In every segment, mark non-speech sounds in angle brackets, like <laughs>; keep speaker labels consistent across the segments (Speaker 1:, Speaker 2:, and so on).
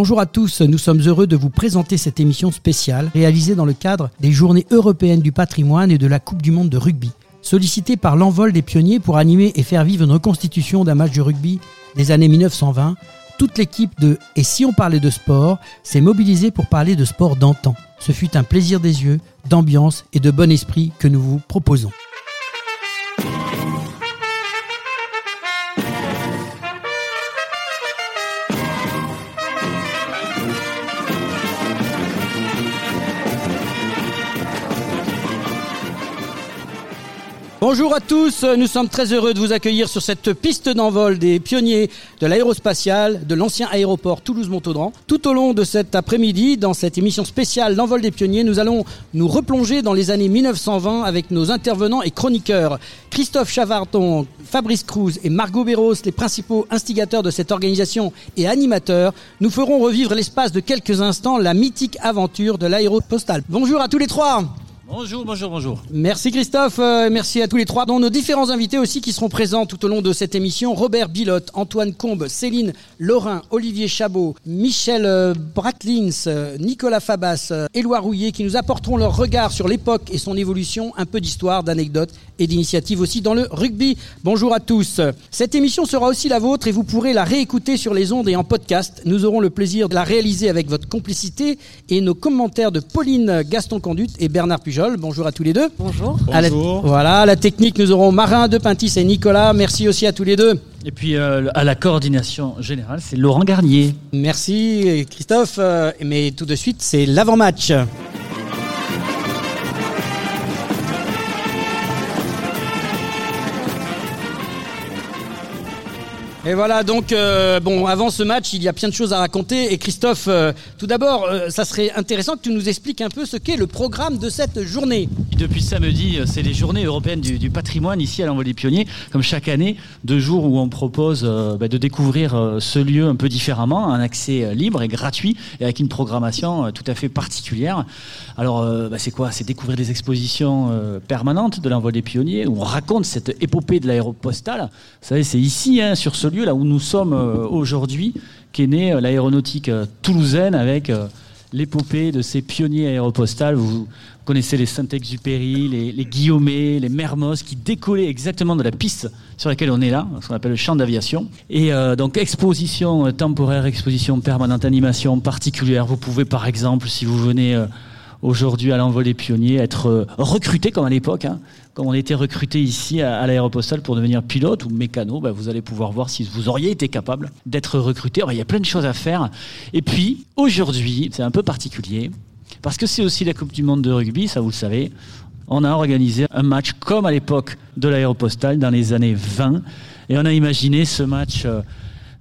Speaker 1: Bonjour à tous, nous sommes heureux de vous présenter cette émission spéciale réalisée dans le cadre des Journées européennes du patrimoine et de la Coupe du monde de rugby. Sollicité par l'envol des pionniers pour animer et faire vivre une reconstitution d'un match de rugby des années 1920, toute l'équipe de Et si on parlait de sport s'est mobilisée pour parler de sport d'antan. Ce fut un plaisir des yeux, d'ambiance et de bon esprit que nous vous proposons. Bonjour à tous, nous sommes très heureux de vous accueillir sur cette piste d'envol des pionniers de l'aérospatial de l'ancien aéroport Toulouse-Montaudran. Tout au long de cet après-midi, dans cette émission spéciale L'envol des pionniers, nous allons nous replonger dans les années 1920 avec nos intervenants et chroniqueurs. Christophe Chavarton, Fabrice Cruz et Margot Béros, les principaux instigateurs de cette organisation et animateurs, nous ferons revivre l'espace de quelques instants la mythique aventure de l'aéropostale. Bonjour à tous les trois
Speaker 2: Bonjour, bonjour, bonjour.
Speaker 1: Merci Christophe, euh, merci à tous les trois, dont nos différents invités aussi qui seront présents tout au long de cette émission. Robert Bilotte, Antoine Combe, Céline Laurin, Olivier Chabot, Michel euh, Bratlins, euh, Nicolas Fabas, Éloi Rouillet, qui nous apporteront leur regard sur l'époque et son évolution, un peu d'histoire, d'anecdotes et d'initiatives aussi dans le rugby. Bonjour à tous. Cette émission sera aussi la vôtre et vous pourrez la réécouter sur les ondes et en podcast. Nous aurons le plaisir de la réaliser avec votre complicité et nos commentaires de Pauline Gaston-Conduit et Bernard Pujol. Bonjour à tous les deux.
Speaker 3: Bonjour.
Speaker 1: À la, voilà, à la technique, nous aurons Marin de Pintis et Nicolas. Merci aussi à tous les deux.
Speaker 2: Et puis euh, à la coordination générale, c'est Laurent Garnier.
Speaker 1: Merci Christophe. Euh, mais tout de suite, c'est l'avant-match. Et voilà, donc, euh, bon, avant ce match, il y a plein de choses à raconter. Et Christophe, euh, tout d'abord, euh, ça serait intéressant que tu nous expliques un peu ce qu'est le programme de cette journée.
Speaker 2: Depuis samedi, c'est les journées européennes du, patrimoine ici à l'Envoi des Pionniers. Comme chaque année, deux jours où on propose bah, de découvrir ce lieu un peu différemment, un accès libre et gratuit, et avec une programmation tout à fait particulière. Alors, bah, c'est quoi? C'est découvrir des expositions permanentes de l'Envoi des Pionniers, où on raconte cette épopée de l'aéropostale. Vous savez, c'est ici, hein, sur ce lieu là où nous sommes euh, aujourd'hui, qu'est née euh, l'aéronautique euh, toulousaine avec l'épopée de ces pionniers aéropostales. Vous connaissez les Saint-Exupéry, les, les les Mermoz, qui décollaient exactement de la piste sur laquelle on est là, ce qu'on appelle le champ d'aviation. Et donc exposition temporaire, exposition permanente, animation particulière. Vous pouvez par exemple, si vous venez aujourd'hui à l'envol des pionniers, être recruté comme à l'époque. Hein, comme on était recruté ici à, l'aéropostale pour devenir pilote ou mécano, bah, vous allez pouvoir voir si vous auriez été capable d'être recruté. il y a plein de choses à faire. Et puis, aujourd'hui, c'est un peu particulier, parce que c'est aussi la Coupe du Monde de rugby, ça vous le savez. On a organisé un match comme à l'époque de l'aéropostale dans les années 20. Et on a imaginé ce match euh,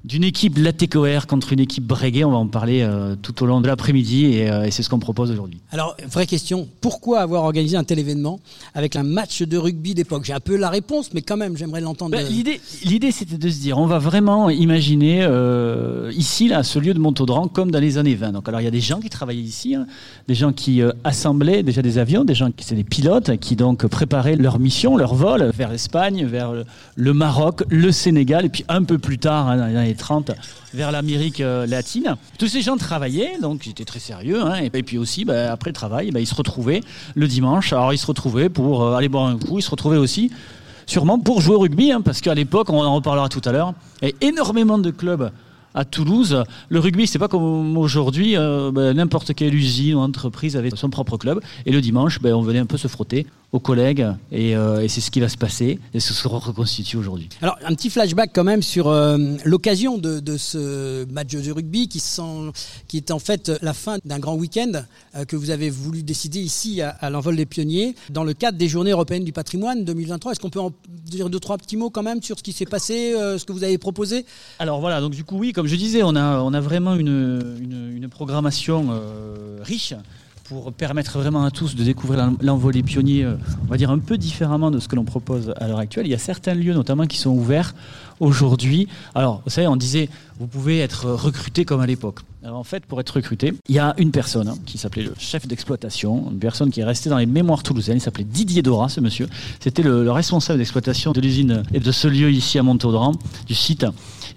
Speaker 2: d'une équipe Latécoère contre une équipe Breguet. On va en parler euh, tout au long de l'après-midi euh, et, c'est ce qu'on propose aujourd'hui.
Speaker 1: Alors, vraie question, pourquoi avoir organisé un tel événement avec un match de rugby d'époque? J'ai un peu la réponse, mais quand même, j'aimerais l'entendre.
Speaker 2: Ben, l'idée, l'idée, c'était de se dire, on va vraiment imaginer euh, ici, là, ce lieu de Montaudran, comme dans les années 20. Donc, alors, il y a des gens qui travaillaient ici, hein, des gens qui assemblaient déjà des avions, des gens qui étaient des pilotes, qui donc préparaient leur mission, leur vol vers l'Espagne, vers le Maroc, le Sénégal, et puis un peu plus tard, hein, 30 vers l'Amérique euh, latine. Tous ces gens travaillaient, donc étaient très sérieux. Hein, et, puis aussi, bah, après le travail, bah, ils se retrouvaient le dimanche. Alors ils se retrouvaient pour euh, aller boire un coup. Ils se retrouvaient aussi sûrement pour jouer au rugby, hein, parce qu'à l'époque, on en reparlera tout à l'heure, il y a énormément de clubs à Toulouse. Le rugby, c'est pas comme aujourd'hui, euh, bah, n'importe quelle usine ou entreprise avait son propre club. Et le dimanche, on venait un peu se frotter aux collègues euh, et, c'est ce qui va se passer et ce sera reconstitué aujourd'hui.
Speaker 1: Alors un petit flashback quand même sur euh, l'occasion de, ce match de rugby qui, qui est en fait la fin d'un grand week-end euh, que vous avez voulu décider ici à, l'envol des pionniers dans le cadre des journées européennes du patrimoine 2023. Est-ce qu'on peut en dire deux trois petits mots quand même sur ce qui s'est passé, ce que vous avez proposé?
Speaker 2: Alors voilà, donc du coup oui, comme je disais, on a, on a vraiment une, une, une programmation riche pour permettre vraiment à tous de découvrir l'envol des pionniers, euh, on va dire un peu différemment de ce que l'on propose à l'heure actuelle. Il y a certains lieux notamment qui sont ouverts aujourd'hui. Alors, vous savez, on disait, vous pouvez être recruté comme à l'époque. Alors en fait, pour être recruté, il y a une personne hein, qui s'appelait le chef d'exploitation, une personne qui est restée dans les mémoires toulousaines, il s'appelait Didier Dora, ce monsieur. C'était le, responsable d'exploitation de l'usine et de ce lieu ici à Montaudran, du site.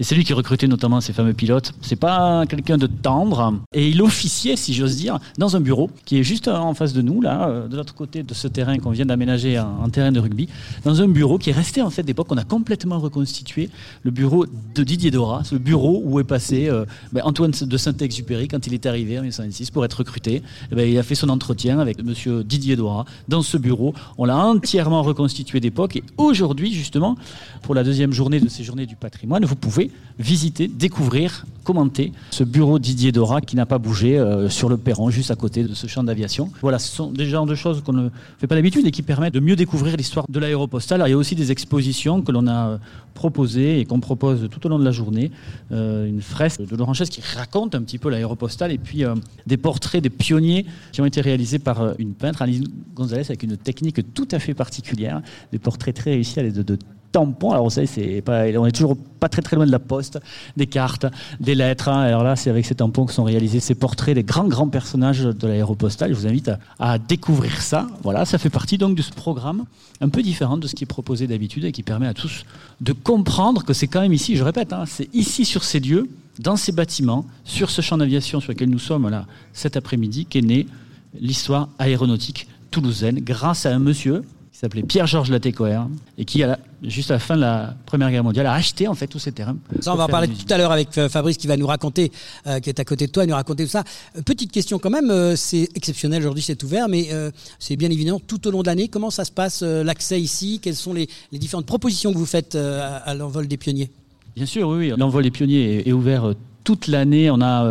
Speaker 2: Et c'est lui qui recrutait notamment ces fameux pilotes. C'est pas quelqu'un de tendre. Et il officiait, si j'ose dire, dans un bureau qui est juste en face de nous, là, euh, de l'autre côté de ce terrain qu'on vient d'aménager en, terrain de rugby, dans un bureau qui est resté en fait d'époque. On a complètement reconstitué le bureau de Didier Dora, ce bureau où est passé euh, ben, Antoine de Saint-Exupéry quand il est arrivé en 1926 pour être recruté. Eh ben, il a fait son entretien avec monsieur Didier Dora dans ce bureau. On l'a entièrement reconstitué d'époque et aujourd'hui, justement, pour la deuxième journée de ces journées du patrimoine, vous pouvez visiter, découvrir, commenter ce bureau Didier Dora qui n'a pas bougé euh, sur le perron juste à côté de ce champ d'aviation. Voilà, ce sont des genres de choses qu'on ne fait pas d'habitude et qui permettent de mieux découvrir l'histoire de l'aéropostale. Il y a aussi des expositions que l'on a euh, proposées et qu'on propose tout au long de la journée. Euh, une fresque de Laurent Chaise qui raconte un petit peu l'aéropostale et puis des portraits des pionniers qui ont été réalisés par une peintre, Alice Gonzalez, avec une technique tout à fait particulière, des portraits très réussis à l'aide de tampons. Alors, vous savez, c'est pas, on est toujours pas très très loin de la poste, des cartes, des lettres. Hein. Alors là, c'est avec ces tampons que sont réalisés ces portraits des grands grands personnages de l'aéropostale. Je vous invite à, découvrir ça. Voilà, ça fait partie donc de ce programme un peu différent de ce qui est proposé d'habitude et qui permet à tous de comprendre que c'est quand même ici, je répète, hein, c'est ici sur ces lieux, dans ces bâtiments, sur ce champ d'aviation sur lequel nous sommes là cet après-midi, qu'est née l'histoire aéronautique toulousaine grâce à un monsieur s'appelait Pierre-Georges Latécoère et qui, a, juste à la fin de la Première Guerre mondiale, a acheté en fait tous ces terrains.
Speaker 1: Ça, on va en parler tout à l'heure avec euh, Fabrice qui va nous raconter, euh, qui est à côté de toi, nous raconter tout ça. Euh, petite question quand même, c'est exceptionnel aujourd'hui, c'est ouvert, mais c'est bien évident tout au long de l'année. Comment ça se passe l'accès ici? Quelles sont les, différentes propositions que vous faites à, l'envol des pionniers?
Speaker 2: Bien sûr, oui. L'envol des pionniers est, ouvert toute l'année, on a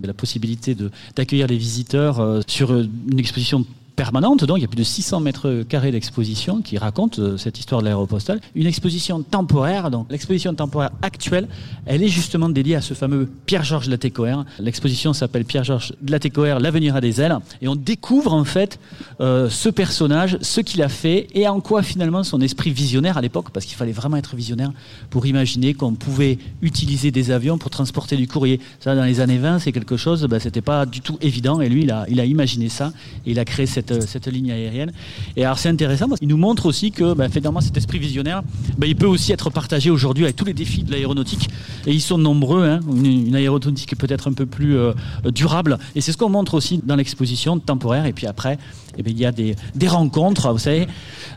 Speaker 2: la possibilité d'accueillir les visiteurs sur une exposition permanente, donc il y a plus de 600 mètres carrés d'exposition qui raconte euh, cette histoire de l'aéropostale. Une exposition temporaire, donc l'exposition temporaire actuelle, elle est justement dédiée à ce fameux Pierre-Georges Latécoère. L'exposition s'appelle Pierre-Georges Latécoère, l'avenir a des ailes, et on découvre en fait euh, ce personnage, ce qu'il a fait, et en quoi finalement son esprit visionnaire à l'époque, parce qu'il fallait vraiment être visionnaire pour imaginer qu'on pouvait utiliser des avions pour transporter du courrier. Ça, dans les années 20, c'est quelque chose, ben, c'était pas du tout évident, et lui, il a, il a imaginé ça, et il a créé cette cette, ligne aérienne. Et alors c'est intéressant parce qu'il nous montre aussi que bah, finalement cet esprit visionnaire, bah, il peut aussi être partagé aujourd'hui avec tous les défis de l'aéronautique. Et ils sont nombreux, hein. une, aéronautique peut-être un peu plus euh, durable. Et c'est ce qu'on montre aussi dans l'exposition temporaire. Et puis après, eh bien, il y a des, rencontres. Vous savez,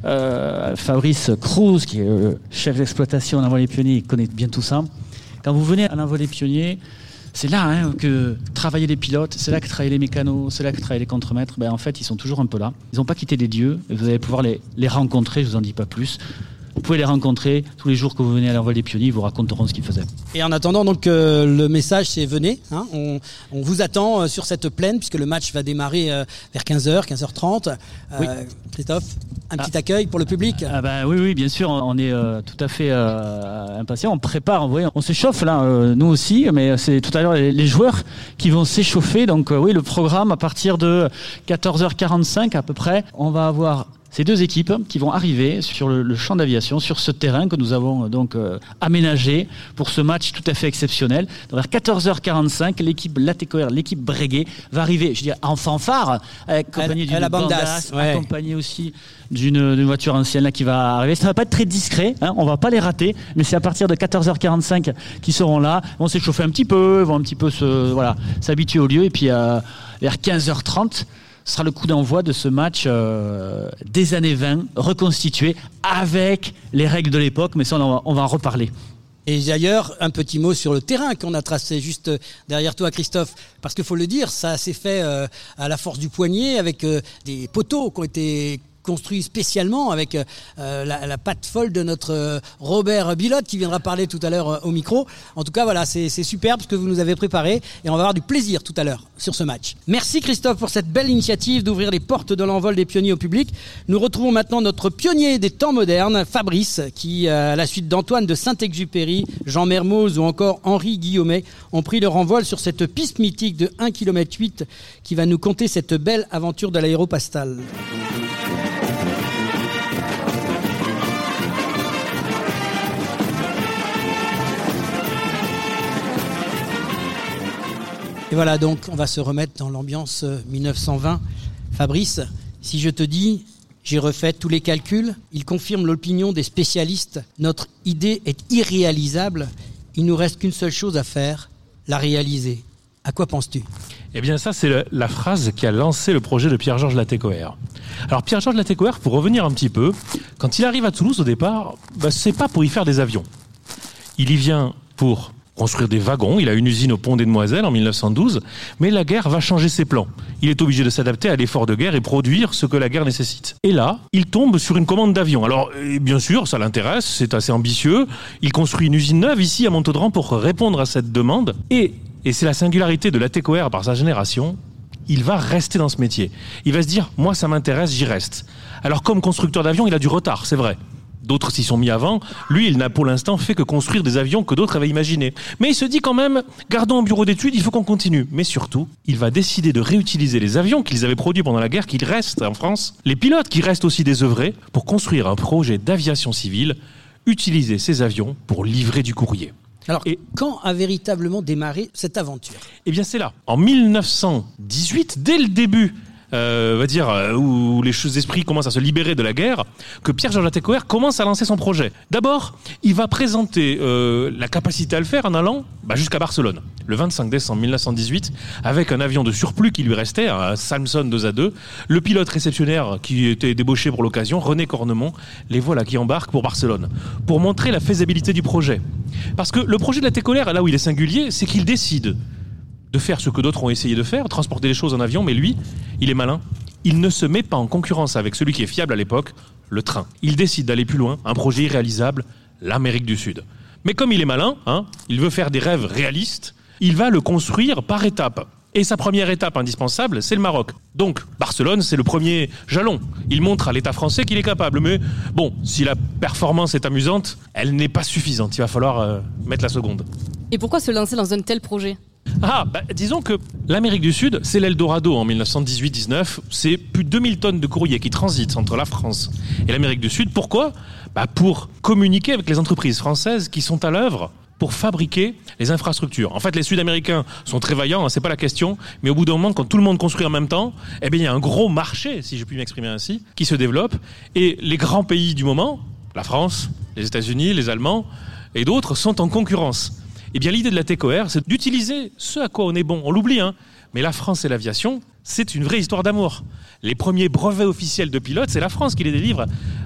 Speaker 2: euh, Fabrice Cruz, qui est euh, chef d'exploitation en les pionniers, il connaît bien tout ça. Quand vous venez à l'envol des pionniers, c'est là hein, que travaillent les pilotes, c'est là que travaillent les mécanos, c'est là que travaillent les contremaîtres. Ben, en fait, ils sont toujours un peu là. Ils n'ont pas quitté les dieux. Vous allez pouvoir les, les rencontrer, je vous en dis pas plus. Vous pouvez les rencontrer tous les jours que vous venez à l'envol des pionniers, ils vous raconteront ce qu'ils faisaient.
Speaker 1: Et en attendant, donc euh, le message c'est venez, hein, on, vous attend euh, sur cette plaine puisque le match va démarrer euh, vers 15h, 15h30. Christophe, un petit ah. accueil pour le public
Speaker 2: ah bah, Oui, oui, bien sûr, on est tout à fait impatient. On prépare, on, on s'échauffe là, nous aussi, mais c'est tout à l'heure les, joueurs qui vont s'échauffer. Donc oui, le programme à partir de 14h45 à peu près, on va avoir ces deux équipes qui vont arriver sur le, champ d'aviation, sur ce terrain que nous avons euh, donc euh, aménagé pour ce match tout à fait exceptionnel. vers 14h45, l'équipe Latécoère, l'équipe Breguet va arriver, je dis en fanfare, accompagnée d'une bandasse, accompagnée aussi d'une voiture ancienne là qui va arriver. Ça va pas être très discret, hein, on va pas les rater, mais c'est à partir de 14h45 qu'ils seront là. Ils vont s'échauffer un petit peu, ils vont un petit peu se voilà s'habituer au lieu et puis euh, vers 15h30 sera le coup d'envoi de ce match euh, des années 20, reconstitué avec les règles de l'époque, mais ça, on, va en reparler.
Speaker 1: Et d'ailleurs, un petit mot sur le terrain qu'on a tracé juste derrière toi, Christophe, parce qu'il faut le dire, ça s'est fait euh, à la force du poignet avec euh, des poteaux qui ont été construit spécialement avec euh, la, patte folle de notre euh, Robert Bilotte qui viendra parler tout à l'heure euh, au micro. En tout cas, voilà, c'est superbe ce que vous nous avez préparé et on va avoir du plaisir tout à l'heure sur ce match. Merci Christophe pour cette belle initiative d'ouvrir les portes de l'envol des pionniers au public. Nous retrouvons maintenant notre pionnier des temps modernes, Fabrice, qui, à la suite d'Antoine de Saint-Exupéry, Jean Mermoz ou encore Henri Guillaumet, ont pris leur envol sur cette piste mythique de 1 km 8 qui va nous conter cette belle aventure de l'aéropastale. Et voilà, donc on va se remettre dans l'ambiance 1920. Euh, Fabrice, si je te dis, j'ai refait tous les calculs, il confirme l'opinion des spécialistes, notre idée est irréalisable, il nous reste qu'une seule chose à faire, la réaliser. À quoi penses-tu?
Speaker 3: Eh bien ça, c'est la phrase qui a lancé le projet de Pierre-Georges Latécoère. Alors Pierre-Georges Latécoère, pour revenir un petit peu, quand il arrive à Toulouse au départ, bah, c'est pas pour y faire des avions. Il y vient pour construire des wagons. Il a une usine au Pont des Demoiselles en 1912, mais la guerre va changer ses plans. Il est obligé de s'adapter à l'effort de guerre et produire ce que la guerre nécessite. Et là, il tombe sur une commande d'avion. Alors, euh, bien sûr, ça l'intéresse, c'est assez ambitieux. Il construit une usine neuve ici à Montaudan pour répondre à cette demande. Et, et c'est la singularité de la par sa génération, il va rester dans ce métier. Il va se dire, moi ça m'intéresse, j'y reste. Alors comme constructeur d'avion, il a du retard, c'est vrai. D'autres s'y sont mis avant. Lui, il n'a pour l'instant fait que construire des avions que d'autres avaient imaginés. Mais il se dit quand même, gardons un bureau d'études, il faut qu'on continue. Mais surtout, il va décider de réutiliser les avions qu'ils avaient produits pendant la guerre, qu'ils restent en France, les pilotes qui restent aussi désœuvrés, pour construire un projet d'aviation civile, utiliser ces avions pour livrer du courrier.
Speaker 1: Alors, et quand a véritablement démarré cette aventure?
Speaker 3: Eh bien, c'est là. En 1918, dès le début euh, va dire, euh, où les esprits commencent à se libérer de la guerre, que Pierre-Georges Latécoère commence à lancer son projet. D'abord, il va présenter euh, la capacité à le faire en allant bah, jusqu'à Barcelone, le 25 décembre 1918, avec un avion de surplus qui lui restait, un Samson 2 à 2, le pilote réceptionnaire qui était débauché pour l'occasion, René Cornemont, les voilà qui embarquent pour Barcelone, pour montrer la faisabilité du projet. Parce que le projet de la là où il est singulier, c'est qu'il décide de faire ce que d'autres ont essayé de faire, transporter les choses en avion, mais lui, il est malin. Il ne se met pas en concurrence avec celui qui est fiable à l'époque, le train. Il décide d'aller plus loin, un projet irréalisable, l'Amérique du Sud. Mais comme il est malin, hein, il veut faire des rêves réalistes, il va le construire par étapes. Et sa première étape indispensable, c'est le Maroc. Donc, Barcelone, c'est le premier jalon. Il montre à l'État français qu'il est capable. Mais bon, si la performance est amusante, elle n'est pas suffisante. Il va falloir euh, mettre la seconde.
Speaker 4: Et pourquoi se lancer dans un tel projet?
Speaker 3: Ah, bah, disons que l'Amérique du Sud, c'est l'Eldorado en 1918-19. C'est plus de 2000 tonnes de courrier qui transitent entre la France et l'Amérique du Sud. Pourquoi? Bah, Pour communiquer avec les entreprises françaises qui sont à l'œuvre pour fabriquer les infrastructures. En fait, les Sud-Américains sont très vaillants, hein, c'est pas la question, mais au bout d'un moment, quand tout le monde construit en même temps, eh bien, il y a un gros marché, si je puis m'exprimer ainsi, qui se développe, et les grands pays du moment, la France, les États-Unis, les Allemands et d'autres, sont en concurrence. Eh bien, l'idée de la TECOR, c'est d'utiliser ce à quoi on est bon. On l'oublie, hein. Mais la France et l'aviation, c'est une vraie histoire d'amour. Les premiers brevets officiels de pilotes, c'est la France qui les délivre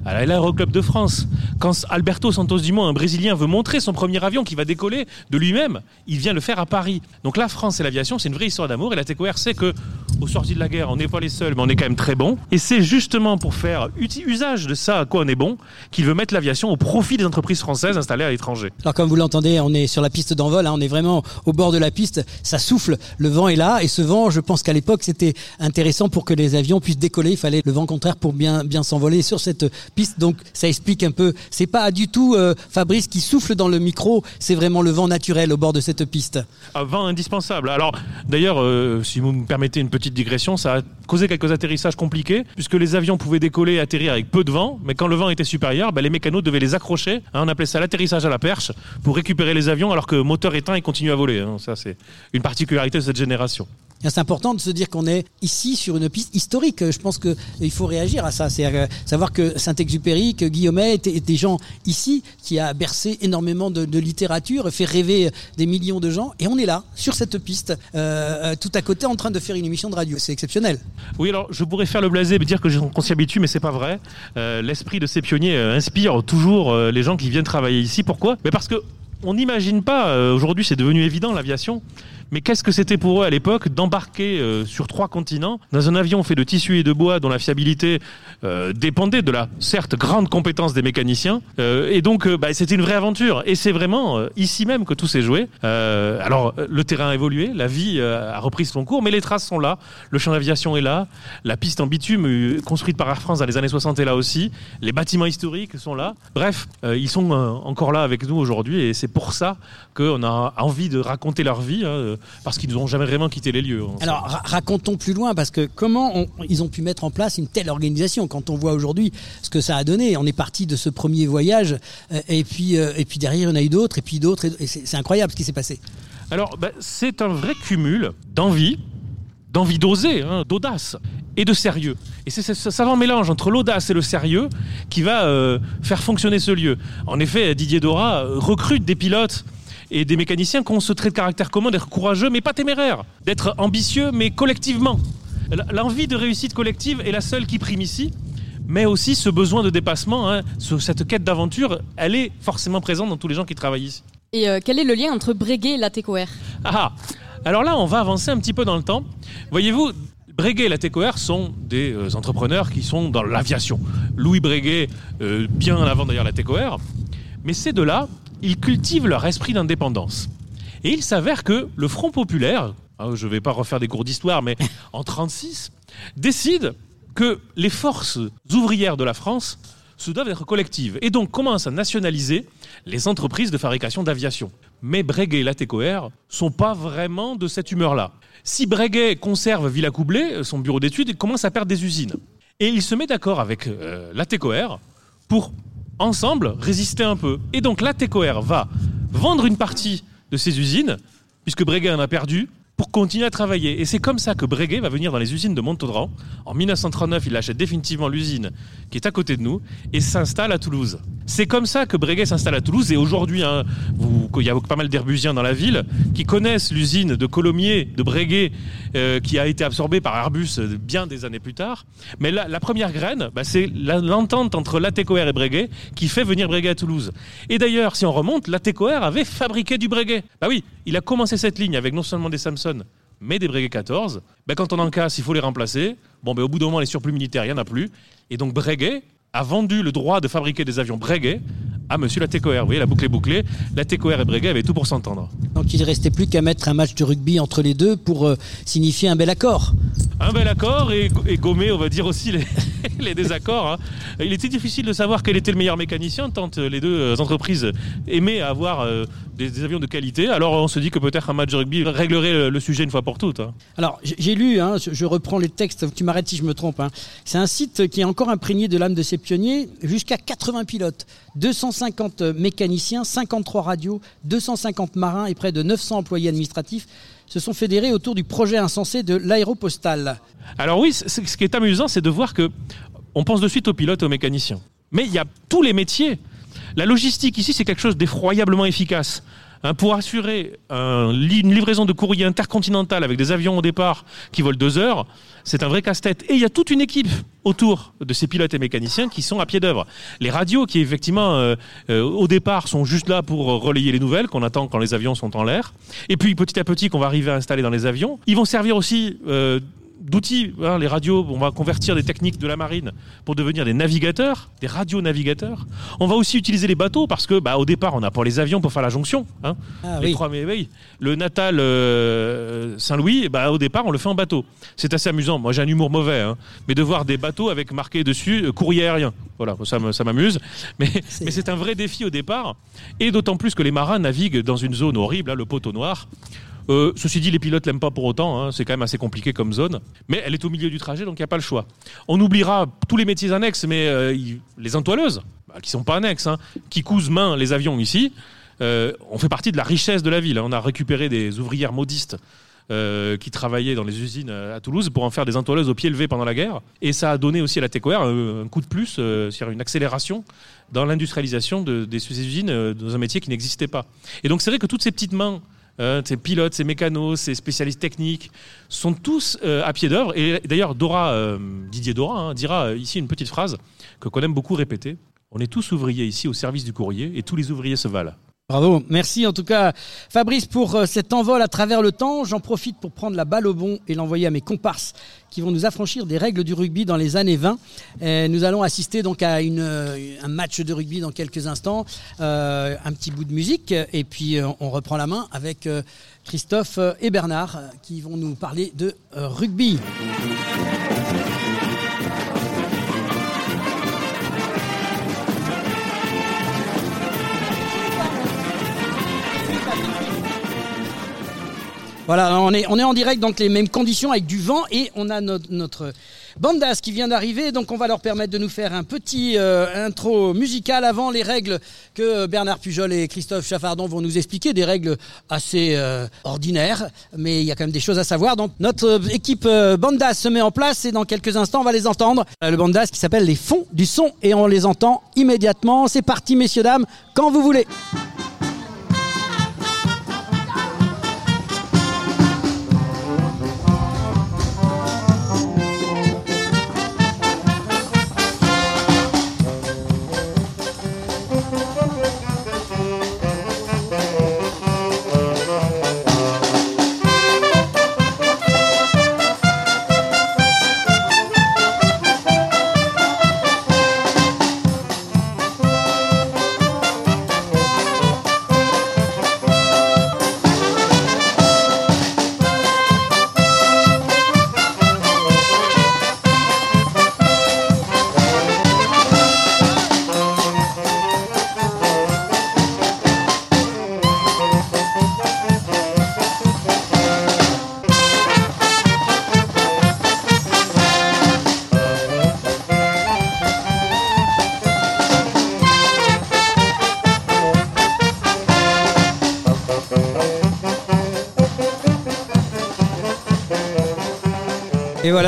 Speaker 3: à l'Aéroclub de France. Quand Alberto Santos Dumont, un Brésilien, veut montrer son premier avion qui va décoller de lui-même, il vient le faire à Paris. Donc la France et l'aviation, c'est une vraie histoire d'amour. Et la TECOR sait que, au sorti de la guerre, on n'est pas les seuls, mais on est quand même très bon. Et c'est justement pour faire usage de ça à quoi on est bon qu'il veut mettre l'aviation au profit des entreprises françaises installées à l'étranger.
Speaker 1: Alors comme vous l'entendez, on est sur la piste d'envol, hein, on est vraiment au bord de la piste, ça souffle, le vent est là, et ce vent, je pense qu'à l'époque, c'était intéressant pour que les avions puissent décoller. Il fallait le vent contraire pour bien bien s'envoler sur cette piste. Donc ça explique un peu. C'est pas du tout euh, Fabrice qui souffle dans le micro. C'est vraiment le vent naturel au bord de cette piste.
Speaker 3: Un vent indispensable. Alors d'ailleurs, euh, si vous me permettez une petite digression, ça a causé quelques atterrissages compliqués puisque les avions pouvaient décoller et atterrir avec peu de vent, mais quand le vent était supérieur, ben, les mécanos devaient les accrocher. Hein, on appelait ça l'atterrissage à la perche pour récupérer les avions alors que moteur éteint, ils continuent à voler. Hein. Ça c'est une particularité de cette génération.
Speaker 1: C'est important de se dire qu'on est ici sur une piste historique. Je pense qu'il faut réagir à ça. C'est euh, savoir que Saint-Exupéry, que Guillaumet étaient, des gens ici qui a bercé énormément de, littérature, fait rêver des millions de gens. Et on est là, sur cette piste, euh, euh, tout à côté, en train de faire une émission de radio. C'est exceptionnel.
Speaker 3: Oui, alors je pourrais faire le blasé et dire que qu'on s'y habitue, mais c'est pas vrai. L'esprit de ces pionniers inspire toujours les gens qui viennent travailler ici. Pourquoi? Mais parce que on n'imagine pas, aujourd'hui c'est devenu évident l'aviation, mais qu'est-ce que c'était pour eux à l'époque d'embarquer euh, sur trois continents dans un avion fait de tissu et de bois dont la fiabilité euh, dépendait de la certes grande compétence des mécaniciens. Euh, et donc bah, c'était une vraie aventure. Et c'est vraiment ici même que tout s'est joué. alors le terrain a évolué, la vie a repris son cours, mais les traces sont là. Le champ d'aviation est là. La piste en bitume construite par Air France dans les années 60 est là aussi. Les bâtiments historiques sont là. Bref, ils sont encore là avec nous aujourd'hui et c'est pour ça qu'on a envie de raconter leur vie. Hein, parce qu'ils n'ont jamais vraiment quitté les lieux.
Speaker 1: Alors racontons plus loin, parce que comment ils ont pu mettre en place une telle organisation? Quand on voit aujourd'hui ce que ça a donné. On est parti de ce premier voyage, euh, et puis, euh, et puis derrière, il y en a eu d'autres, et puis d'autres, et c'est incroyable ce qui s'est passé.
Speaker 3: Alors, bah, c'est un vrai cumul d'envie, d'envie d'oser, hein, d'audace et de sérieux. Et c'est ce savant mélange entre l'audace et le sérieux qui va euh, faire fonctionner ce lieu. En effet, Didier Dora recrute des pilotes et des mécaniciens qui ont ce trait de caractère commun d'être courageux mais pas téméraire, d'être ambitieux mais collectivement. L'envie de réussite collective est la seule qui prime ici, mais aussi ce besoin de dépassement, hein, cette quête d'aventure, elle est forcément présente dans tous les gens qui travaillent ici.
Speaker 4: Et euh, quel est le lien entre Breguet et la TECOR
Speaker 3: Ah Alors là, on va avancer un petit peu dans le temps. Voyez-vous, Breguet et la TECOR sont des euh, entrepreneurs qui sont dans l'aviation. Louis Breguet, euh, bien avant d'ailleurs la TECOR. Mais ces deux-là, ils cultivent leur esprit d'indépendance. Et il s'avère que le Front populaire, hein, je ne vais pas refaire des cours d'histoire, mais <laughs> en 1936, décide que les forces ouvrières de la France se doivent être collectives et donc commencent à nationaliser les entreprises de fabrication d'aviation. Mais Breguet et la TECOR sont pas vraiment de cette humeur-là. Si Breguet conserve Villacoublay, son bureau d'études, il commence à perdre des usines. Et il se met d'accord avec euh, la TECOR pour, ensemble, résister un peu. Et donc la TECOR va vendre une partie de ses usines, puisque Breguet en a perdu, pour continuer à travailler. Et c'est comme ça que Breguet va venir dans les usines de Montaudran. En 1939, il achète définitivement l'usine qui est à côté de nous et s'installe à Toulouse. C'est comme ça que Breguet s'installe à Toulouse et aujourd'hui, hein, il y a pas mal d'herbusiens dans la ville qui connaissent l'usine de Colomiers de Breguet euh, qui a été absorbée par Airbus bien des années plus tard. Mais la, première graine, bah, c'est l'entente entre Latécoère et Breguet qui fait venir Breguet à Toulouse. Et d'ailleurs, si on remonte, Latécoère avait fabriqué du Breguet. Bah oui, il a commencé cette ligne avec non seulement des Samsung mais des Breguet 14, ben quand on en casse, il faut les remplacer. Bon, ben au bout d'un moment, les surplus militaires, il n'y en a plus. Et donc Breguet a vendu le droit de fabriquer des avions Breguet à monsieur la TECOR. Vous voyez, la boucle est bouclée. La TECOR et Breguet avaient tout pour s'entendre.
Speaker 1: Donc il ne restait plus qu'à mettre un match de rugby entre les deux pour euh, signifier un bel accord.
Speaker 3: Un bel accord et, gommer, on va dire aussi, les, <laughs> les désaccords. Hein. Il était difficile de savoir quel était le meilleur mécanicien tant euh, les deux euh, entreprises aimaient avoir des, avions de qualité. Alors on se dit que peut-être un match de rugby réglerait le, sujet une fois pour toutes. Hein.
Speaker 1: Alors j'ai lu, hein, je reprends les textes, tu m'arrêtes si je me trompe. C'est un site qui est encore imprégné de l'âme de ses pionniers, jusqu'à 80 pilotes, 250 mécaniciens, 53 radios, 250 marins et près de 900 employés administratifs se sont fédérés autour du projet insensé de l'aéropostale.
Speaker 3: Alors oui, ce qui est amusant, c'est de voir que on pense de suite aux pilotes et aux mécaniciens. Mais il y a tous les métiers. La logistique ici, c'est quelque chose d'effroyablement efficace. Hein, pour assurer une livraison de courrier intercontinental avec des avions au départ qui volent deux heures, c'est un vrai casse-tête. Et il y a toute une équipe autour de ces pilotes et mécaniciens qui sont à pied d'œuvre. Les radios qui effectivement euh, euh, au départ sont juste là pour relayer les nouvelles qu'on attend quand les avions sont en l'air. Et puis petit à petit qu'on va arriver à installer dans les avions. Ils vont servir aussi euh, d'outils. Hein, les radios, on va convertir des techniques de la marine pour devenir des navigateurs, des radionavigateurs. On va aussi utiliser les bateaux parce que, bah, au départ, on n'a pas les avions pour faire la jonction. Hein.
Speaker 1: Ah
Speaker 3: les trois, mais oui, le Natal euh, Saint-Louis, bah, au départ, on le fait en bateau. C'est assez amusant. Moi, j'ai un humour mauvais, hein. mais de voir des bateaux avec marqué dessus euh, courrier aérien. Voilà, ça m'amuse. <laughs> Mais, mais c'est un vrai défi au départ. Et d'autant plus que les marins naviguent dans une zone horrible, le poteau noir. Euh, ceci dit, les pilotes l'aiment pas pour autant. Hein. c'est quand même assez compliqué comme zone. Mais elle est au milieu du trajet, donc il n'y a pas le choix. On oubliera tous les métiers annexes, mais euh, les entoileuses, bah, qui sont pas annexes, hein, qui cousent main les avions ici, euh, on fait partie de la richesse de la ville. Hein. On a récupéré des ouvrières modistes. qui travaillaient dans les usines à Toulouse pour en faire des entoileuses au pied levé pendant la guerre. Et ça a donné aussi à la TECOR un, coup de plus, une accélération dans l'industrialisation de, des usines dans un métier qui n'existait pas. Et donc c'est vrai que toutes ces petites mains euh, ces pilotes, ces mécanos, ces spécialistes techniques, sont tous euh, à pied d'œuvre. Et d'ailleurs, Dora, euh, Didier Dora hein, dira ici une petite phrase que qu'on aime beaucoup répéter. On est tous ouvriers ici au service du courrier et tous les ouvriers se valent.
Speaker 1: Bravo, merci en tout cas Fabrice pour euh, cet envol à travers le temps. J'en profite pour prendre la balle au bon et l'envoyer à mes comparses qui vont nous affranchir des règles du rugby dans les années 20. nous allons assister donc à euh, un match de rugby dans quelques instants, euh, un petit bout de musique et puis on reprend la main avec Christophe et Bernard qui vont nous parler de rugby. Voilà, on est, on est en direct, donc les mêmes conditions avec du vent et on a notre, bandas qui vient d'arriver. Donc on va leur permettre de nous faire un petit euh, intro musical avant les règles que Bernard Pujol et Christophe Chaffardon vont nous expliquer. Des règles assez euh, ordinaires, mais il y a quand même des choses à savoir. Donc notre équipe euh, bandas se met en place et dans quelques instants on va les entendre. Le bandas qui s'appelle les fonds du son et on les entend immédiatement. C'est parti messieurs dames, quand vous voulez.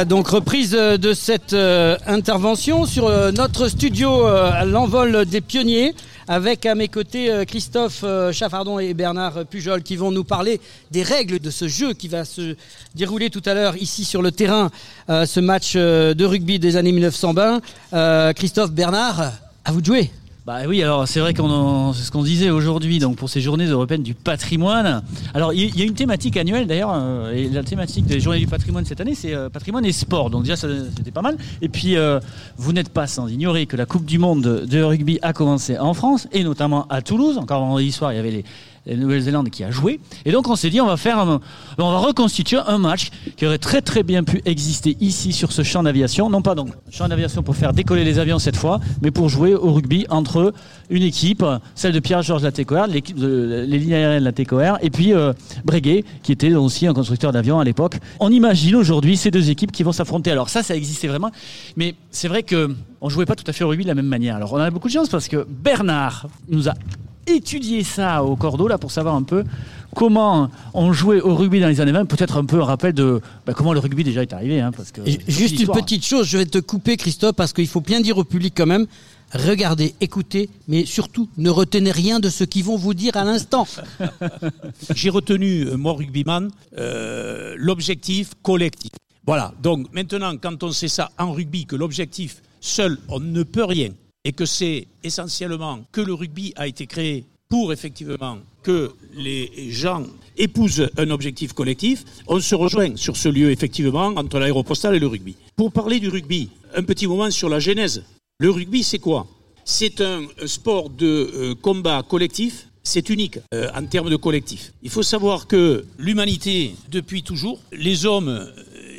Speaker 1: Donc reprise euh, de cette euh, intervention sur euh, notre studio à l'envol des pionniers avec à mes côtés Christophe Chaffardon et Bernard Pujol qui vont nous parler des règles de ce jeu qui va se dérouler tout à l'heure ici sur le terrain, ce match de rugby des années 1920. Euh, Christophe, Bernard, à vous de jouer.
Speaker 2: Bah oui, alors c'est vrai qu'on c'est ce qu'on disait aujourd'hui, donc pour ces journées européennes du patrimoine. Alors il y, a une thématique annuelle d'ailleurs, euh, et la thématique des journées du patrimoine cette année, c'est euh, patrimoine et sport. Donc déjà c'était pas mal. Et puis euh, vous n'êtes pas sans ignorer que la Coupe du Monde de rugby a commencé en France et notamment à Toulouse. Encore vendredi soir, il y avait les la Nouvelle-Zélande qui a joué. Et donc on s'est dit on va faire on va reconstituer un match qui aurait très très bien pu exister ici sur ce champ d'aviation. Non pas donc champ d'aviation pour faire décoller les avions cette fois, mais pour jouer au rugby entre une équipe, celle de Pierre-Georges Latécoère, l'équipe de les lignes aériennes Latécoère, et puis euh, Breguet, qui était aussi un constructeur d'avions à l'époque. On imagine aujourd'hui ces deux équipes qui vont s'affronter. Alors ça, ça existait vraiment, mais c'est vrai que on jouait pas tout à fait au rugby de la même manière. Alors on a beaucoup de chance parce que Bernard nous a étudié ça au cordeau là pour savoir un peu comment on jouait au rugby dans les années 20 peut-être un peu un rappel de bah, comment le rugby déjà est arrivé hein, parce que
Speaker 1: Et Juste une petite chose, je vais te couper Christophe parce qu'il faut bien dire au public quand même, regardez, écoutez, mais surtout ne retenez rien de ce qu'ils vont vous dire à l'instant. <laughs>
Speaker 5: J'ai retenu, euh, moi, rugbyman, euh, l'objectif collectif. Voilà. Donc maintenant, quand on sait ça en rugby, que l'objectif seul, on ne peut rien, et que c'est essentiellement que le rugby a été créé pour effectivement que les gens épousent un objectif collectif, on se rejoint sur ce lieu effectivement entre l'aéropostale et le rugby. Pour parler du rugby, un petit moment sur la genèse. Le rugby, c'est quoi? C'est un sport de euh, combat collectif. C'est unique euh, en termes de collectif. Il faut savoir que l'humanité, depuis toujours, les hommes euh,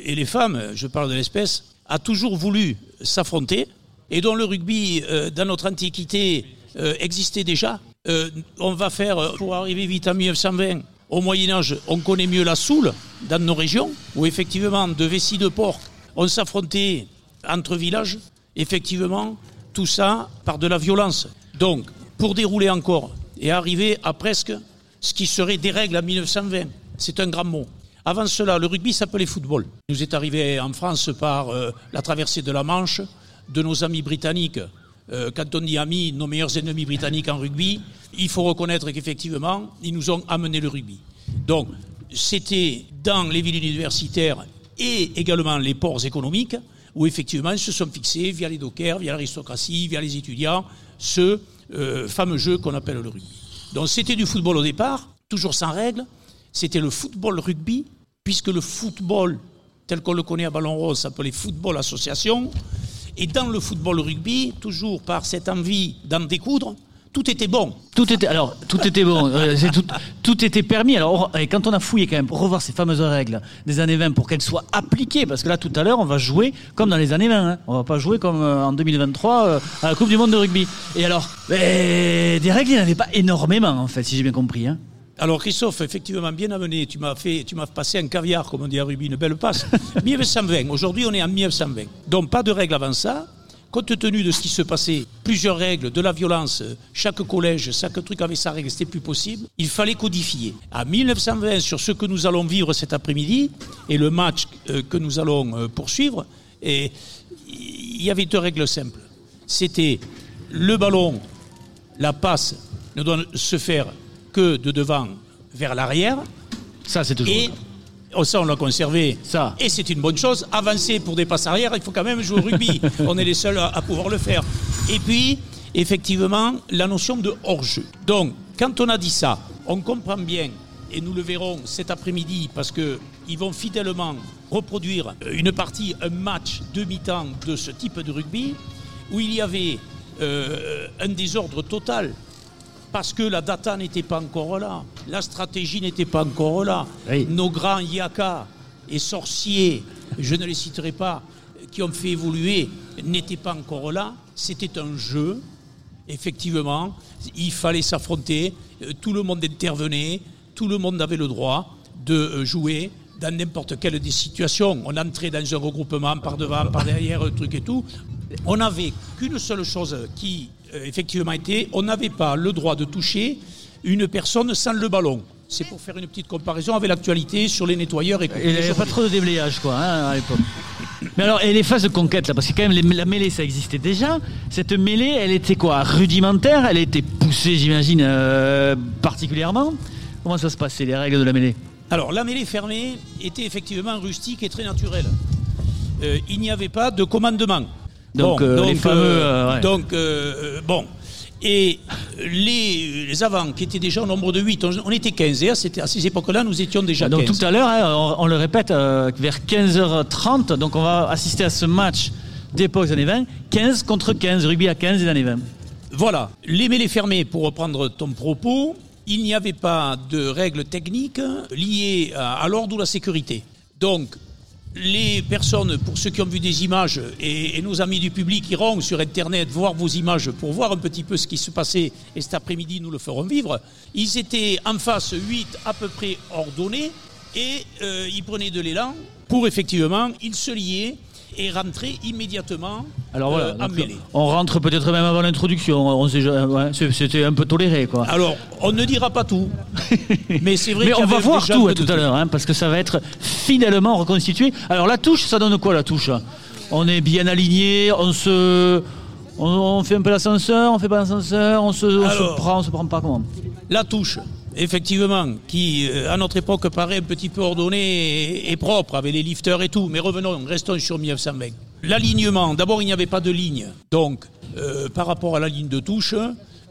Speaker 5: et les femmes, je parle de l'espèce, a toujours voulu s'affronter et dont le rugby, euh, dans notre antiquité, euh, existait déjà. Euh, on va faire, pour arriver vite en 1920, au Moyen-Âge, on connaît mieux la Soule, dans nos régions, où effectivement, de vessies de porc, on s'affrontait entre villages. Effectivement, tout ça par de la violence. Donc, pour dérouler encore et arriver à presque ce qui serait des règles en 1920, c'est un grand mot. Avant cela, le rugby s'appelait football. Il nous est arrivé en France par la traversée de la Manche, de nos amis britanniques. Euh, quand on dit amis, nos meilleurs ennemis britanniques en rugby, il faut reconnaître qu'effectivement, ils nous ont amené le rugby. Donc, c'était dans les villes universitaires et également les ports économiques où effectivement ils se sont fixés via les dockers, via l'aristocratie, via les étudiants, ce euh, fameux jeu qu'on appelle le rugby. Donc c'était du football au départ, toujours sans règles. C'était le football rugby, puisque le football tel qu'on le connaît à Ballon Rose s'appelait football association. Et dans le football rugby, toujours par cette envie d'en découdre, tout était bon.
Speaker 2: Tout était alors tout était bon, euh, tout, était permis. Alors quand on a fouillé quand même pour revoir ces fameuses règles des années 20 pour qu'elles soient appliquées, parce que là tout à l'heure on va jouer comme dans les années 20. Hein. On va pas jouer comme euh, en 2023 euh, à la Coupe du Monde de rugby. Et alors? Ben, des règles il n'y en avait pas énormément en fait, si j'ai bien compris. Hein.
Speaker 5: Alors Christophe, effectivement, bien amené. Tu m'as fait, tu m'as passé un caviar, comme on dit à rugby, une belle passe. <laughs> 1920. Aujourd'hui, on est en 1920. Donc pas de règles avant ça. Compte tenu de ce qui se passait, plusieurs règles, de la violence, chaque collège, chaque truc avait sa règle, c'était plus possible. Il fallait codifier. À 1920, sur ce que nous allons vivre cet après-midi et le match euh, que nous allons euh, poursuivre, et il y avait deux règles simples. C'était le ballon, la passe ne doit se faire que de devant vers l'arrière.
Speaker 2: Ça c'est toujours.
Speaker 5: Et oh, ça, on l'a conservé.
Speaker 2: Ça.
Speaker 5: Et c'est une bonne chose. Avancer pour des passes arrière, il faut quand même jouer au rugby. <laughs> on est les seuls à, à pouvoir le faire. Et puis, effectivement, la notion de hors-jeu. Donc, quand on a dit ça, on comprend bien, et nous le verrons cet après-midi, parce qu'ils vont fidèlement reproduire une partie, un match demi-temps de ce type de rugby, où il y avait euh, un désordre total parce que la data n'était pas encore là, la stratégie n'était pas encore là.
Speaker 2: Oui.
Speaker 5: Nos grands yaka et sorciers, je ne les citerai pas, qui ont fait évoluer, n'étaient pas encore là. C'était un jeu, effectivement, il fallait s'affronter, euh, tout le monde intervenait, tout le monde avait le droit de euh, jouer dans n'importe quelle des situations. On entrait dans un regroupement par devant, par derrière, truc et tout. On n'avait qu'une seule chose qui, euh, effectivement, était on n'avait pas le droit de toucher une personne sans le ballon. C'est pour faire une petite comparaison avec l'actualité sur les nettoyeurs et
Speaker 2: Et il n'y avait pas trop de déblayage, quoi, hein, à l'époque. Mais alors, et les phases de conquête, là, parce que quand même, les- la mêlée, ça existait déjà. Cette mêlée, elle était quoi Rudimentaire? Elle était poussée, j'imagine, euh, particulièrement? Comment ça se passait, les règles de la mêlée?
Speaker 5: Alors, la mêlée fermée était effectivement rustique et très naturelle. Euh, il n'y avait pas de commandement.
Speaker 2: Donc, euh, les fameux, euh, ouais.
Speaker 5: donc, euh, euh, bon. Et les, les avants, qui étaient déjà au nombre de 8, on, on était 15. Et à, cette- à ces époques-là, nous étions déjà
Speaker 2: Donc
Speaker 5: 15.
Speaker 2: tout à l'heure, hein, on, on le répète, euh, vers 15h30, donc on va assister à ce match d'époque des années 20, 15 contre 15, rugby à 15 des années 20.
Speaker 5: Voilà, les mêlées fermées, pour reprendre ton propos, il n'y avait pas de règles techniques liées à, à l'ordre ou la sécurité. Donc, les personnes, pour ceux qui ont vu des images, et, nos amis du public iront sur Internet voir vos images pour voir un petit peu ce qui se passait, et cet après-midi nous le ferons vivre, ils étaient en face 8 à peu près ordonnés, et euh, ils prenaient de l'élan pour effectivement, ils se liaient et rentraient immédiatement
Speaker 2: Alors voilà,
Speaker 5: euh, en
Speaker 2: donc,
Speaker 5: mêlée.
Speaker 2: on rentre peut-être même avant l'introduction, on sait ja- ouais, c'est- c'était un peu toléré quoi.
Speaker 5: Alors, on ne dira pas tout. <laughs> Mais c'est vrai
Speaker 2: Mais on va voir tout
Speaker 5: un
Speaker 2: à tout à l'heure, hein, parce que ça va être fidèlement reconstitué. Alors la touche, ça donne quoi la touche? On est bien aligné, on se, on, on fait un peu l'ascenseur, on fait pas l'ascenseur, on se, on se prend, on se prend pas comment?
Speaker 5: La touche, effectivement, qui euh, à notre époque paraît un petit peu ordonnée et, et propre, avec les lifters et tout. Mais revenons, restons sur 1920. L'alignement, d'abord, il n'y avait pas de ligne. Donc, euh, par rapport à la ligne de touche,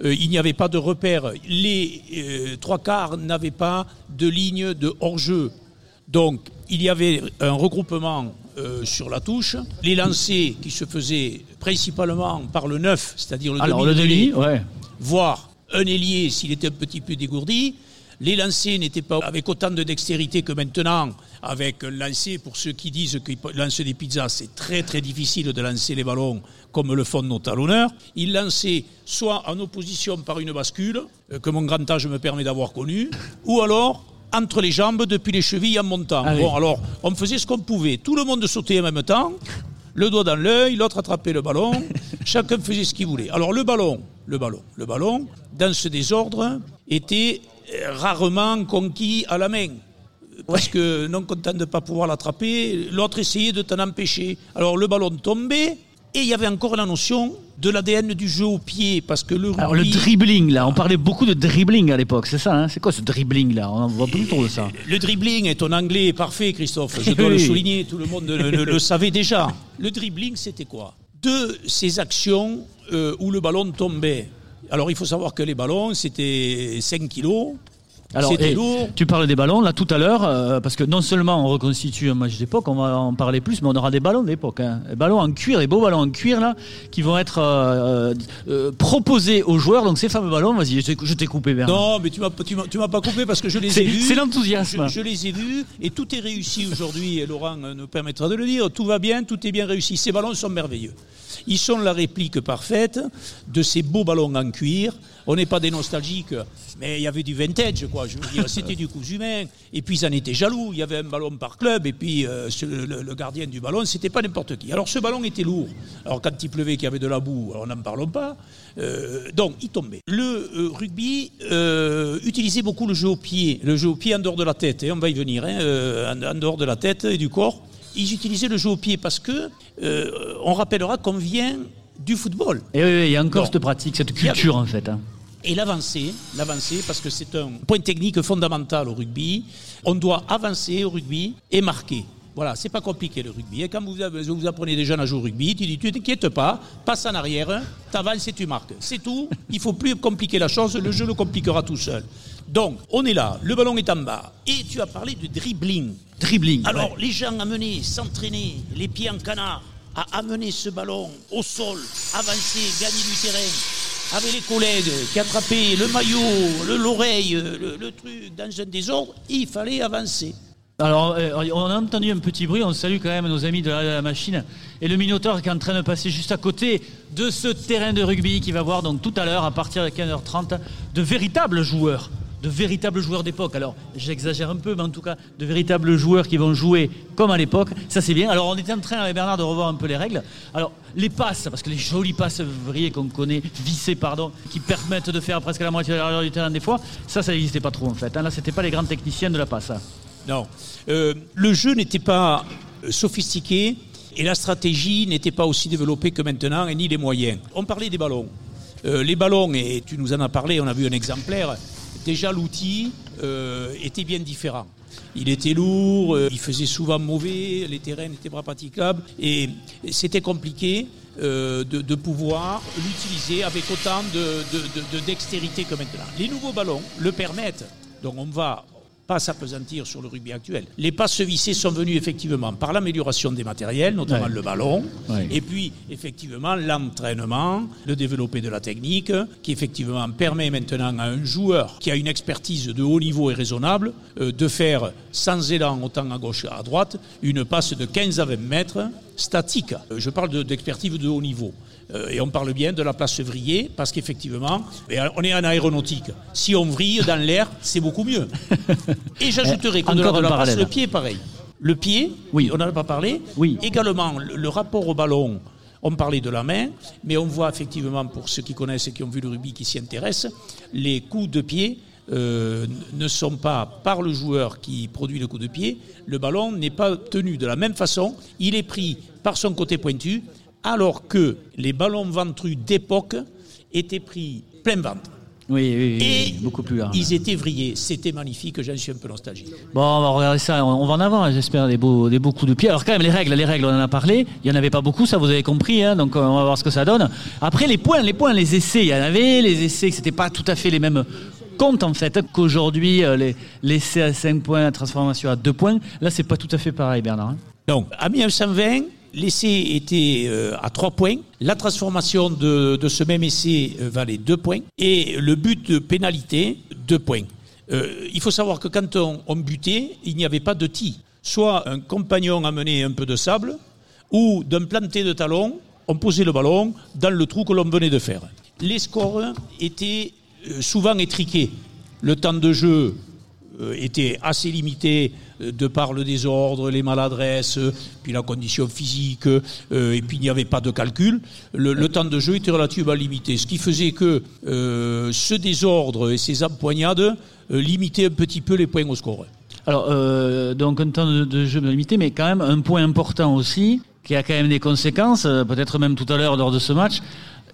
Speaker 5: euh, il n'y avait pas de repère. Les euh, trois quarts n'avaient pas de ligne de hors-jeu. Donc, il y avait un regroupement euh, sur la touche. Les lancers qui se faisaient principalement par le neuf, c'est-à-dire le
Speaker 2: Alors le
Speaker 5: demi
Speaker 2: demi, ouais.
Speaker 5: voire un ailier s'il était un petit peu dégourdi. Les lancers n'étaient pas avec autant de dextérité que maintenant, avec lancer, pour ceux qui disent qu'ils lancent des pizzas, c'est très très difficile de lancer les ballons comme le font nos talonneurs. Ils lançaient soit en opposition par une bascule, euh, que mon grand âge me permet d'avoir connu, ou alors entre les jambes depuis les chevilles en montant.
Speaker 2: Ah
Speaker 5: bon, alors, on faisait ce qu'on pouvait. Tout le monde sautait en même temps, le doigt dans l'œil, l'autre attrapait le ballon, <laughs> chacun faisait ce qu'il voulait. Alors le ballon, le ballon, le ballon, dans ce désordre, était euh, rarement conquis à la main. Parce que non content de ne pas pouvoir l'attraper, l'autre essayait de t'en empêcher. Alors le ballon tombait, et il y avait encore la notion de l'ADN du jeu au pied, parce que le rugby...
Speaker 2: Alors le dribbling là, on parlait beaucoup de dribbling à l'époque, c'est ça hein? C'est quoi ce dribbling là? On en voit plus trop de ça.
Speaker 5: Le dribbling est ton anglais parfait, Christophe. Je dois <laughs> le souligner, tout le monde le, le- le savait déjà. Le dribbling, c'était quoi? De ces actions euh, où le ballon tombait. Alors, il faut savoir que les ballons, c'était 5 kilos.
Speaker 2: Alors,
Speaker 5: C'était
Speaker 2: et
Speaker 5: lourd.
Speaker 2: tu parles des ballons là tout à l'heure, euh, parce que non seulement on reconstitue un match d'époque, on va en parler plus, mais on aura des ballons d'époque. Hein. Des ballons en cuir, des beaux ballons en cuir là, qui vont être euh, euh, proposés aux joueurs. Donc ces fameux ballons, vas-y, je t'ai- coupé Bernard.
Speaker 5: Non, mais tu m'as tu m'as- tu m'as pas coupé parce que je les ai vus.
Speaker 2: c'est l'enthousiasme.
Speaker 5: Je, je les ai vus et tout est réussi aujourd'hui. Et Laurent nous permettra de le dire. Tout va bien, tout est bien réussi. Ces ballons sont merveilleux. Ils sont la réplique parfaite de ces beaux ballons en cuir. On n'est pas des nostalgiques, mais il y avait du vintage, quoi. Je veux dire, <laughs> c'était du cousu humain. Et puis, ils en étaient jaloux. Il y avait un ballon par club. Et puis, euh, le, le gardien du ballon, c'était pas n'importe qui. Alors, ce ballon était lourd. Alors, quand il pleuvait, qu'il y avait de la boue, alors, n'en parlons pas. Euh, donc, il tombait. Le euh, rugby utilisait beaucoup le jeu au pied. Le jeu au pied en dehors de la tête. Et on va y venir. hein, en, en dehors de la tête et du corps. Ils utilisaient le jeu au pied parce que, euh, on rappellera qu'on vient du football.
Speaker 2: Et oui, oui, il y a encore cette pratique, cette
Speaker 5: a-
Speaker 2: culture en fait. hein.
Speaker 5: Et l'avancée, l'avancée, parce que c'est un point technique fondamental au rugby, on doit avancer au rugby et marquer. Voilà, c'est pas compliqué le rugby. Et quand vous, vous apprenez des jeunes à jouer au rugby, tu dis, tu t'inquiètes pas, passe en arrière, t'avances et tu marques. C'est tout. Il faut plus compliquer la chose, le jeu le compliquera tout seul. Donc, on est là, le ballon est en bas. Et tu as parlé de dribbling.
Speaker 2: Dribbling.
Speaker 5: Alors,
Speaker 2: ouais.
Speaker 5: les gens amenaient, s'entraîner, les pieds en canard, à amener ce ballon au sol, avancer, gagner du terrain, avec les collègues qui attrapaient le maillot, le- l'oreille, le, le truc dans un désordre, il fallait avancer.
Speaker 2: Alors, euh, on a entendu un petit bruit, on salue quand même nos amis de la, de la machine. Et le Minotaur qui est en train de passer juste à côté de ce terrain de rugby qui va voir donc tout à l'heure, à partir de 15h30, de véritables joueurs de véritables joueurs d'époque. Alors, j'exagère un peu, mais en tout cas, de véritables joueurs qui vont jouer comme à l'époque. Ça, c'est bien. Alors, on était en train avec Bernard de revoir un peu les règles. Alors, les passes, parce que les jolies passes vrillées qu'on connaît, vissées, pardon, qui permettent de faire presque la moitié de l'arrière du terrain des fois, ça, ça n'existait pas trop en fait. hein. Là, c'était pas les grands techniciens de la passe. hein.
Speaker 5: Non. Euh, le jeu n'était pas euh, sophistiqué et la stratégie n'était pas aussi développée que maintenant, et ni les moyens. On parlait des ballons. Euh, les ballons, et tu nous en as parlé, on a vu un exemplaire, déjà l'outil euh, était bien différent. Il était lourd, euh, il faisait souvent mauvais, les terrains n'étaient pas praticables, et c'était compliqué euh, de, pouvoir l'utiliser avec autant de- de dextérité que maintenant. Les nouveaux ballons le permettent, donc on va pas s'apesantir sur le rugby actuel. Les passes vissées sont venues effectivement par l'amélioration des matériels, notamment
Speaker 2: Ouais.
Speaker 5: le ballon,
Speaker 2: Ouais.
Speaker 5: et puis effectivement l'entraînement, le développé de la technique, qui effectivement permet maintenant à un joueur qui a une expertise de haut niveau et raisonnable euh, de faire sans élan autant à gauche qu'à droite une passe de 15 à 20 mètres statique. Euh, Je parle de- d'expertise de haut niveau. Euh, Et on parle bien de la place vrillée parce qu'effectivement, on est en aéronautique. Si on vrille dans l'air, c'est beaucoup mieux. Et j'ajouterai qu'au-delà
Speaker 2: Encore
Speaker 5: de la
Speaker 2: parallèle.
Speaker 5: le pied, pareil. Le pied,
Speaker 2: Oui.
Speaker 5: on n'en a pas parlé.
Speaker 2: Oui.
Speaker 5: Également, le, le rapport au ballon, on parlait de la main, mais on voit effectivement, pour ceux qui connaissent et qui ont vu le rugby, qui s'y intéressent, les coups de pied euh, ne sont pas par le joueur qui produit le coup de pied. Le ballon n'est pas tenu de la même façon. Il est pris par son côté pointu, alors que les ballons ventrus d'époque étaient pris plein ventre.
Speaker 2: Oui, oui, oui,
Speaker 5: Et
Speaker 2: beaucoup plus large.
Speaker 5: ils étaient vrillés. C'était magnifique, j'en suis un peu nostalgique.
Speaker 2: Bon, on va regarder ça. On on va en avoir, j'espère, des beaux, des beaux coups de pied. Alors quand même, les règles, les règles, on en a parlé. Il y en avait pas beaucoup, ça vous avez compris. Hein, donc euh, on va voir ce que ça donne. Après les points, les points, les essais, il y en avait. Les essais, que c'était pas tout à fait les mêmes comptes en fait. hein, Qu'aujourd'hui, euh, les l'essai à 5 points, la transformation à 2 points. Là, c'est pas tout à fait pareil, Bernard. hein.
Speaker 5: Donc, à 1920, l'essai était euh, à 3 points. La transformation de, ce même essai euh, valait 2 points. Et le but de pénalité, 2 points. Euh, il faut savoir que quand on, butait, il n'y avait pas de tee. Soit un compagnon amenait un peu de sable, ou d'un planté de talon, on posait le ballon dans le trou que l'on venait de faire. Les scores étaient souvent étriqués. Le temps de jeu était assez limité de par le désordre, les maladresses, euh, puis la condition physique, euh, et puis il n'y avait pas de calcul. Le, le temps de jeu était relativement limité, ce qui faisait que euh, ce désordre et ces empoignades euh, limitaient un petit peu les points au score.
Speaker 2: Alors, euh, donc un temps de, de jeu limité, mais quand même un point important aussi, qui a quand même des conséquences, euh, peut-être même tout à l'heure lors de ce match,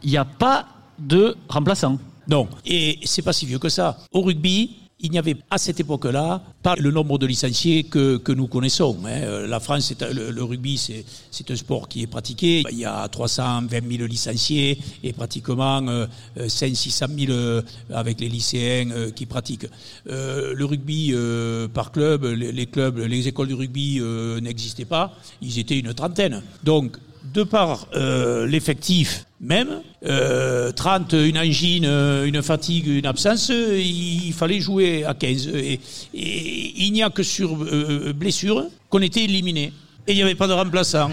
Speaker 2: il n'y a pas de remplaçant.
Speaker 5: Non, et c'est pas si vieux que ça. Au rugby, il n'y avait à cette époque-là pas le nombre de licenciés que, que nous connaissons. hein. Euh, La France, le, le rugby, c'est un sport qui est pratiqué. Il y a 320 000 licenciés et pratiquement euh, 500 000 euh, avec les lycéens euh, qui pratiquent. Euh, le rugby euh, par club, les, clubs, les écoles de rugby euh, n'existaient pas. Ils étaient une trentaine. Donc, de par euh, l'effectif même, euh, 30, une angine, euh, une fatigue, une absence, il fallait jouer à 15. Et, il n'y a que sur euh, blessure qu'on était éliminé. Et il n'y avait pas de remplaçant.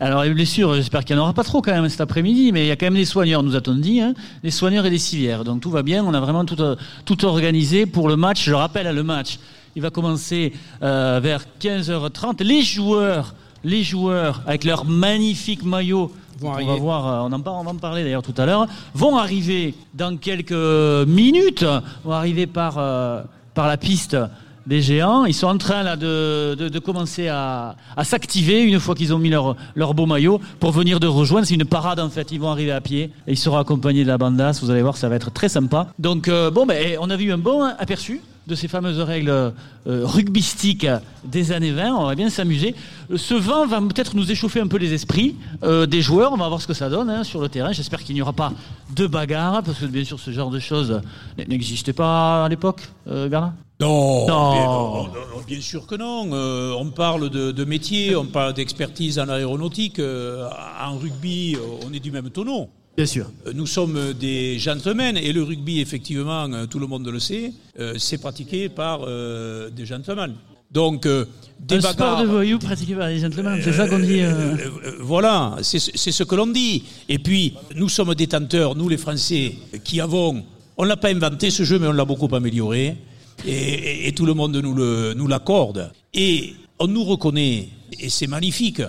Speaker 2: Alors les blessures, j'espère qu'il n'y en aura pas trop quand même cet après-midi, mais il y a quand même des soigneurs, nous a-t-on dit, hein, des soigneurs et des civières. Donc tout va bien, on a vraiment tout, euh, tout organisé pour le match. Je rappelle, hein, le match, il va commencer vers 15h30. Les joueurs, les joueurs, avec leur magnifique maillot,
Speaker 1: Vont
Speaker 2: on va voir, euh, on en, on va en parler d'ailleurs tout à l'heure, vont arriver dans quelques minutes, vont arriver par, euh, par la piste des géants. Ils sont en train là de, de, de commencer à, à s'activer une fois qu'ils ont mis leur, leur beau maillot pour venir de rejoindre. C'est une parade en fait. Ils vont arriver à pied et ils seront accompagnés de la bandasse. Vous allez voir, ça va être très sympa. Donc euh, bon, ben, on a vu un bon aperçu de ces fameuses règles euh, rugbystiques des années 20. On va bien s'amuser. Ce vent va peut-être nous échauffer un peu les esprits euh, des joueurs. On va voir ce que ça donne hein, sur le terrain. J'espère qu'il n'y aura pas de bagarre parce que bien sûr ce genre de choses n'existait pas à l'époque, euh, Bernard.
Speaker 5: Non,
Speaker 2: Non.
Speaker 5: Bien, non, non, bien sûr que non. Euh, on parle de, de métier, on parle d'expertise en aéronautique. Euh, en rugby, on est du même tonneau.
Speaker 2: Bien sûr.
Speaker 5: Euh, Nous sommes des gentlemen et le rugby, effectivement, euh, tout le monde le sait, euh, c'est pratiqué par euh, des gentlemen. Donc, euh, des
Speaker 2: Un sport
Speaker 5: bagarres.
Speaker 2: de voyous pratiqué par les gentlemen, c'est ça qu'on dit.
Speaker 5: voilà, c'est ce que l'on dit. Et puis, nous sommes détenteurs, nous les Français, qui avons. On ne l'a pas inventé ce jeu, mais on l'a beaucoup amélioré. Et, et- et tout le monde nous l'accorde. et on nous reconnaît, et c'est magnifique.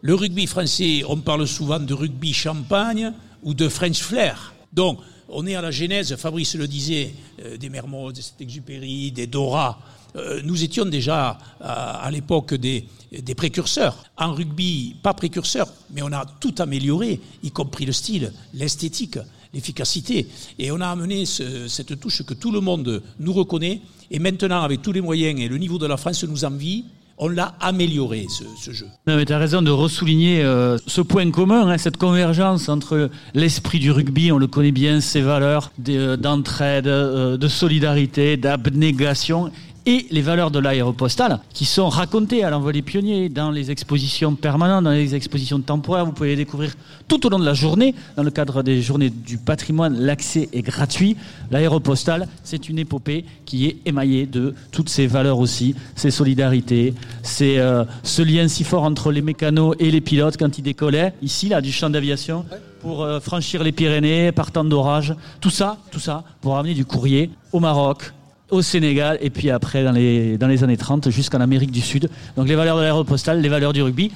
Speaker 5: Le rugby français, on parle souvent de rugby champagne ou de French flair. Donc, on est à la genèse, Fabrice le disait, euh, des Mermoz, des Saint-Exupéry, des Dora. Euh, nous étions déjà à, à l'époque des, des précurseurs. En rugby, pas précurseurs, mais on a tout amélioré, y compris le style, l'esthétique, l'efficacité. Et on a amené ce- cette touche que tout le monde nous reconnaît. Et maintenant, avec tous les moyens et le niveau de la France nous envie, on l'a amélioré, ce, jeu.
Speaker 2: Non, mais tu as raison de ressouligner euh, ce point commun, hein, cette convergence entre l'esprit du rugby, on le connaît bien, ses valeurs de- d'entraide, euh, de solidarité, d'abnégation, et les valeurs de l'aéropostale qui sont racontées à l'envolée pionnier dans les expositions permanentes, dans les expositions temporaires. Vous pouvez les découvrir tout au long de la journée. Dans le cadre des journées du patrimoine, l'accès est gratuit. L'aéropostale, c'est une épopée qui est émaillée de toutes ces valeurs aussi, ces solidarités, c'est euh, ce lien si fort entre les mécanos et les pilotes quand ils décollaient, ici, là, du champ d'aviation, pour euh, franchir les Pyrénées, partant d'orage. Tout ça, tout ça, pour amener du courrier au Maroc, au Sénégal, et puis après, dans les, dans les années 30, jusqu'en Amérique du Sud. Donc les valeurs de l'aéropostale, les valeurs du rugby,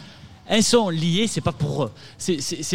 Speaker 2: elles sont liées, c'est pas pour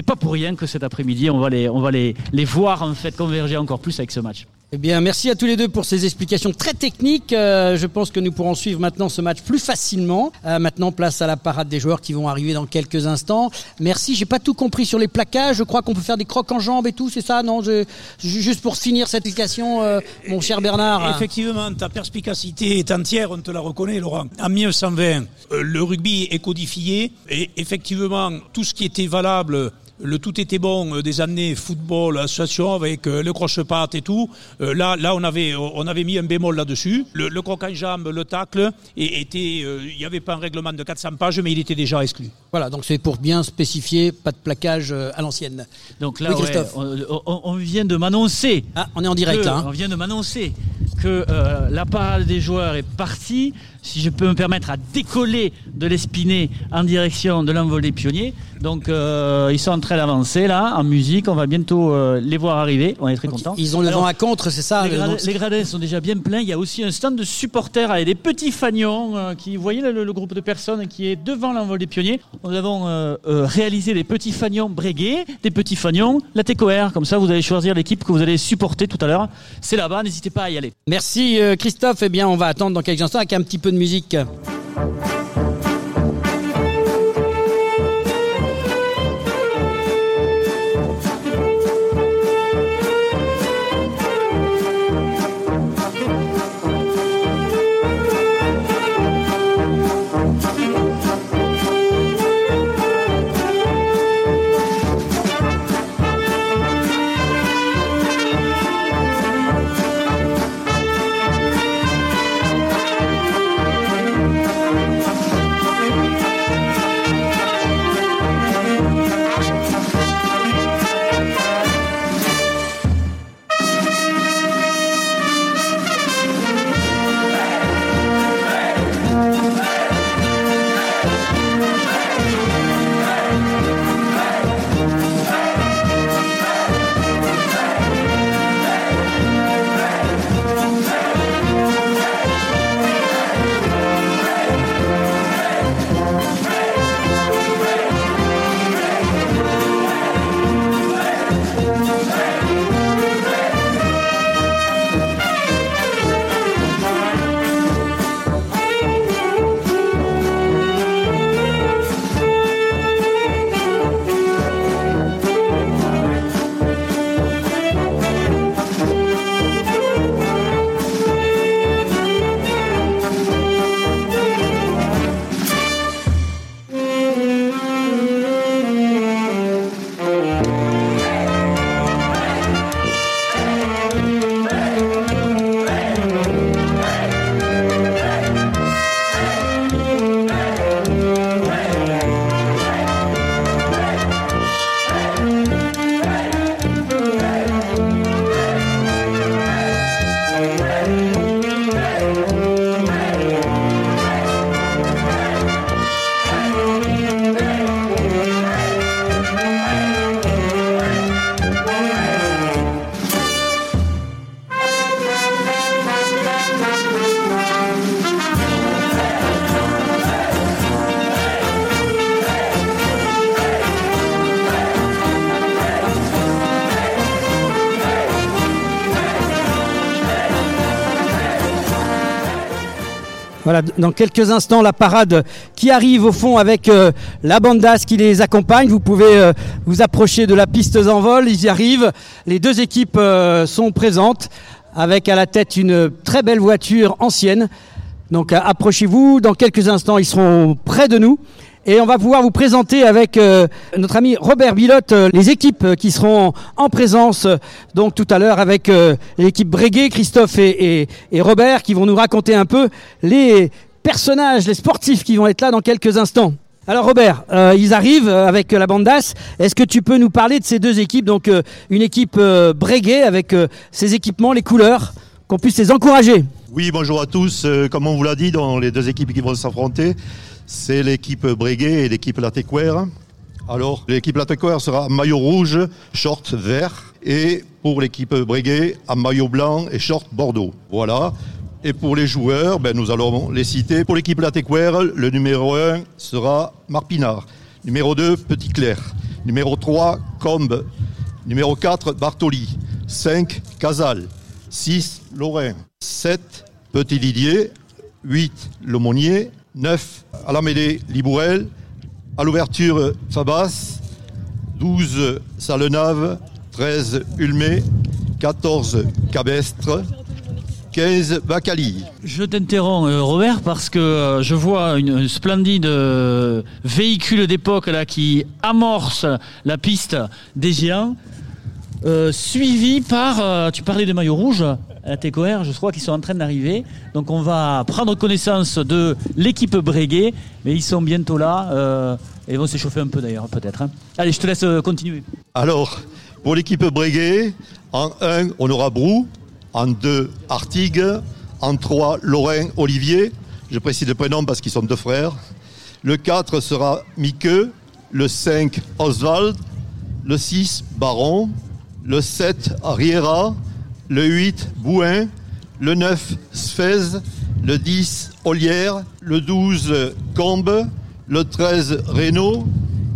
Speaker 2: pas pour rien que cet après-midi on va les on va les, les voir en fait converger encore plus avec ce match.
Speaker 1: Eh bien, merci à tous les deux pour ces explications très techniques. Euh, je pense que nous pourrons suivre maintenant ce match plus facilement. Euh, maintenant, place à la parade des joueurs qui vont arriver dans quelques instants. Merci. J'ai pas tout compris sur les plaquages. Je crois qu'on peut faire des crocs en jambes et tout. C'est ça, non? Je, Juste pour finir cette explication, euh, mon cher Bernard.
Speaker 5: Effectivement, ta perspicacité est entière, on te la reconnaît, Laurent. En 1920, euh, le rugby est codifié et effectivement, tout ce qui était valable. Le tout était bon euh, des années football, association avec euh, le croche-patte et tout. Euh, là, là, on avait, on avait mis un bémol là-dessus. Le, le croc en jambe, le tacle, et était, euh, il n'y avait pas un règlement de 400 pages, mais il était déjà exclu.
Speaker 1: Voilà, donc c'est pour bien spécifier, pas de plaquage euh, à l'ancienne.
Speaker 2: Donc là,
Speaker 1: Oui,
Speaker 2: ouais,
Speaker 1: Christophe.
Speaker 2: on, on- on vient de m'annoncer
Speaker 1: Ah, on est en direct
Speaker 2: que-
Speaker 1: là. hein.
Speaker 2: On vient de m'annoncer que euh, la parade des joueurs est partie. Si je peux me permettre à décoller de l'Espinet en direction de l'envolée pionnier. Donc euh, ils sont en train d'avancer là en musique. On va bientôt euh, les voir arriver. On est très contents.
Speaker 1: Ils ont le
Speaker 2: Alors,
Speaker 1: vent à contre, c'est ça
Speaker 2: les, grad-
Speaker 1: donc-
Speaker 2: les gradins sont déjà bien pleins. Il y a aussi un stand de supporters avec des petits fagnons euh, qui, vous voyez le, le groupe de personnes qui est devant l'envol des pionniers. Nous avons réalisé des petits fagnons Breguet, des petits fagnons la TCOR. Comme ça, vous allez choisir l'équipe que vous allez supporter tout à l'heure. C'est là-bas, n'hésitez pas à y aller.
Speaker 1: Merci Christophe. Eh bien, on va attendre dans quelques instants avec un petit peu de musique. Dans quelques instants, la parade qui arrive au fond avec euh, la bandasse qui les accompagne. Vous pouvez euh, vous approcher de la piste en vol, ils y arrivent. Les deux équipes euh, sont présentes avec à la tête une très belle voiture ancienne. Donc approchez-vous, dans quelques instants, ils seront près de nous. Et on va pouvoir vous présenter avec euh, notre ami Robert Bilotte euh, les équipes qui seront en présence donc tout à l'heure avec euh, l'équipe Breguet, Christophe et, Robert qui vont nous raconter un peu les personnages, les sportifs qui vont être là dans quelques instants. Alors Robert, ils arrivent avec la bande d'As. Est-ce que tu peux nous parler de ces deux équipes Donc une équipe Breguet avec ses équipements, les couleurs, qu'on puisse les encourager?
Speaker 6: Oui, bonjour à tous. comme on vous l'a dit, dans les deux équipes qui vont s'affronter, c'est l'équipe Breguet et l'équipe Latécoère. Alors, l'équipe Latécoère sera maillot rouge, short vert. Et pour l'équipe Breguet, à maillot blanc et short bordeaux. Voilà. Et pour les joueurs, ben, nous allons les citer. Pour l'équipe Latécoère, le numéro 1 sera Marc Pinard. Numéro 2, Petit Clair. Numéro 3, Combe. Numéro 4, Bartoli. 5, Casal. 6, Lorrain. 7, Petit Didier. 8, Lomonier. 9 à la mêlée Libourel, à l'ouverture Fabas, 12 Salenave, 13 Ulmé, 14 Cabestre, 15 Bacali.
Speaker 2: Je t'interromps euh, Robert parce que euh, je vois une splendide euh, véhicule d'époque qui amorce la piste des géants. Suivi par, tu parlais des maillots rouges, à TECOR, je crois qu'ils sont en train d'arriver. Donc on va prendre connaissance de l'équipe Breguet, mais ils sont bientôt là euh, et vont s'échauffer un peu d'ailleurs, peut-être. Hein. Allez, je te laisse euh, continuer.
Speaker 6: Alors, pour l'équipe Breguet, en 1, on aura Brou, en 2, Artigue, en 3, Lorrain, Olivier. Je précise le prénom parce qu'ils sont deux frères. Le 4 sera Mique, le 5, Oswald, le 6, Baron, le 7, Riera, le 8 Bouin, le 9 Sfez, le 10 Olière, le 12 Combe, le 13 Reynaud,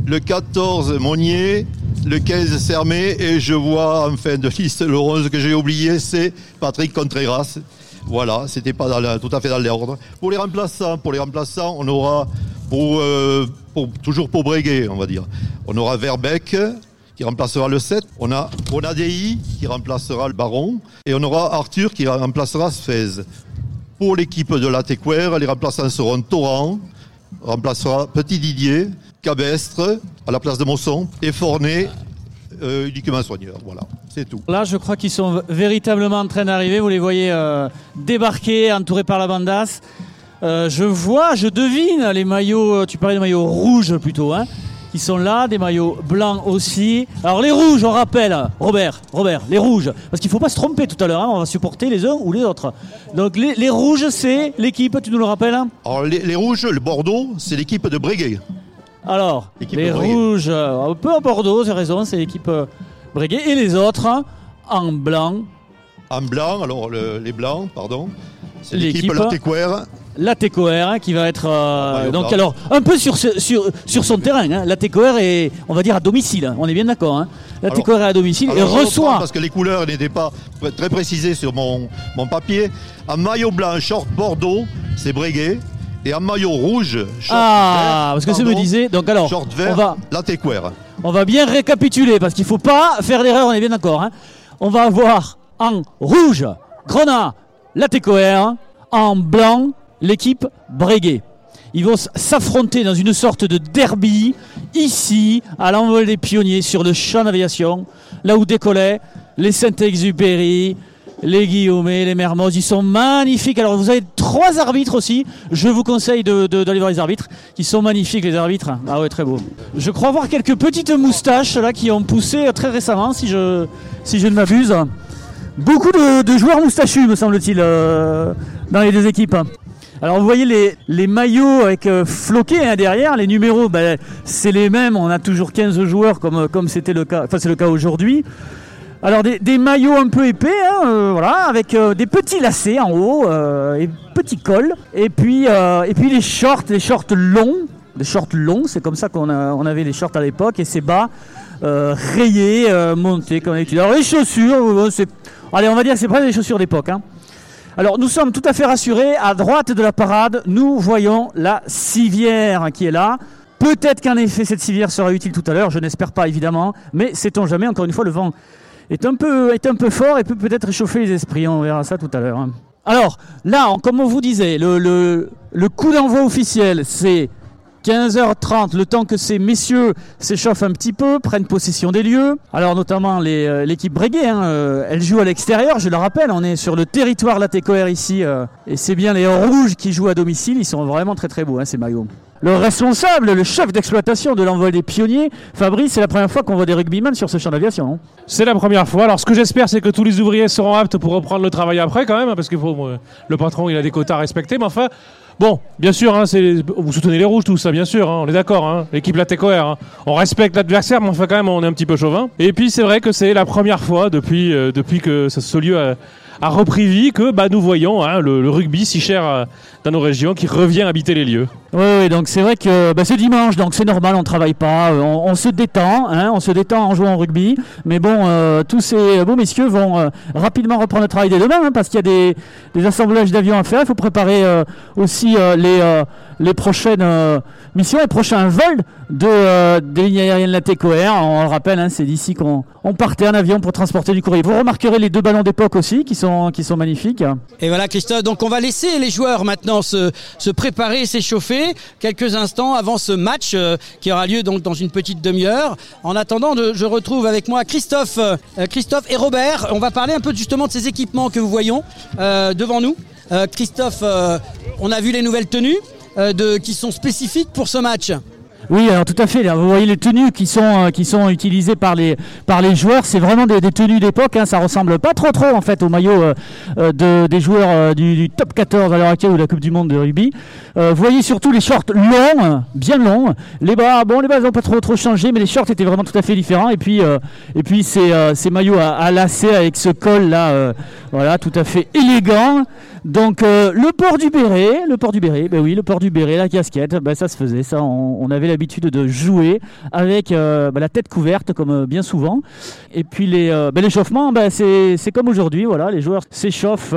Speaker 6: le 14 Monnier, le 15 Sermé et je vois en fin de liste le 11 que j'ai oublié, c'est Patrick Contreras. Voilà, c'était pas tout à fait dans l'ordre. Pour les remplaçants, on aura euh, toujours pour Breguet, on va dire. On aura Verbeck, qui remplacera le 7. On a Onadei qui remplacera le Baron. Et on aura Arthur qui remplacera Sfez. Pour l'équipe de la Tequer, les remplaçants seront Torrent, remplacera Petit Didier, Cabestre à la place de Mosson et Fornet euh, uniquement soigneur. Voilà, c'est tout.
Speaker 2: Là, je crois qu'ils sont véritablement en train d'arriver. Vous les voyez euh, débarquer, entourés par la bandasse. Euh, je vois, je devine les maillots. Tu parlais de maillots rouges plutôt, hein qui sont là, des maillots blancs aussi. Alors les rouges, on rappelle, Robert, Robert, les rouges, parce qu'il ne faut pas se tromper tout à l'heure, hein, on va supporter les uns ou les autres. Donc les, rouges, c'est l'équipe, tu nous le rappelles hein
Speaker 6: Alors les, rouges, le Bordeaux, c'est l'équipe de Breguet.
Speaker 2: Alors, les rouges, un peu à Bordeaux, c'est raison, c'est l'équipe euh, Breguet. Et les autres, en blanc.
Speaker 6: En blanc, alors les blancs, pardon. C'est l'équipe Latécoère.
Speaker 2: Latécoère hein, qui va être euh, donc alors un peu sur, sur, sur son terrain. Hein. Latécoère est on va dire à domicile. On est bien d'accord. Hein. Latécoère est à domicile et reçoit.
Speaker 6: Parce que les couleurs n'étaient pas très précisées sur mon, mon papier. Un maillot blanc, short Bordeaux, c'est Breguet. Et un maillot rouge, short
Speaker 2: ah, parce que ça me disait. Donc alors,
Speaker 6: short vert, on va, Latécoère.
Speaker 2: On va bien récapituler parce qu'il faut pas faire d'erreur. On est bien d'accord. Hein. On va avoir en rouge Grenat, Latécoère, en blanc l'équipe Breguet. Ils vont s'affronter dans une sorte de derby, ici, à l'envol des pionniers, sur le champ d'aviation, là où décollaient les Saint-Exupéry, les Guillaumet, les Mermoz. Ils sont magnifiques. Alors, vous avez trois arbitres aussi. Je vous conseille d'aller de, voir les arbitres, qui sont magnifiques, les arbitres. Ah ouais, très beau. Je crois voir quelques petites moustaches, là, qui ont poussé très récemment, si je, si je ne m'abuse. Beaucoup de, joueurs moustachus, me semble-t-il, euh, dans les deux équipes. Alors vous voyez les, maillots avec euh, floqués hein, derrière, les numéros, ben, c'est les mêmes, on a toujours 15 joueurs comme comme c'était le cas, c'est le cas aujourd'hui. Alors des, maillots un peu épais, hein, euh, avec euh, des petits lacets en haut et petits cols, et puis et les shorts, les shorts longs, des shorts longs, c'est comme ça qu'on on avait les shorts à l'époque, et ces bas rayés, montés comme d'habitude. Alors les chaussures, c'est, allez on va dire c'est pas des chaussures d'époque. Hein. Alors nous sommes tout à fait rassurés. À droite de la parade, nous voyons la civière qui est là. Peut-être qu'en effet cette civière sera utile tout à l'heure, je n'espère pas évidemment, mais sait-on jamais, encore une fois le vent est un peu, est un peu fort et peut peut-être réchauffer les esprits, on verra ça tout à l'heure. hein. Alors là, comme on vous disait, le, le coup d'envoi officiel c'est 15h30, le temps que ces messieurs s'échauffent un petit peu, prennent possession des lieux. Alors notamment euh, l'équipe Breguet, hein, euh, elle joue à l'extérieur, je le rappelle, on est sur le territoire Latécoère ici, euh, et c'est bien les rouges qui jouent à domicile, ils sont vraiment très très beaux hein, ces maillots. Le responsable, le chef d'exploitation de l'envol des pionniers, Fabrice, c'est la première fois qu'on voit des rugbymen sur ce champ d'aviation. hein.
Speaker 3: C'est la première fois. Alors, ce que j'espère, c'est que tous les ouvriers seront aptes pour reprendre le travail après, quand même, hein, parce que faut, le patron, il a des quotas à respecter. Mais enfin, bon, bien sûr, hein, vous soutenez les rouges, tout ça, bien sûr, hein, on est d'accord. Hein, l'équipe Latécoère, hein. on respecte l'adversaire, mais enfin, quand même, on est un petit peu chauvin. Et puis, c'est vrai que c'est la première fois depuis, euh, depuis que ce, lieu a, repris vie que bah, nous voyons le, rugby si cher dans nos régions qui revient habiter les lieux.
Speaker 2: Oui, oui, donc c'est vrai que bah, c'est dimanche, donc c'est normal, on travaille pas, euh, on, on se détend, hein, on se détend en jouant au rugby. Mais bon, euh, tous ces beaux messieurs vont euh, rapidement reprendre le travail dès demain, hein, parce qu'il y a des, des assemblages d'avions à faire. Il faut préparer euh, aussi euh, les, euh, les prochaines euh, missions, les prochains vols de, euh, des lignes aériennes Latécoère. On le rappelle, hein, c'est d'ici qu'on on partait en avion pour transporter du courrier. Vous remarquerez les deux ballons d'époque aussi, qui sont, qui sont magnifiques.
Speaker 1: Et voilà Christophe, donc on va laisser les joueurs maintenant se, se préparer, s'échauffer quelques instants avant ce match euh, qui aura lieu dans une petite demi-heure. En attendant, je retrouve avec moi Christophe, euh, Christophe et Robert. On va parler un peu justement de ces équipements que vous voyons euh, devant nous. Christophe, on a vu les nouvelles tenues qui sont spécifiques pour ce match.
Speaker 2: Oui, alors tout à fait. Vous voyez les tenues qui sont euh, qui sont utilisées par les par les joueurs, c'est vraiment des, tenues d'époque. Hein, ça ressemble pas trop trop en fait au maillot euh, euh, de, des joueurs du, top 14 à l'heure actuelle ou de la Coupe du Monde de rugby. Vous voyez surtout les shorts longs, bien longs. Les bas, bon, les bas n'ont pas trop trop changé, mais les shorts étaient vraiment tout à fait différents. Et puis et puis ces ces maillots à, à lacets avec ce col là, voilà, tout à fait élégant. Donc euh, le port du béret, le port du béret, ben oui, le port du béret, la casquette, ben ça se faisait, ça, on, avait l'habitude de jouer avec euh, ben, la tête couverte comme euh, bien souvent. Et puis les ben, l'échauffement, ben, c'est comme aujourd'hui, voilà, les joueurs s'échauffent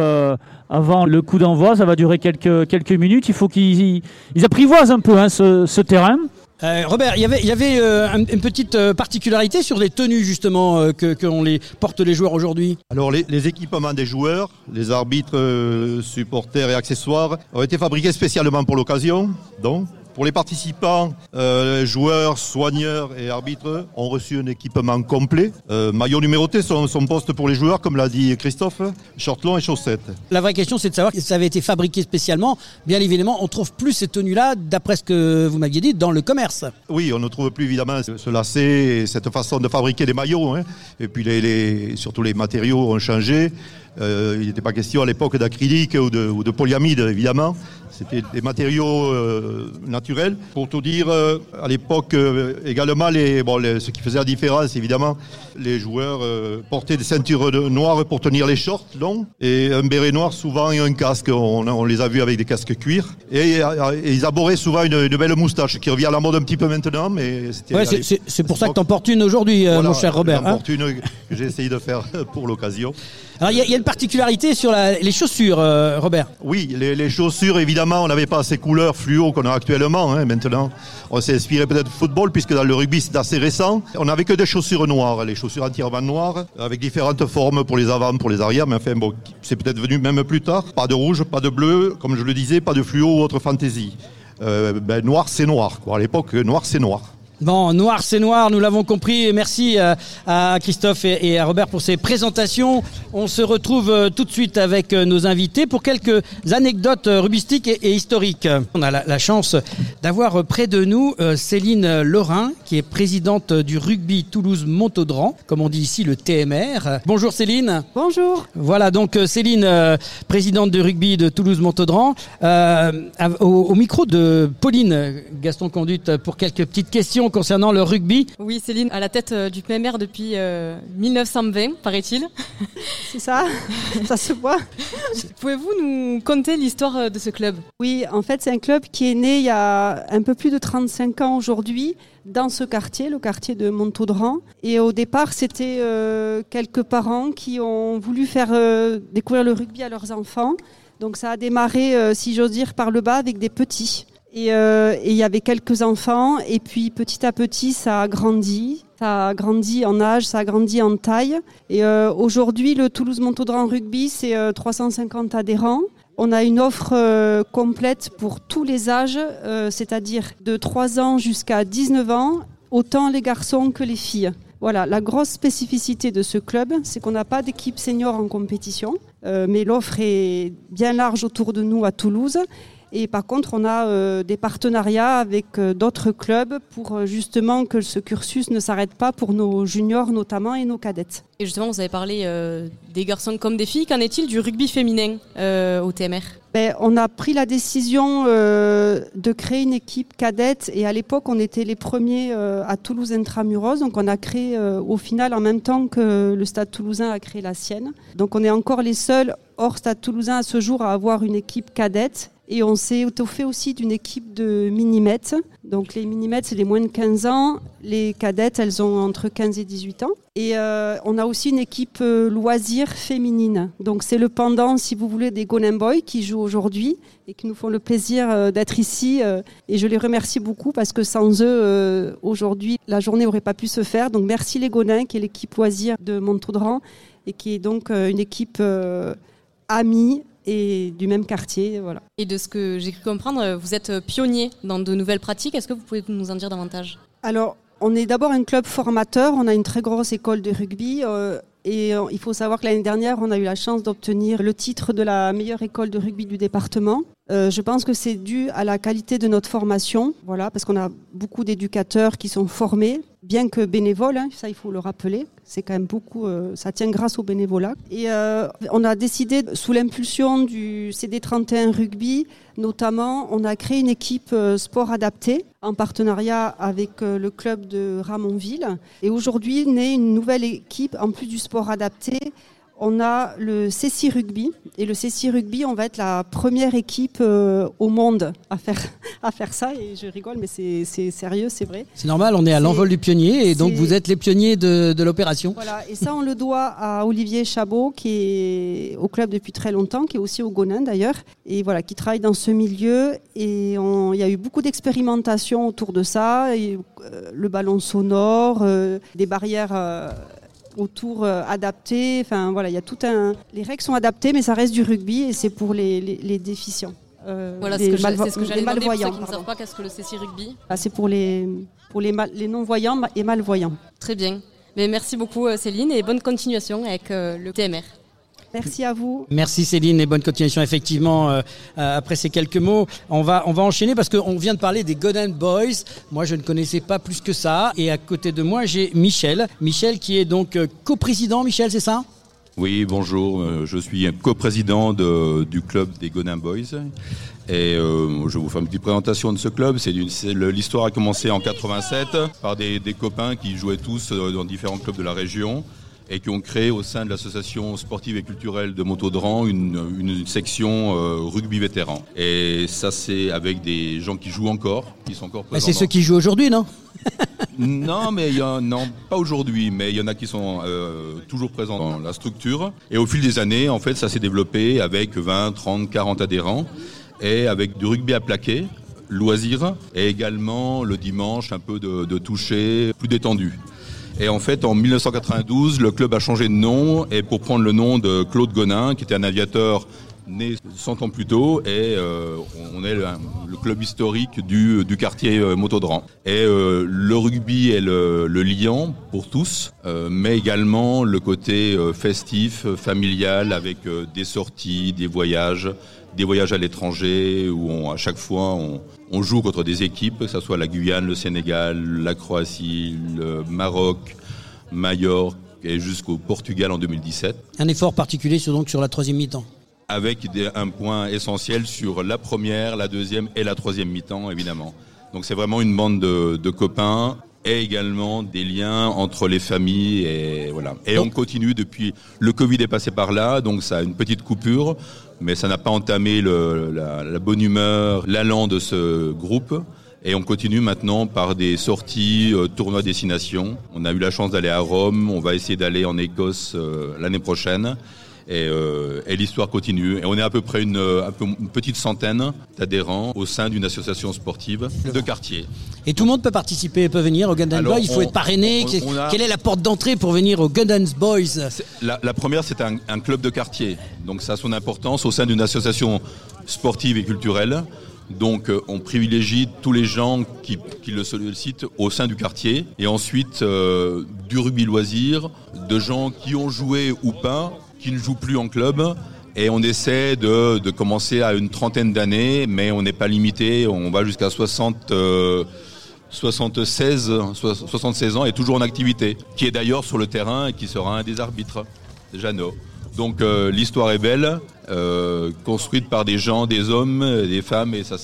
Speaker 2: avant le coup d'envoi, ça va durer quelques minutes. Il faut qu'ils ils apprivoisent un peu hein, ce terrain.
Speaker 1: Euh, Robert, il y avait, euh, un- une petite euh, particularité sur les tenues justement euh, que, que les porte les joueurs aujourd'hui?
Speaker 6: Alors les, les équipements des joueurs, les arbitres, supporters et accessoires ont été fabriqués spécialement pour l'occasion. Donc pour les participants, euh, joueurs, soigneurs et arbitres ont reçu un équipement complet. Euh, maillot numéroté, son, son poste pour les joueurs, comme l'a dit Christophe, short long et chaussettes.
Speaker 1: La vraie question, c'est de savoir si ça avait été fabriqué spécialement. Bien évidemment, on trouve plus ces tenues-là, d'après ce que vous m'aviez dit, dans le commerce.
Speaker 6: Oui, on ne trouve plus évidemment ce ce lacet et cette façon de fabriquer des maillots. hein. Et puis les, les- surtout les matériaux ont changé. Euh, il n'était pas question à l'époque d'acrylique ou de, ou de polyamide, évidemment. C'était des matériaux euh, naturels. Pour tout dire, euh, à l'époque également, les, bon, les- ce qui faisait la différence, évidemment, les joueurs portaient des ceintures noires pour tenir les shorts longs et un béret noir souvent et un casque. On, on les a vus avec des casques cuir. Et, et ils arboraient souvent une, une belle moustache qui revient à la mode un petit peu maintenant, mais.
Speaker 1: Ouais, c'est- pour ça que t'en portes une aujourd'hui,
Speaker 6: Voilà,
Speaker 1: mon cher Robert.
Speaker 6: j'en
Speaker 1: hein.
Speaker 6: porte une que j'ai essayé de faire <laughs> pour l'occasion.
Speaker 1: Alors, il y, a- une particularité sur les chaussures, euh, Robert.
Speaker 6: Oui, les, chaussures, évidemment, on n'avait pas ces couleurs fluo qu'on a actuellement. hein, maintenant, on s'est inspiré peut-être du football, puisque dans le rugby, c'est assez récent. On n'avait que des chaussures noires, les chaussures entièrement noires, avec différentes formes pour les avant, pour les arrières. Mais enfin, bon, c'est peut-être venu même plus tard. Pas de rouge, pas de bleu, comme je le disais, pas de fluo ou autre fantaisie. Euh, ben, noir, c'est noir. Quoi. À l'époque, noir, c'est noir.
Speaker 1: Bon, noir, c'est noir, nous l'avons compris. Merci euh, à Christophe et, à Robert pour ces présentations. On se retrouve euh, tout de suite avec euh, nos invités pour quelques anecdotes rubistiques et, historiques. On a la, chance d'avoir près de nous Céline Lorrain, qui est présidente du rugby Toulouse-Montaudran, comme on dit ici le TMR. Bonjour Céline.
Speaker 7: Bonjour.
Speaker 1: Voilà donc Céline, présidente du rugby de Toulouse-Montaudran, euh, au, au micro de Pauline Gaston Conduite pour quelques petites questions concernant le rugby.
Speaker 4: Oui, Céline, à la tête euh, du PMR depuis euh, 1920, paraît-il. <laughs>
Speaker 7: C'est ça Ça se voit <laughs>
Speaker 4: Pouvez-vous nous conter l'histoire euh, de ce club?
Speaker 7: Oui, en fait, c'est un club qui est né il y a un peu plus de 35 ans aujourd'hui dans ce quartier, le quartier de Montaudran. Et au départ, c'était euh, quelques parents qui ont voulu faire euh, découvrir le rugby à leurs enfants. Donc ça a démarré, euh, si j'ose dire, par le bas avec des petits. Et euh, et il y avait quelques enfants. Et puis petit à petit, ça a grandi. Ça a grandi en âge, ça a grandi en taille. Et euh, aujourd'hui, le Toulouse-Montaudran Rugby, c'est euh, 350 adhérents. On a une offre euh, complète pour tous les âges, euh, c'est-à-dire de 3 ans jusqu'à 19 ans, autant les garçons que les filles. Voilà, la grosse spécificité de ce club, c'est qu'on n'a pas d'équipe senior en compétition, mais l'offre est bien large autour de nous à Toulouse. Et par contre, on a euh, des partenariats avec euh, d'autres clubs pour euh, justement que ce cursus ne s'arrête pas pour nos juniors notamment et nos cadettes.
Speaker 4: Et justement, vous avez parlé des garçons comme des filles. Qu'en est-il du rugby féminin au TMR
Speaker 7: Ben, on a pris la décision de créer une équipe cadette et à l'époque on était les premiers à Toulouse Intramuros donc on a créé au final en même temps que le Stade Toulousain a créé la sienne. Donc on est encore les seuls hors Stade Toulousain à ce jour à avoir une équipe cadette et on s'est étoffé aussi d'une équipe de minimètres. Donc les minimètres c'est les moins de 15 ans, les cadettes elles ont entre 15 et 18 ans et euh, on a aussi une équipe euh, loisirs féminine. Donc c'est le pendant, si vous voulez, des Golden Boys qui jouent aujourd'hui et qui nous font le plaisir euh, d'être ici. et je les remercie beaucoup parce que sans eux, aujourd'hui, la journée n'aurait pas pu se faire. Donc merci les Gonins, qui est l'équipe loisirs de Montaudran et qui est donc une équipe amie et du même quartier. Voilà.
Speaker 4: Et de ce que j'ai cru comprendre, vous êtes pionnier dans de nouvelles pratiques. Est-ce que vous pouvez nous en dire davantage?
Speaker 7: Alors, on est d'abord un club formateur. On a une très grosse école de rugby. euh, et euh, il faut savoir que l'année dernière, on a eu la chance d'obtenir le titre de la meilleure école de rugby du département. Euh, je pense que c'est dû à la qualité de notre formation, voilà, parce qu'on a beaucoup d'éducateurs qui sont formés, bien que bénévoles, hein, ça il faut le rappeler. C'est quand même beaucoup, euh, ça tient grâce au bénévolat. Et euh, on a décidé, sous l'impulsion du CD31 Rugby, notamment, on a créé une équipe sport adapté en partenariat avec le club de Ramonville. Et aujourd'hui, naît une nouvelle équipe, en plus du sport adapté, on a le CC Rugby. Et le CC Rugby, on va être la première équipe euh, au monde à faire, <laughs> à faire ça. Et je rigole, mais c'est sérieux, c'est vrai.
Speaker 1: C'est normal, on est à l'envol du pionnier et donc vous êtes les pionniers de, de l'opération.
Speaker 7: Voilà, et ça, on le doit à Olivier Chabot, qui est au club depuis très longtemps, qui est aussi au Gonin d'ailleurs, et voilà, qui travaille dans ce milieu. Et il y a eu beaucoup d'expérimentation autour de ça, et, euh, le ballon sonore, euh, des barrières. Autour euh, adaptées, enfin voilà, il y a tout un. Les règles sont adaptées, mais ça reste du rugby et c'est pour les, les, les déficients. Euh,
Speaker 4: Voilà,
Speaker 7: les
Speaker 4: c'est ce que c'est ce j'allais demander pour ceux
Speaker 7: malvoyants.
Speaker 4: qui ne savent pas qu'est-ce que le CC Rugby.
Speaker 7: Ah, c'est pour les pour les, mal- les non-voyants et malvoyants.
Speaker 4: Très bien. Mais merci beaucoup euh, Céline et bonne continuation avec euh, le TMR.
Speaker 7: Merci à vous.
Speaker 1: Merci Céline et bonne continuation. Effectivement, euh, euh, après ces quelques mots, on va, on va enchaîner parce qu'on vient de parler des Golden Boys. Moi, je ne connaissais pas plus que ça. Et à côté de moi, j'ai Michel. Michel qui est donc euh, coprésident, Michel, c'est ça?
Speaker 8: Oui, bonjour. euh, Je suis un coprésident de- du club des Gonin Boys. Et euh, je vous fais une petite présentation de ce club. C'est L'histoire a commencé en 87 par des, des copains qui jouaient tous dans différents clubs de la région et qui ont créé au sein de l'association sportive et culturelle de Montaudran une, une section euh, rugby vétéran. Et ça, c'est avec des gens qui jouent encore, qui sont encore
Speaker 1: Bah,
Speaker 8: présents.
Speaker 1: C'est ceux qui jouent aujourd'hui, non <laughs>
Speaker 8: non, mais il y en non, pas aujourd'hui, mais il y en a qui sont euh, toujours présents dans la structure. Et au fil des années, en fait, ça s'est développé avec 20, 30, 40 adhérents et avec du rugby à plaquer, loisir, et également le dimanche un peu de, de toucher plus détendu. Et en fait, en 1992, le club a changé de nom et pour prendre le nom de Claude Gonin, qui était un aviateur né 100 ans plus tôt, et euh, on est le, club historique du, quartier euh, Motaudran. Et euh, le rugby est le, le liant pour tous, mais également le côté festif, familial, avec des sorties, des voyages, des voyages à l'étranger, où on, à chaque fois on, on joue contre des équipes, que ce soit la Guyane, le Sénégal, la Croatie, le Maroc, Majorque et jusqu'au Portugal en 2017
Speaker 1: Un effort particulier sur, donc, sur la troisième mi-temps.
Speaker 8: avec des- un point essentiel sur la première, la deuxième et la troisième mi-temps, évidemment. Donc c'est vraiment une bande de, de copains et également des liens entre les familles et voilà. Et on continue depuis le Covid est passé par là, donc ça a une petite coupure, mais ça n'a pas entamé la bonne humeur, l'allant de ce groupe. Et on continue maintenant par des sorties, euh, tournois destination. On a eu la chance d'aller à Rome, on va essayer d'aller en Écosse euh, l'année prochaine. Et, euh, et l'histoire continue. Et on est à peu près une, une petite centaine d'adhérents au sein d'une association sportive de quartier.
Speaker 1: Et tout le monde peut participer, peut venir au
Speaker 8: Alors,
Speaker 1: Boys. Il faut
Speaker 8: on-
Speaker 1: être parrainé.
Speaker 8: on-
Speaker 1: Qu'est-
Speaker 8: on a-
Speaker 1: Quelle est la porte d'entrée pour venir au Gundams Boys
Speaker 8: La, la première, c'est un, un club de quartier. Donc ça a son importance au sein d'une association sportive et culturelle. Donc euh, on privilégie tous les gens qui, qui le sollicitent au sein du quartier. Et ensuite, euh, du rugby loisir, de gens qui ont joué ou pas, qui ne jouent plus en club. Et on essaie de, de commencer à une trentaine d'années, mais on n'est pas limité. On va jusqu'à 60... euh, 76, so- 76 ans et toujours en activité, qui est d'ailleurs sur le terrain et qui sera un des arbitres, Jeannot. Donc euh, l'histoire est belle, euh, construite par des gens, des hommes, des femmes, et ça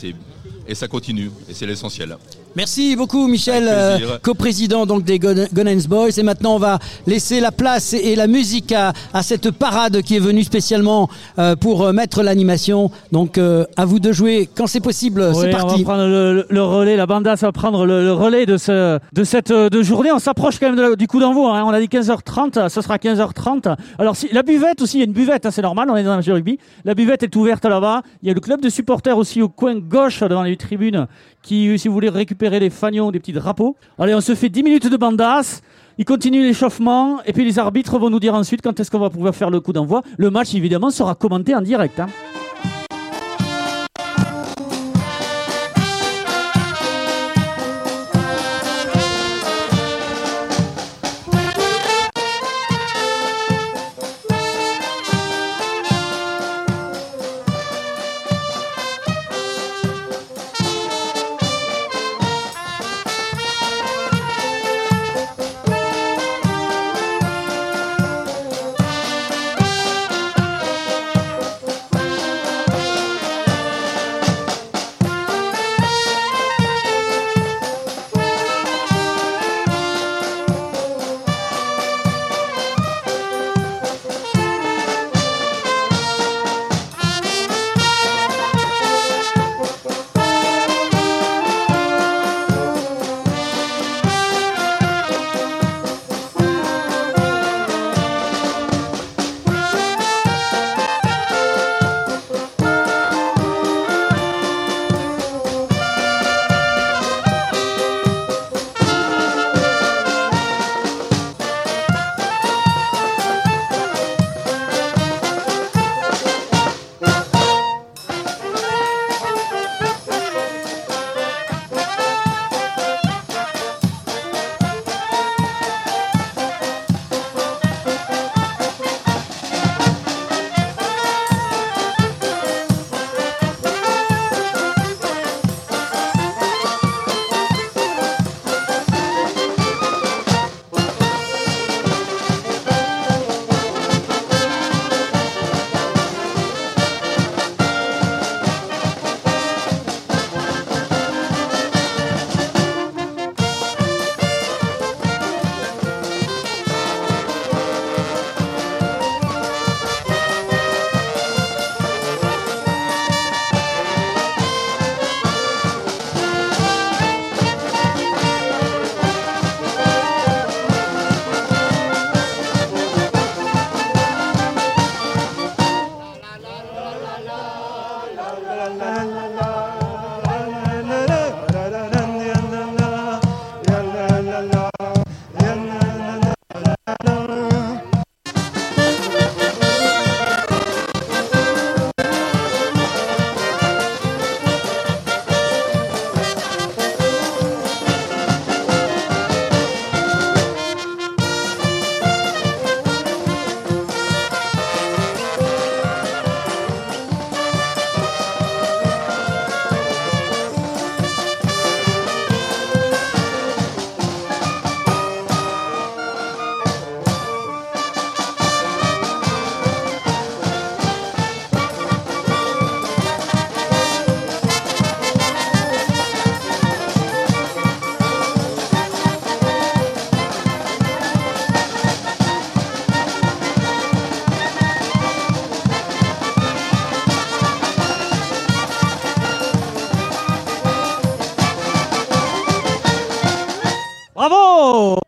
Speaker 8: et ça continue, et c'est l'essentiel.
Speaker 1: Merci beaucoup Michel, euh, coprésident donc des Gun- Gunnens Boys. Et maintenant on va laisser la place et, et la musique à, à cette parade qui est venue spécialement euh, pour euh, mettre l'animation. Donc euh, à vous de jouer quand c'est possible.
Speaker 2: Oui,
Speaker 1: c'est
Speaker 2: on
Speaker 1: parti.
Speaker 2: va prendre le, le- relais, la banda ça va prendre le, le relais de, ce, de cette euh, de journée. On s'approche quand même de la- du coup d'envoi. hein. On a dit 15h30, ce sera 15h30. Alors si, la buvette aussi, il y a une buvette, hein, c'est normal, on est dans un de rugby. La buvette est ouverte là-bas. Il y a le club de supporters aussi au coin gauche devant les tribunes qui, si vous voulez récupérer des fanions, des petits drapeaux. Allez, on se fait 10 minutes de bandas. Il continue l'échauffement et puis les arbitres vont nous dire ensuite quand est-ce qu'on va pouvoir faire le coup d'envoi. Le match évidemment sera commenté en direct. hein.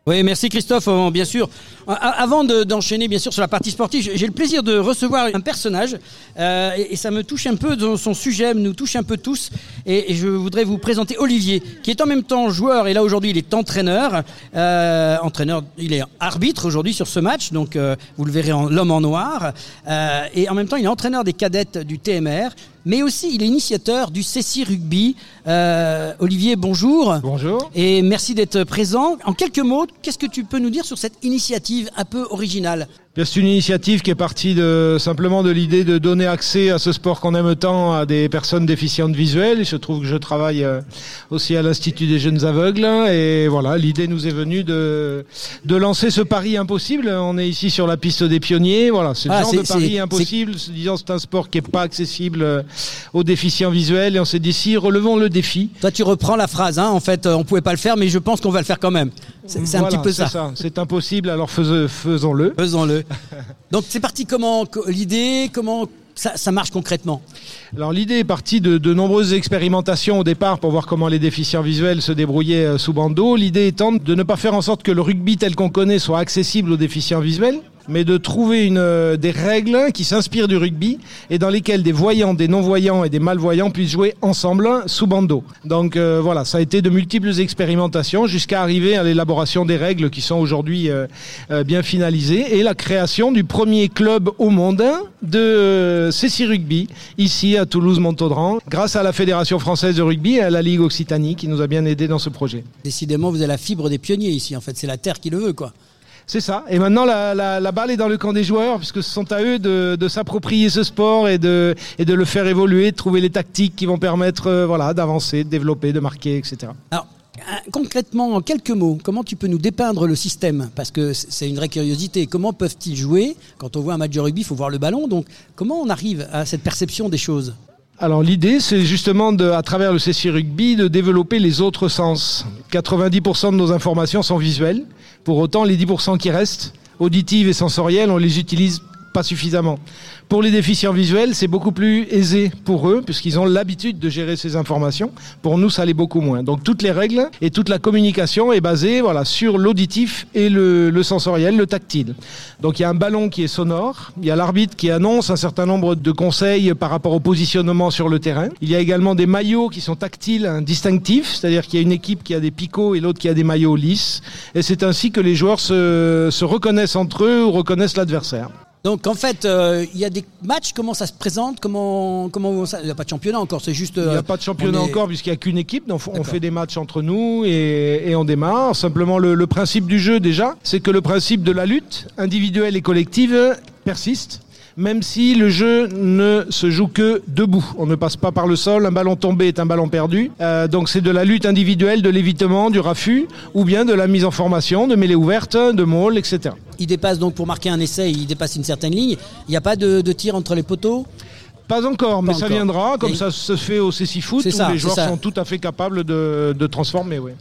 Speaker 1: Oui, merci Christophe, euh, bien sûr. A- Avant de- d'enchaîner, bien sûr, sur la partie sportive, j'ai le plaisir de recevoir un personnage, euh, et, ça me touche un peu, son sujet nous touche un peu tous, et, je voudrais vous présenter Olivier, qui est en même temps joueur, et là aujourd'hui il est entraîneur, euh, entraîneur, il est arbitre aujourd'hui sur ce match, donc euh, vous le verrez en l'homme en noir, euh, et en même temps il est entraîneur des cadettes du TMR, mais aussi il est initiateur du CC Rugby. Euh, Olivier, bonjour.
Speaker 9: Bonjour.
Speaker 1: Et merci d'être présent. En quelques mots, qu'est-ce que tu peux nous dire sur cette initiative un peu originale?
Speaker 9: C'est une initiative qui est partie de, simplement de l'idée de donner accès à ce sport qu'on aime tant à des personnes déficientes visuelles. Il se trouve que je travaille euh, aussi à l'Institut des jeunes aveugles. Et voilà, l'idée nous est venue de, de lancer ce pari impossible. On est ici sur la piste des pionniers. Voilà, c'est le
Speaker 1: Ah,
Speaker 9: genre de pari impossible. Se disant c'est un sport qui est pas accessible euh, aux déficients visuels. Et on s'est dit si, relevons le défi.
Speaker 1: Toi, tu reprends la phrase. Hein. En fait, euh, on pouvait pas le faire, mais je pense qu'on va le faire quand même. C'est un petit peu ça.
Speaker 9: C'est impossible, alors faisons- faisons-le.
Speaker 1: Faisons-le. <laughs> Donc, c'est parti comment co- L'idée, comment ça, ça marche concrètement?
Speaker 9: Alors l'idée est partie de, de nombreuses expérimentations au départ pour voir comment les déficients visuels se débrouillaient euh, sous bandeau. L'idée étant de ne pas faire en sorte que le rugby tel qu'on connaît soit accessible aux déficients visuels, mais de trouver une, euh, des règles qui s'inspirent du rugby et dans lesquelles des voyants, des non-voyants et des malvoyants puissent jouer ensemble sous bandeau. Donc euh, voilà, ça a été de multiples expérimentations jusqu'à arriver à l'élaboration des règles qui sont aujourd'hui euh, bien finalisées et la création du premier club au monde de CC Rugby ici à Toulouse-Montaudran grâce à la Fédération française de rugby et à la Ligue Occitanie qui nous a bien aidé dans ce projet.
Speaker 1: Décidément, vous avez la fibre des pionniers ici. En fait, c'est la terre qui le veut, quoi.
Speaker 9: C'est ça. Et maintenant, la, balle est dans le camp des joueurs, puisque ce sont à eux de, s'approprier ce sport et de, le faire évoluer, de trouver les tactiques qui vont permettre euh, voilà, d'avancer, de développer, de marquer, etc.
Speaker 1: Alors, euh, concrètement, en quelques mots, comment tu peux nous dépeindre le système? Parce que c'est une vraie curiosité. Comment peuvent-ils jouer? Quand on voit un match de rugby, il faut voir le ballon. Donc, comment on arrive à cette perception des choses?
Speaker 9: Alors l'idée, c'est justement de, à travers le CC Rugby de développer les autres sens. 90% de nos informations sont visuelles. Pour autant, les 10% qui restent, auditives et sensorielles, on les utilise pas suffisamment. Pour les déficients visuels, c'est beaucoup plus aisé pour eux, puisqu'ils ont l'habitude de gérer ces informations. Pour nous, ça l'est beaucoup moins. Donc toutes les règles et toute la communication est basée voilà, sur l'auditif et le, sensoriel, le tactile. Donc il y a un ballon qui est sonore, il y a l'arbitre qui annonce un certain nombre de conseils par rapport au positionnement sur le terrain. Il y a également des maillots qui sont tactiles, hein, distinctifs, c'est-à-dire qu'il y a une équipe qui a des picots et l'autre qui a des maillots lisses. Et c'est ainsi que les joueurs se reconnaissent entre eux ou reconnaissent l'adversaire.
Speaker 1: Donc, en fait, euh, il y a des matchs. Comment ça se présente Comment, comment ça- Il n'y a pas de championnat encore. C'est juste.
Speaker 9: Il n'y
Speaker 1: euh,
Speaker 9: a pas de championnat
Speaker 1: est-
Speaker 9: encore puisqu'il n'y a qu'une équipe. Donc on fait des matchs entre nous et, et on démarre. Simplement le, le principe du jeu déjà, c'est que le principe de la lutte individuelle et collective persiste. Même si le jeu ne se joue que debout, on ne passe pas par le sol. Un ballon tombé est un ballon perdu. Euh, donc c'est de la lutte individuelle, de l'évitement, du raffut, ou bien de la mise en formation, de mêlée ouverte, de maul, etc.
Speaker 1: Il dépasse donc pour marquer un essai, il dépasse une certaine ligne. Il n'y a pas de, de tir entre les poteaux?
Speaker 9: Pas encore, mais
Speaker 1: Pas
Speaker 9: ça
Speaker 1: encore.
Speaker 9: viendra, comme
Speaker 1: Et-
Speaker 9: ça se fait au CC Foot, où
Speaker 1: ça,
Speaker 9: les joueurs sont tout à fait capables de, de transformer. Oui.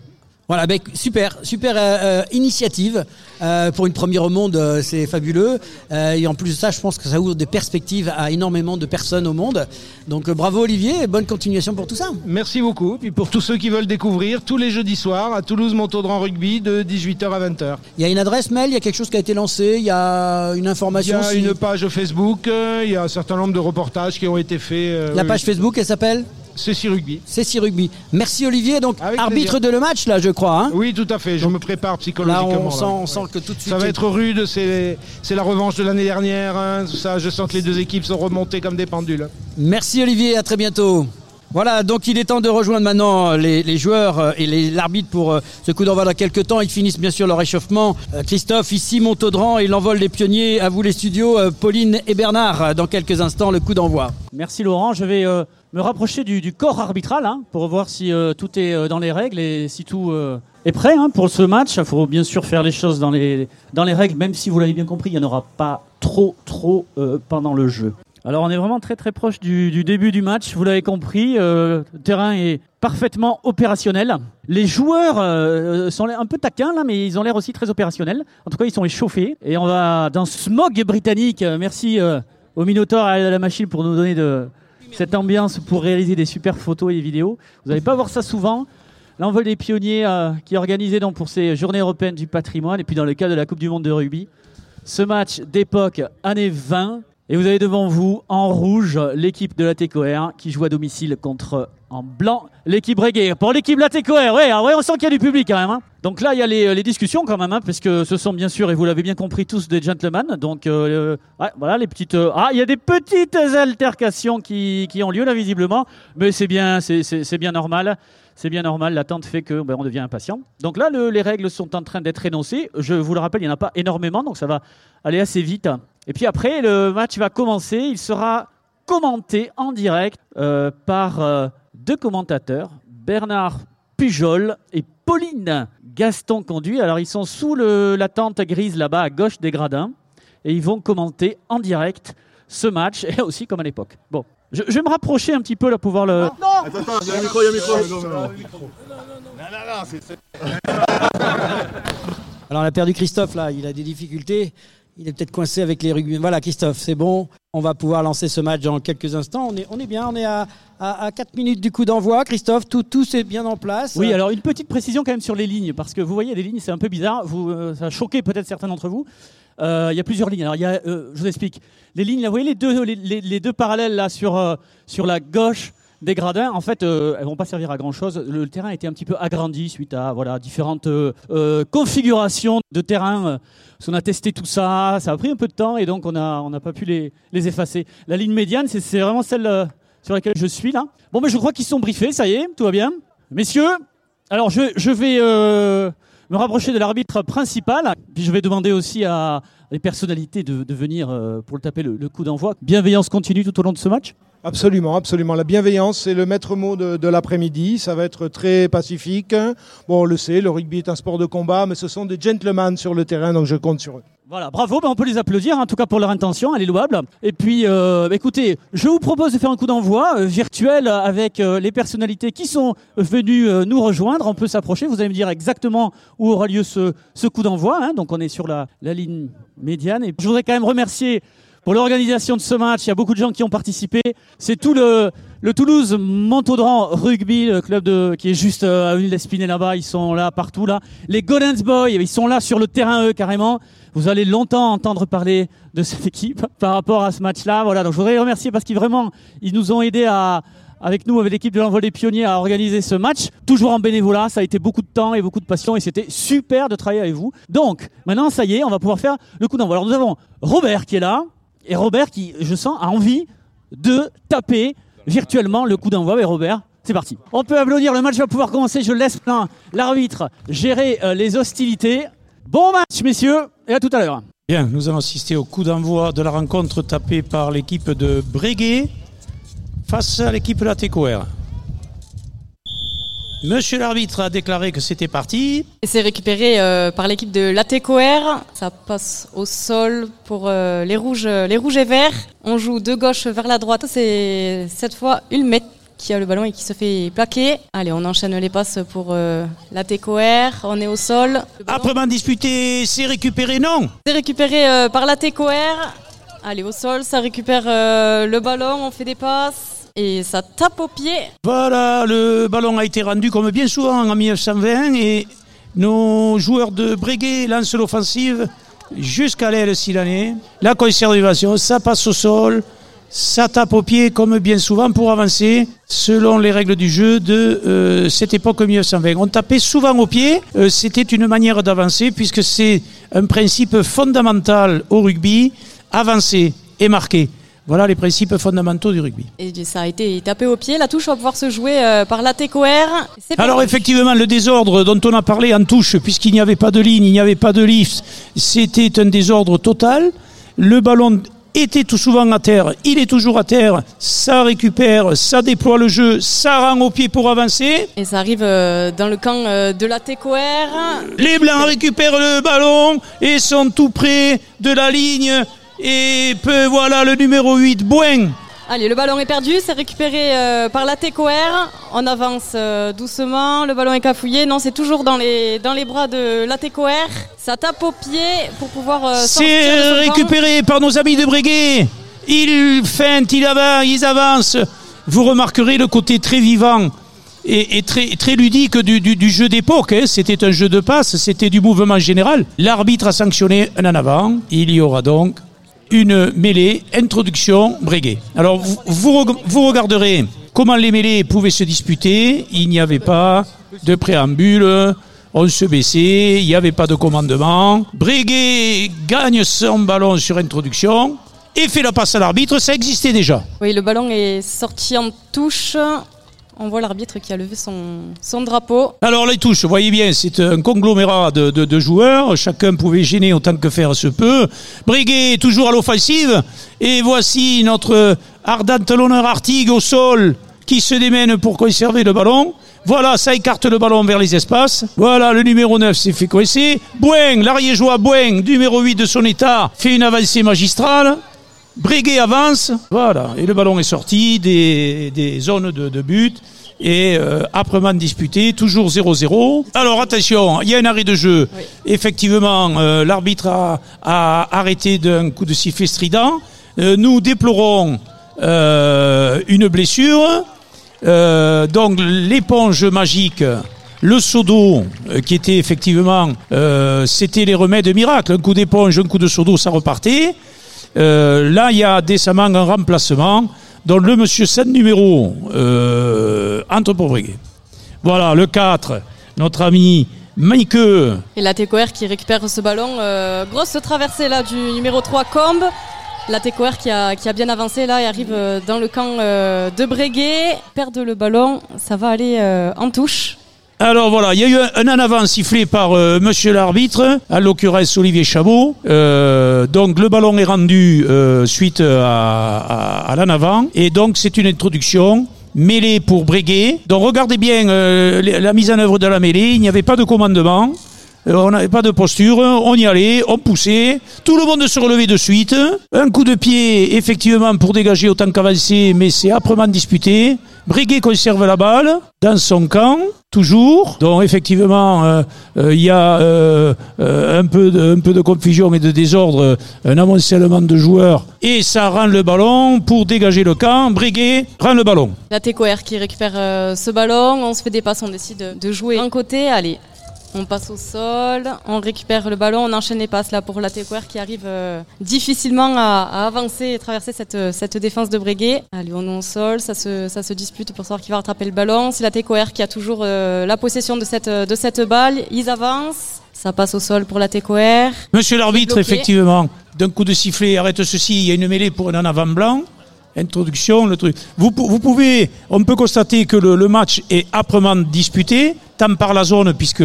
Speaker 1: Voilà, ben, super, super euh, euh, initiative euh, pour une première au monde, euh, c'est fabuleux. Et en plus de ça, je pense que ça ouvre des perspectives à énormément de personnes au monde. Donc bravo Olivier, et bonne continuation pour tout ça.
Speaker 9: Merci beaucoup. Puis pour tous ceux qui veulent découvrir, tous les jeudis soirs à Toulouse Montaudran Rugby de 18h à 20h.
Speaker 1: Il y a une adresse mail, il y a quelque chose qui a été lancé, il y a une
Speaker 9: Il y
Speaker 1: information.
Speaker 9: a
Speaker 1: si-
Speaker 9: une page Facebook, il y a un certain nombre de reportages qui ont été faits.
Speaker 1: La
Speaker 9: oui,
Speaker 1: page Facebook, elle s'appelle?
Speaker 9: C'est si rugby.
Speaker 1: C'est si rugby. Merci Olivier, donc
Speaker 9: Avec
Speaker 1: arbitre
Speaker 9: plaisir.
Speaker 1: de le match là, je crois. hein.
Speaker 9: Oui, tout à fait. Je me prépare
Speaker 1: là,
Speaker 9: psychologiquement.
Speaker 1: on, sent,
Speaker 9: là.
Speaker 1: on sent que tout de suite.
Speaker 9: Ça va être rude, c'est c'est la revanche de l'année dernière. hein, tout ça, je sens que les deux équipes sont remontées comme des pendules.
Speaker 1: Merci Olivier, à très bientôt. Voilà, donc il est temps de rejoindre maintenant les, les joueurs euh, et les- l'arbitre pour euh, ce coup d'envoi dans quelques temps. Ils finissent bien sûr leur réchauffement. Euh, Christophe, ici Montaudran et l'envol des pionniers. À vous les studios, euh, Pauline et Bernard. euh, Dans quelques instants, le coup d'envoi.
Speaker 10: Merci Laurent. Je vais euh, me rapprocher du, corps arbitral hein, pour voir si euh, tout est euh, dans les règles et si tout euh, est prêt hein, pour ce match. Il faut bien sûr faire les choses dans les, règles, même si vous l'avez bien compris, il n'y en aura pas trop, trop pendant le jeu. Alors on est vraiment très très proche du, du début du match, vous l'avez compris, le terrain est parfaitement opérationnel. Les joueurs sont un peu taquins là, mais ils ont l'air aussi très opérationnels. En tout cas, ils sont échauffés. Et on va dans smog britannique. Merci au Minotaur et à la machine pour nous donner de cette ambiance pour réaliser des super photos et des vidéos. Vous n'allez pas voir ça souvent.
Speaker 2: l'envol des pionniers euh, qui organisé donc pour ces journées européennes du patrimoine et puis dans le cadre de la Coupe du Monde de rugby. Ce match d'époque années 20 et vous avez devant vous en rouge l'équipe de la TCOR qui joue à domicile contre en blanc l'équipe Breguet. Pour l'équipe de la TCOR, ouais, ah ouais, on sent qu'il y a du public quand même. hein. Donc là, il y a les, les discussions quand même, hein, parce que ce sont bien sûr, et vous l'avez bien compris, tous des gentlemen. Donc euh, voilà les petites. euh, ah, il y a des petites altercations qui, qui ont lieu là visiblement, mais c'est bien, c'est- bien normal. C'est bien normal, l'attente fait que ben, on devient impatient. Donc là, le- les règles sont en train d'être énoncées. Je vous le rappelle, il n'y en a pas énormément, donc ça va aller assez vite. Et puis après, le match va commencer. Il sera commenté en direct euh, par euh, deux commentateurs, Bernard Pujol et Pauline Gaston Conduit. Alors ils sont sous le- la tente grise là-bas à gauche des gradins et ils vont commenter en direct ce match et aussi comme à l'époque. Bon, je, je vais me rapprocher un petit peu là pour pouvoir le.
Speaker 11: Attends, attends, il y a un micro, il y a un micro.
Speaker 1: Alors on a perdu Christophe là, il a des difficultés. Il est peut-être coincé avec les rugby. Voilà Christophe, c'est bon. On va pouvoir lancer ce match dans quelques instants. On est, on est bien, on est à, à, 4 minutes du coup d'envoi. Christophe, tout, tout est bien en place.
Speaker 2: Oui, alors une petite précision quand même sur les lignes, parce que vous voyez, les lignes, c'est un peu bizarre. Vous, euh, ça a choqué peut-être certains d'entre vous. Euh, Il y a plusieurs lignes. Alors, y a, euh, je vous explique. Les lignes, là, vous voyez les deux, les, deux parallèles là sur, sur la gauche des gradins, en fait, euh, elles vont pas servir à grand chose. Le, terrain a été un petit peu agrandi suite à voilà différentes euh, euh, configurations de terrain. euh, qu'on a testé tout ça, ça a pris un peu de temps et donc on n'a on pas pu les, les effacer. La ligne médiane, c'est- vraiment celle sur laquelle je suis là. Bon, mais je crois qu'ils sont briefés, ça y est, tout va bien. Messieurs, alors je, je vais me rapprocher de l'arbitre principal, puis je vais demander aussi à les personnalités de, venir euh, pour le taper le, le coup d'envoi. Bienveillance continue tout au long de ce match?
Speaker 9: Absolument, absolument. La bienveillance, c'est le maître mot de, de l'après-midi. Ça va être très pacifique. Bon, on le sait, le rugby est un sport de combat, mais ce sont des gentlemen sur le terrain, donc je compte sur eux.
Speaker 2: Voilà, bravo, ben on peut les applaudir, en tout cas pour leur intention, elle est louable. Et puis, euh, écoutez, je vous propose de faire un coup d'envoi euh, virtuel avec euh, les personnalités qui sont venues nous rejoindre. On peut s'approcher, vous allez me dire exactement où aura lieu ce, ce coup d'envoi. hein. Donc on est sur la, la ligne médiane. Et je voudrais quand même remercier pour l'organisation de ce match. Il y a beaucoup de gens qui ont participé. C'est tout le, le Toulouse Montaudran Rugby, le club de, qui est juste euh, à Avenue d'Espinay là-bas. Ils sont là partout là. Les Golden Boys, ils sont là sur le terrain eux carrément. Vous allez longtemps entendre parler de cette équipe <laughs> par rapport à ce match-là. Voilà. Donc je voudrais les remercier parce qu'ils vraiment, ils nous ont aidés à avec nous, avec l'équipe de l'envol des pionniers, à organiser ce match. Toujours en bénévolat, ça a été beaucoup de temps et beaucoup de passion et c'était super de travailler avec vous. Donc, maintenant, ça y est, on va pouvoir faire le coup d'envoi. Alors, nous avons Robert qui est là et Robert qui, je sens, a envie de taper virtuellement le coup d'envoi. Et Robert, c'est parti. On peut applaudir, le match va pouvoir commencer. Je laisse plein l'arbitre gérer euh, les hostilités. Bon match, messieurs, et à tout à l'heure.
Speaker 5: Bien, nous allons assister au coup d'envoi de la rencontre tapée par l'équipe de Breguet face à l'équipe de la TECOR. Monsieur l'arbitre a déclaré que c'était parti.
Speaker 4: Et c'est récupéré euh, par l'équipe de l'ATCOR. Ça passe au sol pour euh, les, rouges, les rouges et verts. On joue de gauche vers la droite. C'est cette fois Ulmet qui a le ballon et qui se fait plaquer. Allez, on enchaîne les passes pour euh, l'ATCOR. On est au sol.
Speaker 5: Après main disputée, c'est récupéré, non?
Speaker 4: C'est récupéré euh, par l'ATCOR. Allez, au sol, ça récupère euh, le ballon, on fait des passes. Et ça tape au pied.
Speaker 5: Voilà, le ballon a été rendu comme bien souvent en 1920 et nos joueurs de Breguet lancent l'offensive jusqu'à l'aile Silané. La conservation, ça passe au sol, ça tape au pied comme bien souvent pour avancer selon les règles du jeu de euh, cette époque 1920. On tapait souvent au pied, euh, c'était une manière d'avancer puisque c'est un principe fondamental au rugby, avancer et marquer. Voilà les principes fondamentaux du rugby.
Speaker 4: Et ça a été tapé au pied. La touche va pouvoir se jouer euh, par l'ATCOR. C'est
Speaker 5: Alors effectivement, le désordre dont on a parlé en touche, puisqu'il n'y avait pas de ligne, il n'y avait pas de lift, c'était un désordre total. Le ballon était tout souvent à terre, il est toujours à terre, ça récupère, ça déploie le jeu, ça rend au pied pour avancer.
Speaker 4: Et ça arrive euh, dans le camp euh, de l'ATCOR.
Speaker 5: Les Blancs récupèrent le ballon et sont tout près de la ligne. Et peu, voilà le numéro 8, Bouen.
Speaker 4: Allez, le ballon est perdu, c'est récupéré euh, par l'ATCOR. On avance euh, doucement, le ballon est cafouillé. Non, c'est toujours dans les, dans les bras de l'ATCOR. Ça tape au pied pour pouvoir euh,
Speaker 5: C'est
Speaker 4: camp.
Speaker 5: récupéré par nos amis de Breguet. Ils feintent, ils avancent, ils avancent. Vous remarquerez le côté très vivant et, et très, très ludique du, du- du jeu d'époque. hein. C'était un jeu de passe, c'était du mouvement général. L'arbitre a sanctionné un en avant. Il y aura donc une mêlée, introduction, Breguet. Alors, vous, vous, reg- vous regarderez comment les mêlées pouvaient se disputer. Il n'y avait pas de préambule. On se baissait, il n'y avait pas de commandement. Breguet gagne son ballon sur introduction et fait la passe à l'arbitre. Ça existait déjà.
Speaker 4: Oui, le ballon est sorti en touche. On voit l'arbitre qui a levé son, drapeau.
Speaker 5: Alors les touches, vous voyez bien, c'est un conglomérat de, joueurs. Chacun pouvait gêner autant que faire se peut. Breguet toujours à l'offensive. Et voici notre ardente l'honneur Artigue au sol qui se démène pour conserver le ballon. Voilà, ça écarte le ballon vers les espaces. Voilà, le numéro 9 s'est fait coincer. Boing, l'ariégeois Boing, numéro 8 de son état, fait une avancée magistrale. Breguet avance, voilà, et le ballon est sorti des, des zones de, de but et euh, âprement disputé, toujours 0-0. Alors attention, il y a un arrêt de jeu. Effectivement, euh, l'arbitre a, a arrêté d'un coup de sifflet strident. Euh, nous déplorons euh, une blessure. Euh, donc l'éponge magique, le seau d'eau, qui était effectivement, euh, c'était les remèdes miracles. Un coup d'éponge, un coup de seau d'eau, ça repartait. Euh, là, il y a décemment un remplacement dont le monsieur 7 numéro euh, entre pour Breguet. Voilà, le 4, notre ami Mike.
Speaker 4: Et la TCOR qui récupère ce ballon. euh, grosse traversée là du numéro 3 Combe. La TCOR qui a, bien avancé là et arrive euh, dans le camp euh, de Breguet. Perdre le ballon, ça va aller euh, en touche.
Speaker 5: Alors voilà, il y a eu un, en avant sifflé par euh, monsieur l'arbitre, à l'occurrence Olivier Chabot. Euh, donc le ballon est rendu euh, suite à, l'en avant. Et donc c'est une introduction mêlée pour Breguet. Donc regardez bien la mise en œuvre de la mêlée, il n'y avait pas de commandement. On n'avait pas de posture, on y allait, on poussait, tout le monde se relevait de suite. Un coup de pied, effectivement, pour dégager autant qu'avancer, mais c'est âprement disputé. Breguet conserve la balle dans son camp, toujours. Donc, effectivement, euh, euh, il y a euh, un, peu de, confusion et de désordre, un amoncellement de joueurs, et ça rend le ballon pour dégager le camp. Breguet rend le ballon.
Speaker 4: La TCOR qui récupère ce ballon? On se fait des passes, on décide de- de jouer un côté. Allez, on passe au sol, on récupère le ballon, on enchaîne les passes là pour la TCOR qui arrive euh, difficilement à, à avancer et traverser cette, cette défense de Breguet. Allez, on est au sol, ça se, ça se dispute pour savoir qui va rattraper le ballon. C'est la TCOR qui a toujours euh, la possession de cette, de cette balle. Ils avancent. Ça passe au sol pour la TCOR.
Speaker 5: Monsieur l'arbitre, effectivement, d'un coup de sifflet, arrête ceci, il y a une mêlée pour un en avant blanc. Introduction, le truc. Vous, vous pouvez, on peut constater que le, le match est âprement disputé, tant par la zone, puisque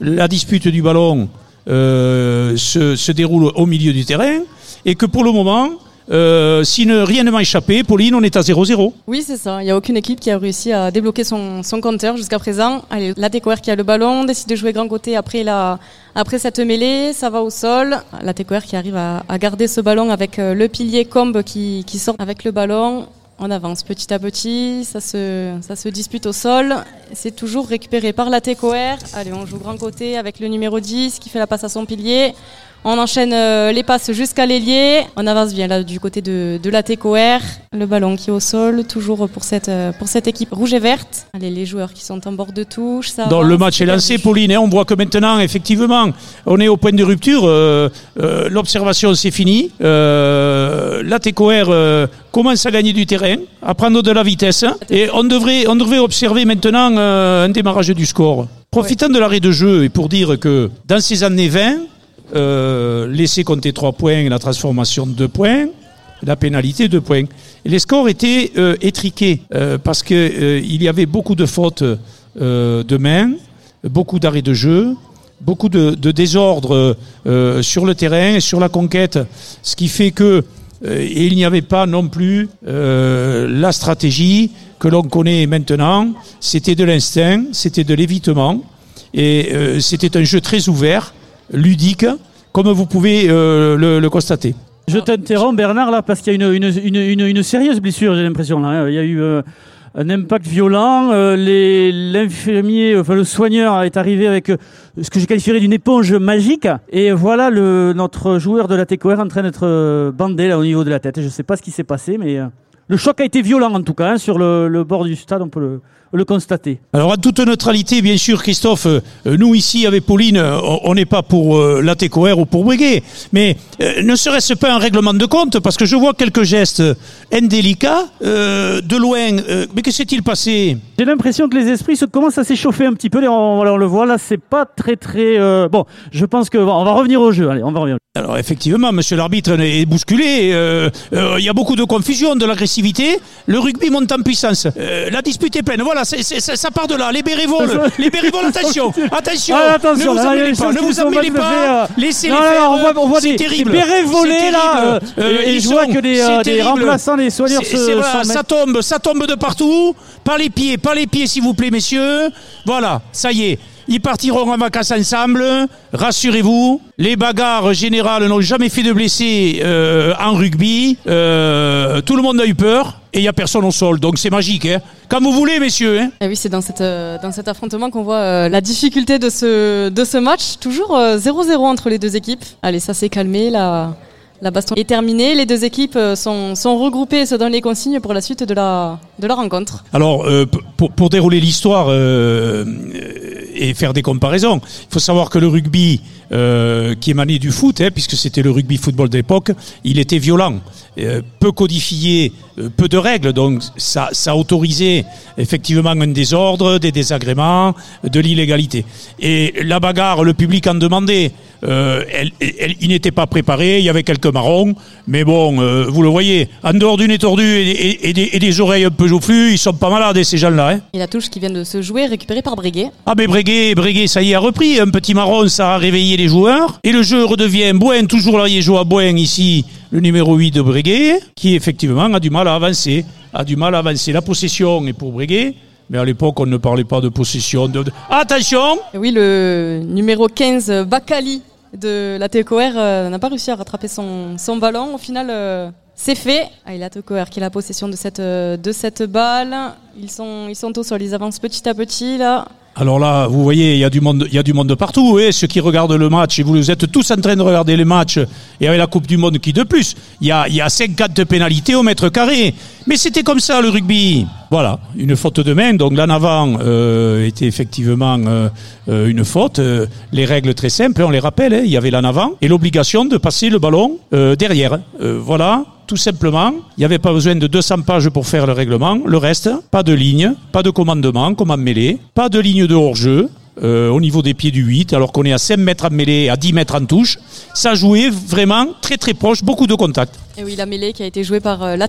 Speaker 5: la dispute du ballon euh, se, déroule au milieu du terrain, et que pour le moment, euh, si rien ne m'a échappé, Pauline, on est à 0-0.
Speaker 4: Oui, c'est ça. Il n'y a aucune équipe qui a réussi à débloquer son, son compteur jusqu'à présent. La TCOR qui a le ballon, décide de jouer grand côté après, cette mêlée, ça va au sol. La TCOR qui arrive à, garder ce ballon avec euh, le pilier Combe qui sort avec le ballon. On avance petit à petit, ça se, ça se dispute au sol. C'est toujours récupéré par la TCOR. Allez, on joue grand côté avec le numéro 10 qui fait la passe à son pilier. On enchaîne euh, les passes jusqu'à l'ailier. On avance bien là du côté de, de la TCOR. Le ballon qui est au sol, toujours pour cette, euh, pour cette équipe rouge et verte. Allez, les joueurs qui sont en bord de touche. Ça
Speaker 5: Dans
Speaker 4: avance,
Speaker 5: le match est lancé. Pauline. hein, on voit que maintenant, effectivement, on est au point de rupture. euh, euh, L'observation, c'est fini. Euh, la TCOR commence à gagner du terrain, à prendre de la vitesse. Et on devrait, on devrait observer maintenant un démarrage du score. Profitant de l'arrêt de jeu, et pour dire que dans ces années 20, euh, laisser compter 3 points, la transformation 2 points, la pénalité 2 points. Les scores étaient euh, étriqués euh, parce que euh, il y avait beaucoup de fautes de main, beaucoup d'arrêts de jeu, beaucoup de, désordre sur le terrain sur la conquête, ce qui fait que il n'y avait pas non plus la stratégie que l'on connaît maintenant. C'était de l'instinct, c'était de l'évitement et c'était un jeu très ouvert, ludique, comme vous pouvez euh, le, le constater.
Speaker 10: Je t'interromps Bernard là parce qu'il y a une, une, une, une, une sérieuse blessure, j'ai l'impression là. hein. Il y a eu euh, un impact violent. euh, les- L'infirmier, enfin le soigneur est arrivé avec euh, ce que je qualifierais d'une éponge magique. Et voilà le, notre joueur de la TCOR en train d'être bandé là au niveau de la tête. Je sais pas ce qui s'est passé, mais euh, le choc a été violent en tout cas hein, sur le, le bord du stade. On peut le, le constater.
Speaker 5: Alors, à toute neutralité, bien sûr, Christophe, euh, nous ici, avec Pauline, euh, on n'est pas pour euh, la TCOR ou pour Breguet. Mais euh, ne serait-ce pas un règlement de compte? Parce que je vois quelques gestes indélicats, euh, de loin. mais que s'est-il passé?
Speaker 10: J'ai l'impression que les esprits se commencent à s'échauffer un petit peu. On, on le voit là, c'est pas très très. Bon, je pense que on va revenir au jeu. Allez, on va revenir.
Speaker 5: Alors effectivement, monsieur l'arbitre est bousculé. Il y a beaucoup de confusion, de l'agressivité. Le rugby monte en puissance. La dispute est pleine. Voilà, ça, ça part de là. Les bérets volent. Les bérets volent. <laughs> Attention, attention.
Speaker 10: Ah, attention,
Speaker 5: ne vous emmêlez pas. Ne vous emmêlez pas.
Speaker 10: euh.
Speaker 5: Laissez-les faire.
Speaker 10: on voit- on voit des- là, euh, et
Speaker 5: ils
Speaker 10: je vois que des, euh, remplaçants, des soigneurs se-
Speaker 5: Ça tombe, ça tombe de partout. Pas les pieds, pas les pieds, s'il vous plaît, messieurs. Voilà, ça y est. Ils partiront en vacances ensemble. Rassurez-vous, les bagarres générales n'ont jamais fait de blessés euh, en rugby. Euh, tout le monde a eu peur et il n'y a personne au sol. Donc c'est magique. Hein. Comme vous voulez, messieurs. Hein.
Speaker 4: Et oui, c'est dans, cette, euh, dans cet affrontement qu'on voit la difficulté de ce, de ce match. Toujours euh, 0-0 entre les deux équipes. Allez, ça s'est calmé. La, la baston est terminée. Les deux équipes sont, sont regroupées et se donnent les consignes pour la suite de la, de la rencontre.
Speaker 5: Alors, euh, pour, dérouler l'histoire euh, euh, et faire des comparaisons, il faut savoir que le rugby euh, qui émanait du foot, hein, puisque c'était le rugby football d'époque, il était violent, peu codifié, peu de règles, donc ça, ça autorisait effectivement un désordre, des désagréments, de l'illégalité. Et la bagarre, le public en demandait. Il n'était pas préparé, il y avait quelques marrons, mais bon, vous le voyez, en dehors du nez tordu et des oreilles un peu joufflues, ils sont pas malades, ces gens-là. Hein
Speaker 4: Et la touche qui vient de se jouer, récupérée par Breguet.
Speaker 5: ah mais Breguet, Breguet, ça y est, a repris. Un petit marron, ça a réveillé les joueurs. Et le jeu redevient Bouen, toujours l'ariégeois Bouen ici, le numéro 8 de Breguet, qui effectivement a du mal à avancer. A du mal à avancer. La possession est pour Breguet. Mais à l'époque, on ne parlait pas de possession. De... Attention
Speaker 4: oui, le numéro 15, Bakali de la TECOR, euh, n'a pas réussi à rattraper son, son ballon. Au final, euh, c'est fait. Ah, et la TECOR qui a la possession de cette, euh, de cette balle. Ils sont, ils sont au sol, ils avancent petit à petit là.
Speaker 5: Alors là, vous voyez, il y a du monde, il y a du monde de partout. hein. Ceux qui regardent le match, et vous êtes tous en train de regarder les matchs, et avec la Coupe du Monde qui de plus, il y a, il y a 50 pénalités au mètre carré. Mais c'était comme ça le rugby. Voilà, une faute de main. Donc là en avant euh, était effectivement euh, euh, une faute. Les règles très simples, on les rappelle. hein. Il y avait l'en avant et l'obligation de passer le ballon derrière. Voilà, tout simplement. Il n'y avait pas besoin de 200 pages pour faire le règlement. Le reste, pas de ligne, pas de commandement comme mêlée, pas de ligne de hors-jeu. Euh, au niveau des pieds du 8, alors qu'on est à 5 mètres en mêlée, à 10 mètres en touche. Ça jouait vraiment très très proche, beaucoup de contacts.
Speaker 4: Et oui, la mêlée qui a été jouée par euh, la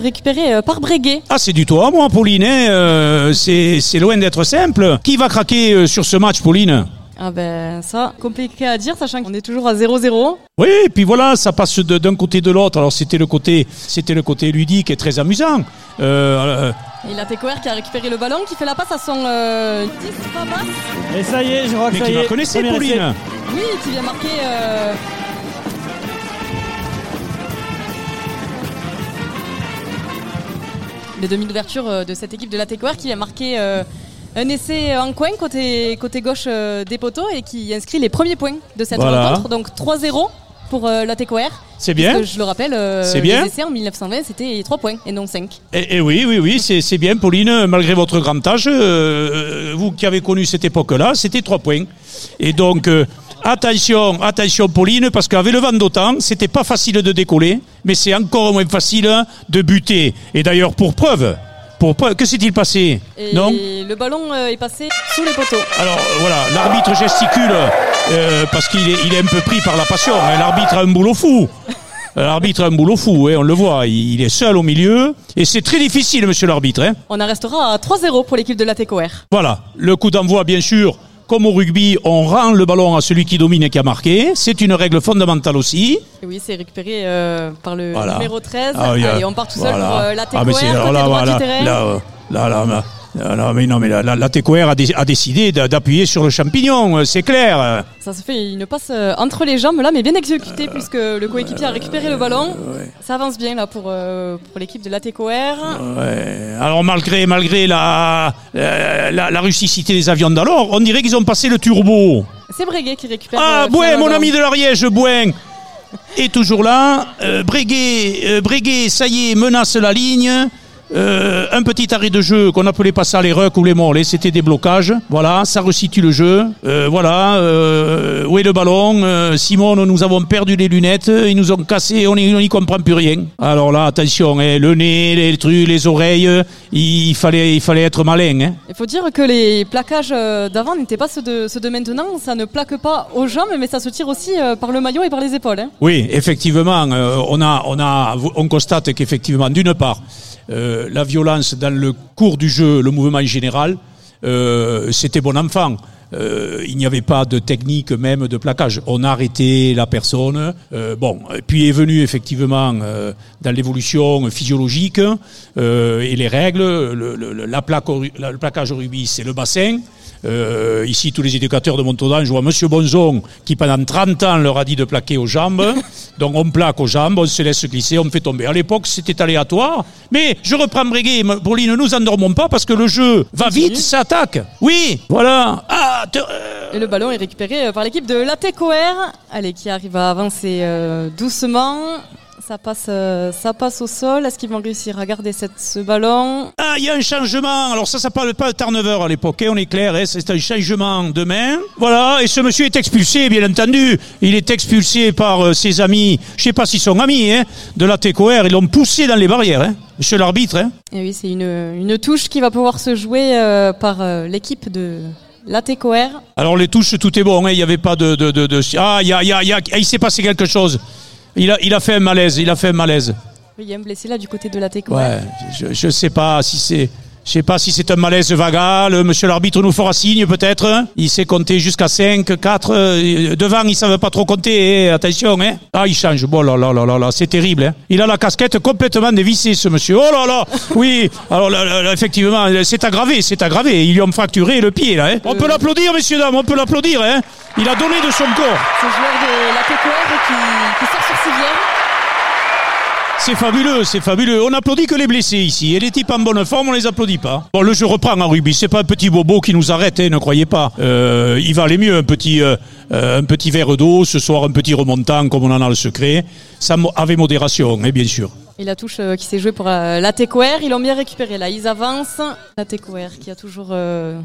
Speaker 4: récupérée euh, par Breguet.
Speaker 5: Ah, c'est du tout à moi, Pauline. hein. Euh, c'est loin d'être simple. Qui va craquer sur ce match, Pauline?
Speaker 4: Ah ben ça, compliqué à dire, sachant qu'on est toujours à 0-0.
Speaker 5: Oui, et puis voilà, ça passe de- d'un côté de l'autre. Alors c'était le côté, c'était le côté ludique et très amusant. Euh, euh,
Speaker 4: Et la TECOR qui a récupéré le ballon, qui fait la passe à son euh, 10 Fabas.
Speaker 10: Et ça y est, je crois que
Speaker 5: mais
Speaker 10: ça
Speaker 5: qui
Speaker 10: y
Speaker 5: la
Speaker 10: est.
Speaker 5: connaissait,
Speaker 10: premier essai.
Speaker 5: Pauline
Speaker 4: Oui, qui vient marquer. euh, Le demi d'ouverture de cette équipe de la TECOR qui a marqué euh, un essai en coin côté, côté gauche euh, des poteaux et qui inscrit les premiers points de cette
Speaker 5: Voilà.
Speaker 4: rencontre. Donc 3-0 pour euh, la TECOR.
Speaker 5: C'est bien.
Speaker 4: Je le rappelle, euh,
Speaker 5: C'est bien.
Speaker 4: les essais en 1920 c'était 3 points et non 5.
Speaker 5: Et, et oui, oui, oui, c'est bien, Pauline, malgré votre grand âge, euh, vous qui avez connu cette époque-là, c'était trois points. Et donc, attention, attention, Pauline, parce qu'avec le vent d'autant, c'était pas facile de décoller, mais c'est encore moins facile de buter. Et d'ailleurs, pour preuve, pour que s'est-il passé
Speaker 4: Et
Speaker 5: Non
Speaker 4: le ballon euh, est passé sous les poteaux.
Speaker 5: Alors euh, voilà, l'arbitre gesticule euh, parce qu'il est, il est un peu pris par la passion. hein. L'arbitre a un boulot fou. <laughs> L'arbitre a un boulot fou, hein, on le voit. Il, il est seul au milieu. Et c'est très difficile, monsieur l'arbitre. hein.
Speaker 4: On en restera à 3-0 pour l'équipe de la TECOR.
Speaker 5: Voilà, le coup d'envoi, bien sûr. Comme au rugby, on rend le ballon à celui qui domine et qui a marqué. C'est une règle fondamentale aussi.
Speaker 4: Oui, c'est récupéré euh, par le
Speaker 5: Voilà.
Speaker 4: numéro 13.
Speaker 5: Ah,
Speaker 4: Allez, on part tout seul pour euh, la
Speaker 5: Ah, mais
Speaker 4: côté
Speaker 5: là, là, euh, là, là, là, là, mais non, mais la, la, a, dé- a décidé d'a- d'appuyer sur le champignon, euh, c'est clair.
Speaker 4: Ça se fait une passe euh, entre les jambes là, mais bien exécutée puisque le coéquipier a récupéré le ballon. Ça avance bien là pour, euh, pour l'équipe de la.
Speaker 5: Ouais. Alors malgré, malgré la, euh, la, la rusticité des avions d'alors, on dirait qu'ils ont passé le turbo.
Speaker 4: C'est Breguet qui récupère.
Speaker 5: Ah,
Speaker 4: euh,
Speaker 5: Bouin, mon ami de l'Ariège, Bouin <laughs> est toujours là. Euh, Breguet, euh, Breguet, ça y est, menace la ligne. Euh, un petit arrêt de jeu qu'on appelait pas ça les rucks ou les molles, c'était des blocages. Voilà, ça resitue le jeu. Euh, voilà, euh, où est le ballon? Euh, Simon, nous avons perdu les lunettes, ils nous ont cassé, on n'y comprend plus rien. Alors là, attention, hein, le nez, les trucs, les oreilles, il fallait, il fallait être malin. Hein.
Speaker 4: Il faut dire que les plaquages euh, d'avant n'étaient pas ceux de, ceux de maintenant. Ça ne plaque pas aux jambes, mais ça se tire aussi euh, par le maillot et par les épaules. hein.
Speaker 5: Oui, effectivement, on, a, on, a, on constate qu'effectivement, d'une part, euh, la violence dans le cours du jeu, le mouvement général, euh, c'était bon enfant. Euh, il n'y avait pas de technique même de plaquage. On a arrêté la personne. Bon, puis est venu effectivement dans l'évolution physiologique et les règles. Le, le- au rugby, c'est le bassin. Euh, ici, tous les éducateurs de Montaudan, je vois Monsieur Bonzon qui pendant 30 ans leur a dit de plaquer aux jambes. <laughs> Donc on plaque aux jambes, on se laisse glisser, on fait tomber. À l'époque, c'était aléatoire. Mais je reprends Breguet, M- Pauline, ne nous endormons pas parce que le jeu va vite, ça attaque. Oui, voilà. Ah, te- euh,
Speaker 4: Et le ballon est récupéré euh, par l'équipe de l'ATCOR. Allez, qui arrive à avancer euh, doucement. Ça passe, euh, ça passe au sol. Est-ce qu'ils vont réussir à garder cette, ce ballon?
Speaker 5: Ah, il y a un changement. Alors ça, ça parle pas de turnover à l'époque, hein, on est clair, hein, c'est un changement de main. Voilà, et ce monsieur est expulsé, bien entendu. Il est expulsé par euh, ses amis, je sais pas s'ils sont amis, hein, de la TCOR. Ils l'ont poussé dans les barrières, monsieur l'arbitre.
Speaker 4: Et oui, c'est une, une touche qui va pouvoir se jouer euh, par l'équipe de l'ATCOR.
Speaker 5: Alors les touches, tout est bon, il n'y avait pas de... de, de, de- Ah, y a, y a- y a- il s'est passé quelque chose. Il a, il a fait un malaise, il a fait un malaise.
Speaker 4: Oui, il y a un blessé là du côté de l'ATCOR.
Speaker 5: Ouais, je ne sais pas si c'est... Je sais pas si c'est un malaise vagal, monsieur l'arbitre nous fera signe peut-être. hein. Il sait compter jusqu'à 5, 4. euh, devant, ils ne savent pas trop compter, hein, attention. Hein. Ah, il change. Bon, là, là, là, là, là, c'est terrible. Hein. Il a la casquette complètement dévissée, ce monsieur. Oh là là Oui, alors là, là, là, effectivement, c'est aggravé, c'est aggravé. Ils lui ont fracturé le pied, là. Hein. On peut l'applaudir, messieurs, dames, on peut l'applaudir. Hein. Il a donné de son corps.
Speaker 4: Ce joueur de l'ATCOR qui, qui sort sur civière.
Speaker 5: C'est fabuleux, c'est fabuleux. On applaudit que les blessés ici. Et les types en bonne forme, on les applaudit pas. Bon, le jeu reprend en rugby. C'est pas un petit bobo qui nous arrête, hein, ne croyez pas. Euh, il va aller mieux, un petit, euh, euh, un petit verre d'eau, ce soir un petit remontant, comme on en a le secret. Ça, avec modération, hein, bien sûr.
Speaker 4: Et la touche euh, qui s'est jouée pour euh, l'ATCOR, ils l'ont bien récupéré là, ils avancent. L'ATCOR qui a toujours euh,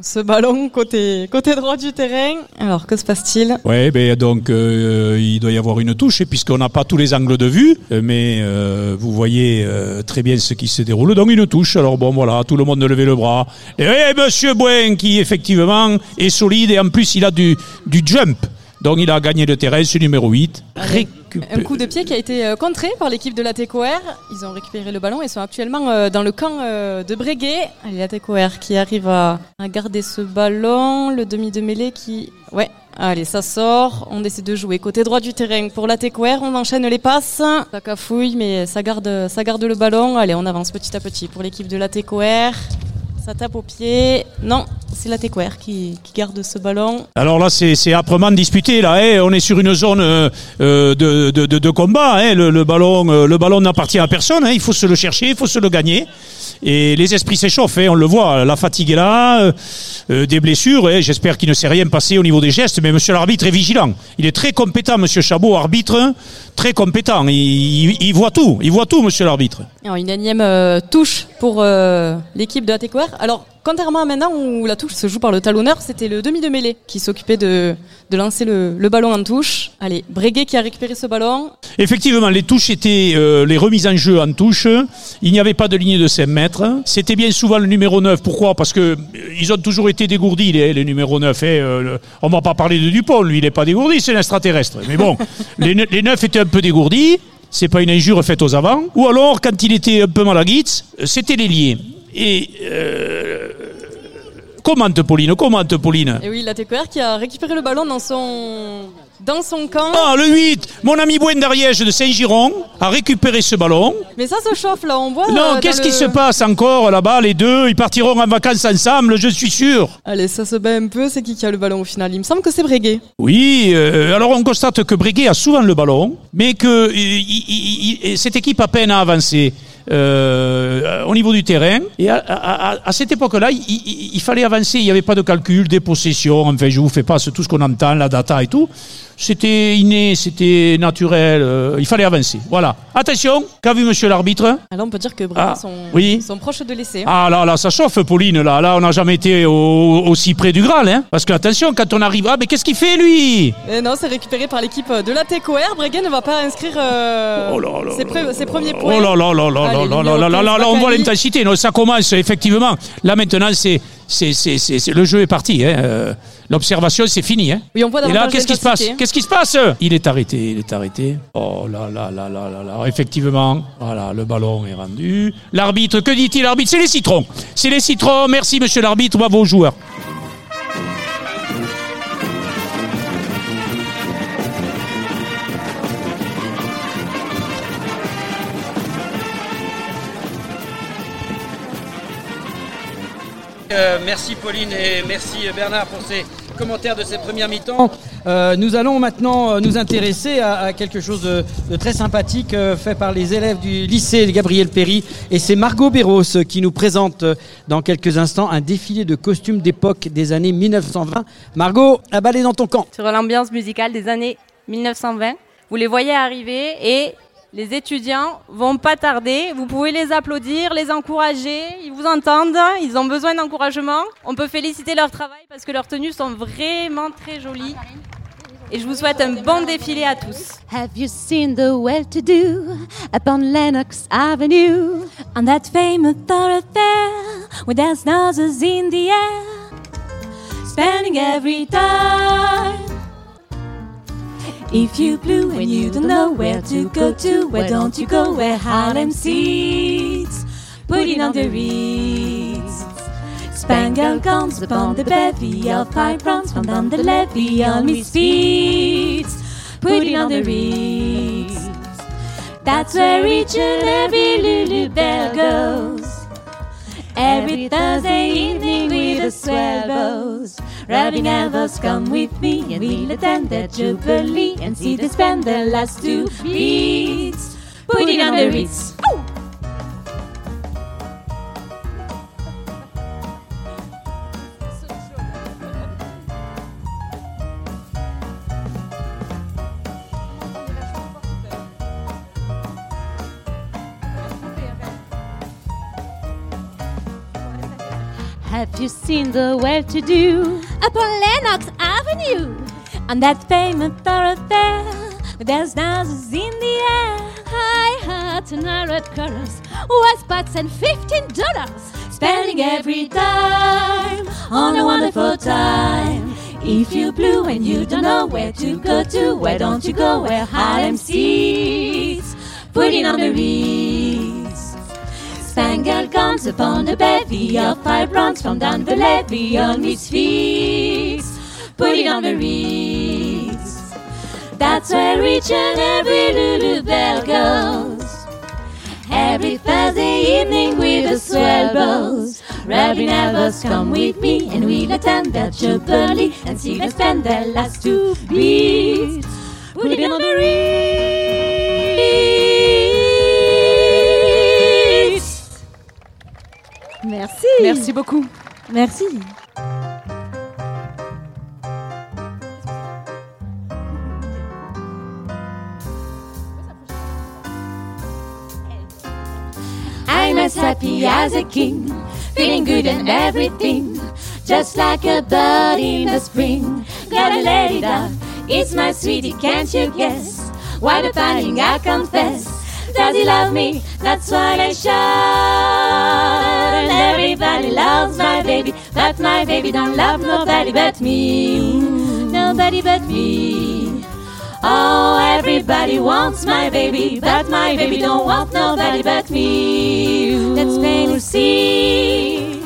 Speaker 4: ce ballon côté, côté droit du terrain. Alors que se passe-t-il?
Speaker 5: Ouais, ben donc il doit y avoir une touche, puisqu'on n'a pas tous les angles de vue, mais vous voyez très bien ce qui se déroule. Donc une touche. Alors bon, voilà, tout le monde lever le bras. Et ouais, Monsieur Bouen qui effectivement est solide et en plus il a du, du jump. Donc il a gagné le terrain, c'est numéro 8.
Speaker 4: Un coup de pied qui a été euh, contré par l'équipe de l'ATCOR. Ils ont récupéré le ballon et sont actuellement euh, dans le camp euh, de Breguet. Allez, l'ATCOR qui arrive à, garder ce ballon. Le demi de mêlée qui... Ouais, allez, ça sort. On essaie de jouer côté droit du terrain pour l'ATCOR. On enchaîne les passes. Ça cafouille, mais ça garde, ça garde le ballon. Allez, on avance petit à petit pour l'équipe de l'ATCOR. Ça tape au pied. Non, c'est l'ATCOR qui, qui garde ce ballon.
Speaker 5: Alors là, c'est âprement disputé. Là, hein. on est sur une zone euh, euh, de, combat. hein. Le, le ballon, euh, le ballon n'appartient à personne. hein. Il faut se le chercher, il faut se le gagner. Et les esprits s'échauffent. On le voit. La fatigue est là, des blessures. J'espère qu'il ne s'est rien passé au niveau des gestes. Mais Monsieur l'arbitre est vigilant. Il est très compétent, Monsieur Chabot, arbitre. Très compétent. Il, il- il voit tout. Il voit tout, Monsieur l'arbitre.
Speaker 4: Alors, une énième euh, touche pour euh, l'équipe de ATCOR. Alors, contrairement à maintenant où la touche se joue par le talonneur, c'était le demi de mêlée qui s'occupait de, de lancer le, le ballon en touche. Allez, Breguet qui a récupéré ce ballon.
Speaker 5: Effectivement, les touches étaient euh, les remises en jeu en touche. Il n'y avait pas de ligne de 5 mètres. C'était bien souvent le numéro 9. Pourquoi? Parce que ils ont toujours été dégourdis, les, les numéros 9. hein. On ne va pas parler de Dupont, lui, il n'est pas dégourdi, c'est un extraterrestre. Mais bon, <laughs> les, les 9 étaient un peu dégourdis. C'est pas une injure faite aux avants. Ou alors, quand il était un peu malaguitz, c'était les liés. Et euh, commente, Pauline, commente, Pauline.
Speaker 4: Et oui, l'ATCOR qui a récupéré le ballon dans son, dans son camp.
Speaker 5: Ah, le 8 Mon ami Bouen d'Ariège de Saint-Giron a récupéré ce ballon.
Speaker 4: Mais ça se chauffe là, on voit. euh,
Speaker 5: Non,
Speaker 4: dans
Speaker 5: qu'est-ce
Speaker 4: le-
Speaker 5: qui se passe encore là-bas Les deux, ils partiront en vacances ensemble, je suis sûr.
Speaker 4: Allez, ça se bat un peu. C'est qui qui a le ballon au final? Il me semble que c'est Breguet.
Speaker 5: Oui, euh, alors on constate que Breguet a souvent le ballon, mais que euh, il- il- il- cette équipe a peine à avancer. Euh, au niveau du terrain. Et à, cette époque-là, il fallait avancer. Il n'y avait pas de calcul, des possessions. Enfin, je vous fais pas tout ce qu'on entend, la data et tout. C'était inné, c'était naturel. euh, il fallait avancer. Voilà. Attention, qu'a vu monsieur l'arbitre?
Speaker 4: Alors on peut dire que Breguet
Speaker 5: Ah,
Speaker 4: sont,
Speaker 5: oui.
Speaker 4: sont proches de l'essai.
Speaker 5: Ah là, là, ça chauffe, Pauline. Là, là, on n'a jamais été au- aussi près du Graal. Hein Parce que, attention, quand on arrive. Ah, mais qu'est-ce qu'il fait, lui?
Speaker 4: Et non, c'est récupéré par l'équipe de la TECOR. Breguet ne va pas inscrire euh, ses, pre- ses premiers points.
Speaker 5: Oh là là là là là là là là là
Speaker 4: 15,
Speaker 5: là, on voit l'intensité. Ça commence, effectivement. Là, maintenant, c'est. C'est- c'est- c'est- le jeu est parti. Hein. Euh, L'observation, c'est fini. Hein.
Speaker 4: Oui, on voit
Speaker 5: Et là, qu'est-ce qui se passe? Qu'est-ce qui se passe? Il est arrêté, il est arrêté. Oh là là là là là là. Effectivement, voilà, le ballon est rendu. L'arbitre, que dit-il? L'arbitre, c'est les citrons. C'est les citrons. Merci, monsieur l'arbitre. Bravo aux joueurs.
Speaker 1: Euh, merci Pauline et merci Bernard pour ces commentaires de ces premières mi-temps. Euh, nous allons maintenant euh, nous intéresser à, à quelque chose de, très sympathique fait par les élèves du lycée Gabriel Péry. Et c'est Margot Béros qui nous présente dans quelques instants un défilé de costumes d'époque des années 1920. Margot, balle est dans ton camp.
Speaker 12: sur l'ambiance musicale des années 1920. Vous les voyez arriver et les étudiants vont pas tarder. Vous pouvez les applaudir, les encourager. Ils vous entendent. Ils ont besoin d'encouragement. On peut féliciter leur travail parce que leurs tenues sont vraiment très jolies. Et je vous souhaite un bon défilé à tous.
Speaker 13: Have you seen the well-to-do upon Lennox Avenue? On that famous thoroughfare where there's noses in the air, spending every time. If you blue and you don't know where to go to, where don't you go where Harlem sits? Putting on the reeds. Spangled gowns upon the bevy of five bronze from down the levee on misfits. Putting on the reeds. That's where each and every Lulu bell goes. Every Thursday evening with the swell bows. Elbows, come with me and we'll attend the jubilee and see the spend the last two beats. Put it on the Ritz. Have seen the well-to-do upon Lennox Avenue? On that famous thoroughfare, where there's noses in the air, high hats and red colors, white spots and fifteen dollars, spending every dime on a wonderful time. If you blue and you don't know where to go to, where don't you go where Harlem seats? Putting on the wreaths. Spangled gowns upon a bevy of five bronze from down the levee on his feet. It on the reeds. That's where each and every Lulu bell goes. Every Thursday evening with the swell bows. Rubbing elbows, come with me and we'll attend that jubilee and see them spend their last two beats. It on the wreaths.
Speaker 4: Merci. Merci beaucoup.
Speaker 13: Merci. I'm as happy as a king, feeling good and everything, just like a bird in the spring. Gotta let it out, it's my sweetie, can't you guess? Why the panic I confess? Does he love me? That's what I shout. Everybody loves my baby, but my baby don't love nobody but me. Nobody but me. Oh, everybody wants my baby, but my baby don't want nobody but me. Let's to see.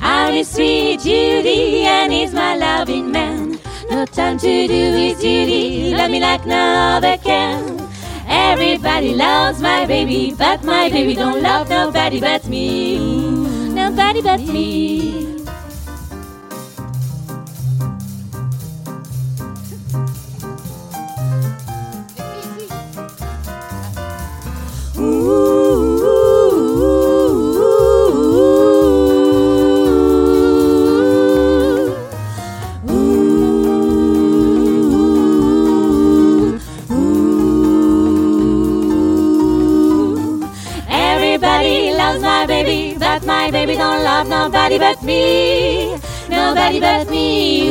Speaker 13: I'm his sweet Judy, and he's my loving man. No time to do his duty, love me like no other can. Everybody loves my baby, but my baby don't love nobody but me. Nobody but me. Nobody but me. Nobody but me.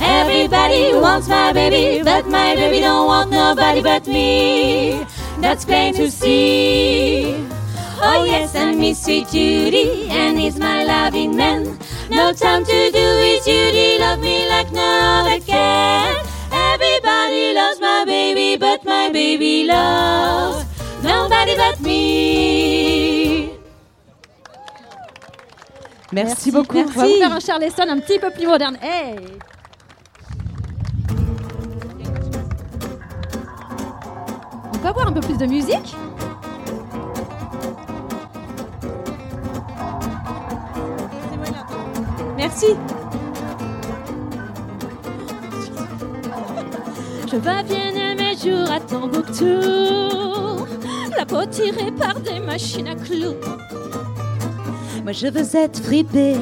Speaker 13: Everybody wants my baby, but my baby don't want nobody but me. That's plain to see. Oh yes, and me sweet Judy, and he's my loving man. No time to do his duty, love me like no other can. Everybody loves my baby, but my baby loves nobody but me.
Speaker 14: Merci, beaucoup. On va vous faire un Charleston un petit peu plus moderne. Hey On peut avoir un peu plus de musique?
Speaker 13: Merci.
Speaker 14: Je vais bien mes jours à Tombouctou, la peau tirée par des machines à clous.
Speaker 13: Moi je veux être fripée,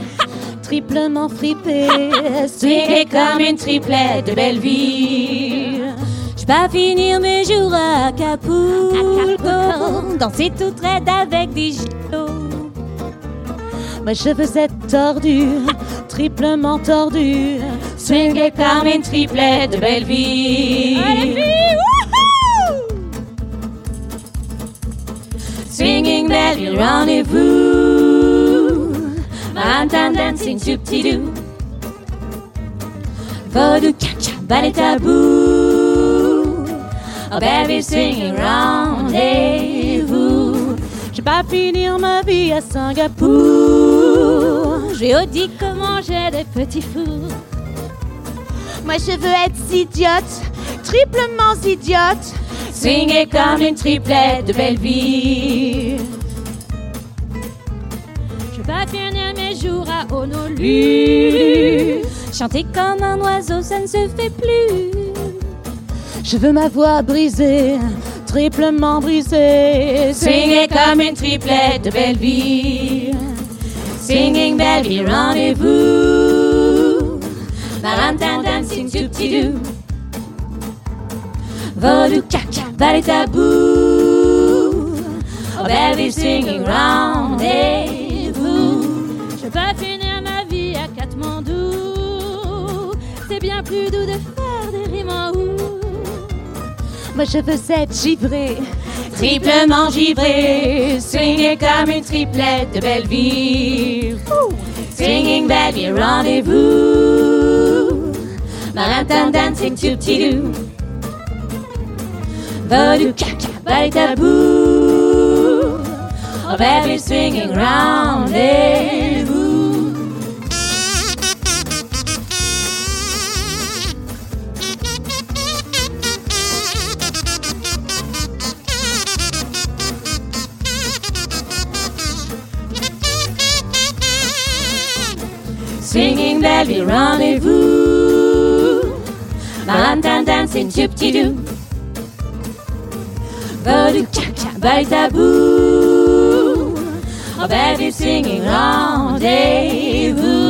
Speaker 13: triplement fripée, swingée comme une triplette de belle vie. Je vais finir mes jours à Acapulco, danser toute raide avec des gigots. Moi je veux être tordue, triplement tordue, swingée comme une triplette de belle vie. Swinging belly rendezvous, Manhattan dancing choo-ti-doo. Vaudou caca, ballet tabou. Oh baby swinging rendez-vous. Je vais pas finir ma vie à Singapour. J'ai dit comment j'ai des petits fous. Moi je veux être idiote, triplement idiote. Swingée comme une triplette de belle vie.
Speaker 14: Vais finir mes jours à Honolulu.
Speaker 13: Chanter comme un oiseau, ça ne se fait plus. Je veux ma voix brisée, triplement brisée. Swingée comme une triplette de belle vie. Singing baby, rendez-vous. Marantan dancing to-ti-doo. Vaudou caca, ballet tabou. Oh baby, singing rendez-vous.
Speaker 14: Vais finir ma vie à Katmandou. C'est bien plus doux de faire des rimes en ou.
Speaker 13: Moi je veux être givrée, triplement givrée, swingée comme une triplette de belle vie. Singing baby, rendez-vous. Marantan dancing to-ti-doo. Vaudou caca, ballet tabou. Oh baby, swinging rendez-vous. Swinging baby, rendez-vous. Marantan dancing chip-ti-doo. Vaudou caca, ballet tabou. Oh baby, singing rendez-vous.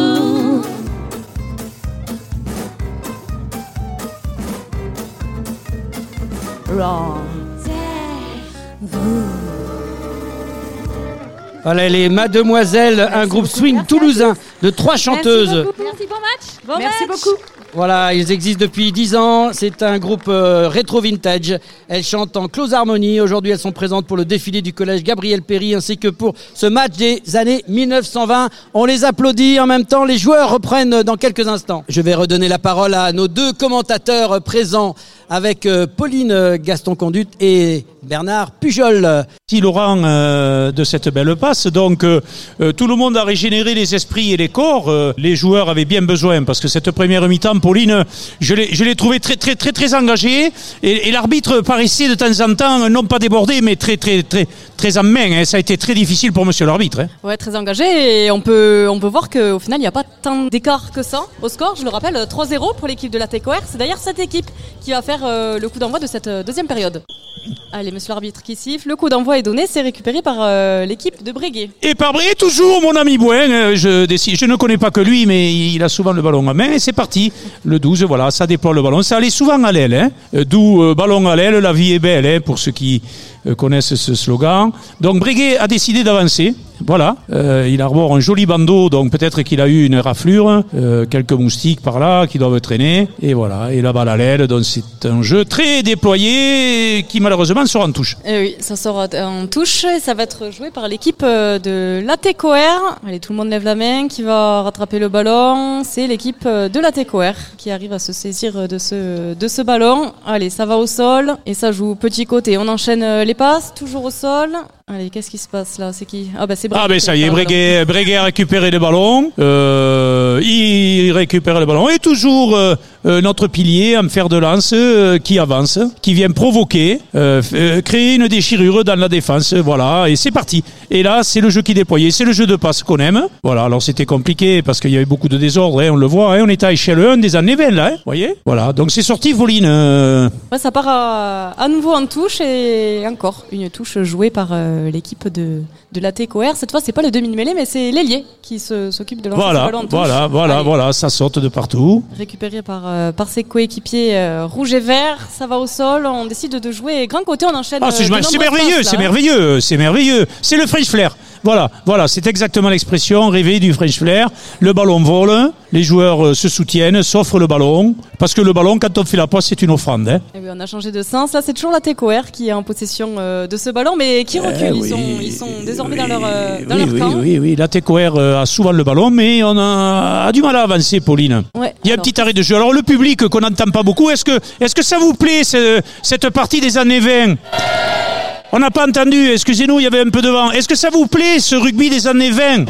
Speaker 1: Voilà les Mademoiselles, un groupe swing toulousain de trois chanteuses.
Speaker 14: Merci, bon match. Bon
Speaker 7: Merci
Speaker 14: match.
Speaker 7: beaucoup.
Speaker 1: Voilà, ils existent depuis 10 ans. C'est un groupe euh, rétro vintage. Elles chantent en close harmonie. Aujourd'hui, elles sont présentes pour le défilé du collège Gabriel Péry ainsi que pour ce match des années 1920. On les applaudit en même temps. Les joueurs reprennent dans quelques instants. Je vais redonner la parole à nos deux commentateurs présents avec euh, Pauline Gaston Conduite et Bernard Pujol.
Speaker 5: Merci Laurent euh, de cette belle passe. Donc tout le monde a régénéré les esprits et les Euh, les joueurs avaient bien besoin parce que cette première mi-temps, Pauline, je l'ai, je trouvé très très très très engagée. Et, et l'arbitre paraissait de temps en temps non pas débordé mais très très très très en main. hein. Ça a été très difficile pour Monsieur l'arbitre. hein.
Speaker 4: Ouais, très engagé et on peut, on peut voir qu'au final, il n'y a pas tant d'écart que ça au score. Je le rappelle, 3-0 pour l'équipe de la TECOR. C'est d'ailleurs cette équipe qui va faire euh, le coup d'envoi de cette euh, deuxième période. Allez, monsieur l'arbitre qui siffle. Le coup d'envoi est donné. C'est récupéré par euh, l'équipe de Breguet.
Speaker 5: Et par Bray, toujours mon ami Bouen. euh, Je, décide, je ne connais pas que lui, mais il a souvent le ballon en main. Et c'est parti. Le 12, voilà, ça déploie le ballon. Ça allait souvent à l'aile. Hein. Euh, D'où euh, ballon à l'aile, la vie est belle, hein, pour ceux qui euh, connaissent ce slogan. Donc Breguet a décidé d'avancer. Voilà, Euh, il arbore un joli bandeau, donc peut-être qu'il a eu une raflure, euh, quelques moustiques par là qui doivent traîner, et voilà. Et la balle à l'aile, donc c'est un jeu très déployé qui malheureusement sera en touche.
Speaker 4: Eh oui, ça sera en touche et ça va être joué par l'équipe euh, de l'ATCOR. Allez, tout le monde lève la main. Qui va rattraper le ballon? C'est l'équipe de l'ATCOR qui arrive à se saisir de ce, de ce ballon. Allez, ça va au sol et ça joue petit côté. On enchaîne les passes, toujours au sol. Allez, qu'est-ce qui se passe là? C'est qui? Ah bah c'est
Speaker 5: Ah ben ça y est,
Speaker 4: Breguet.
Speaker 5: Breguet, a récupéré le ballon. Euh, il récupère le ballon. Et toujours euh, euh, notre pilier en fer de lance euh, qui avance, qui vient provoquer, euh, euh, créer une déchirure dans la défense. Voilà, et c'est parti. Et là, c'est le jeu qui déployé. C'est le jeu de passe qu'on aime. Voilà, alors c'était compliqué parce qu'il y avait beaucoup de désordre. hein, on le voit, hein, on est à échelle 1 des années 20 là. Hein, voyez Voilà, donc c'est sorti Voline.
Speaker 4: Ouais, ça part à, à nouveau en touche et encore une touche jouée par l'équipe de, de l'ATCOR. Cette fois, c'est pas le demi-mêlée, mais c'est l'ailier qui se- s'occupe de lancer ce
Speaker 5: Voilà,
Speaker 4: ballon
Speaker 5: voilà, voilà,
Speaker 4: Allez.
Speaker 5: voilà, ça saute de partout.
Speaker 4: récupéré par, euh, par ses coéquipiers euh, rouge et vert. Ça va au sol. On décide de jouer grand côté. On enchaîne.
Speaker 5: Ah,
Speaker 4: euh,
Speaker 5: c'est merveilleux, c'est
Speaker 4: hein.
Speaker 5: merveilleux, c'est merveilleux. C'est le French flair. Voilà, voilà, c'est exactement l'expression rêvée du French flair. Le ballon vole, les joueurs euh, se soutiennent, s'offrent le ballon, parce que le ballon, quand on fait la passe, c'est une offrande. hein.
Speaker 4: Eh oui, on a changé de sens. Là, c'est toujours la TCOR qui est en possession euh, de ce ballon, mais qui recule. ils,
Speaker 5: oui,
Speaker 4: sont, ils sont désormais dans leur, euh, dans
Speaker 5: Oui,
Speaker 4: leur
Speaker 5: oui,
Speaker 4: camp.
Speaker 5: oui, oui, la TCOR euh, a souvent le ballon, mais on a, a du mal à avancer, Pauline.
Speaker 4: Ouais,
Speaker 5: Il y a un petit arrêt de jeu. Alors le public qu'on n'entend pas beaucoup, est-ce que, est-ce que ça vous plaît ce- cette partie des années 20 On n'a pas entendu, excusez-nous, il y avait un peu de vent. Est-ce que ça vous plaît ce rugby des années 20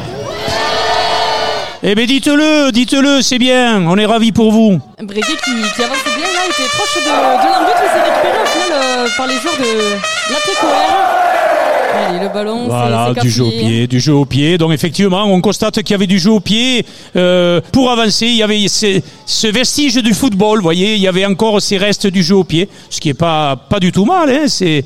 Speaker 5: Eh bien dites-le, dites-le, c'est bien, on est ravis pour vous.
Speaker 4: Breguet qui, qui avance bien, là, était proche de, de l'embut, mais s'est récupéré au final euh, par les joueurs de la TCOR. Allez, le ballon, c'est-
Speaker 5: Voilà,
Speaker 4: c'est
Speaker 5: du jeu au pied, du jeu au pied. Donc effectivement, on constate qu'il y avait du jeu au pied. Euh, pour avancer, il y avait ce, ce vestige du football, vous voyez, il y avait encore ces restes du jeu au pied, ce qui est pas, pas du tout mal. Hein, c'est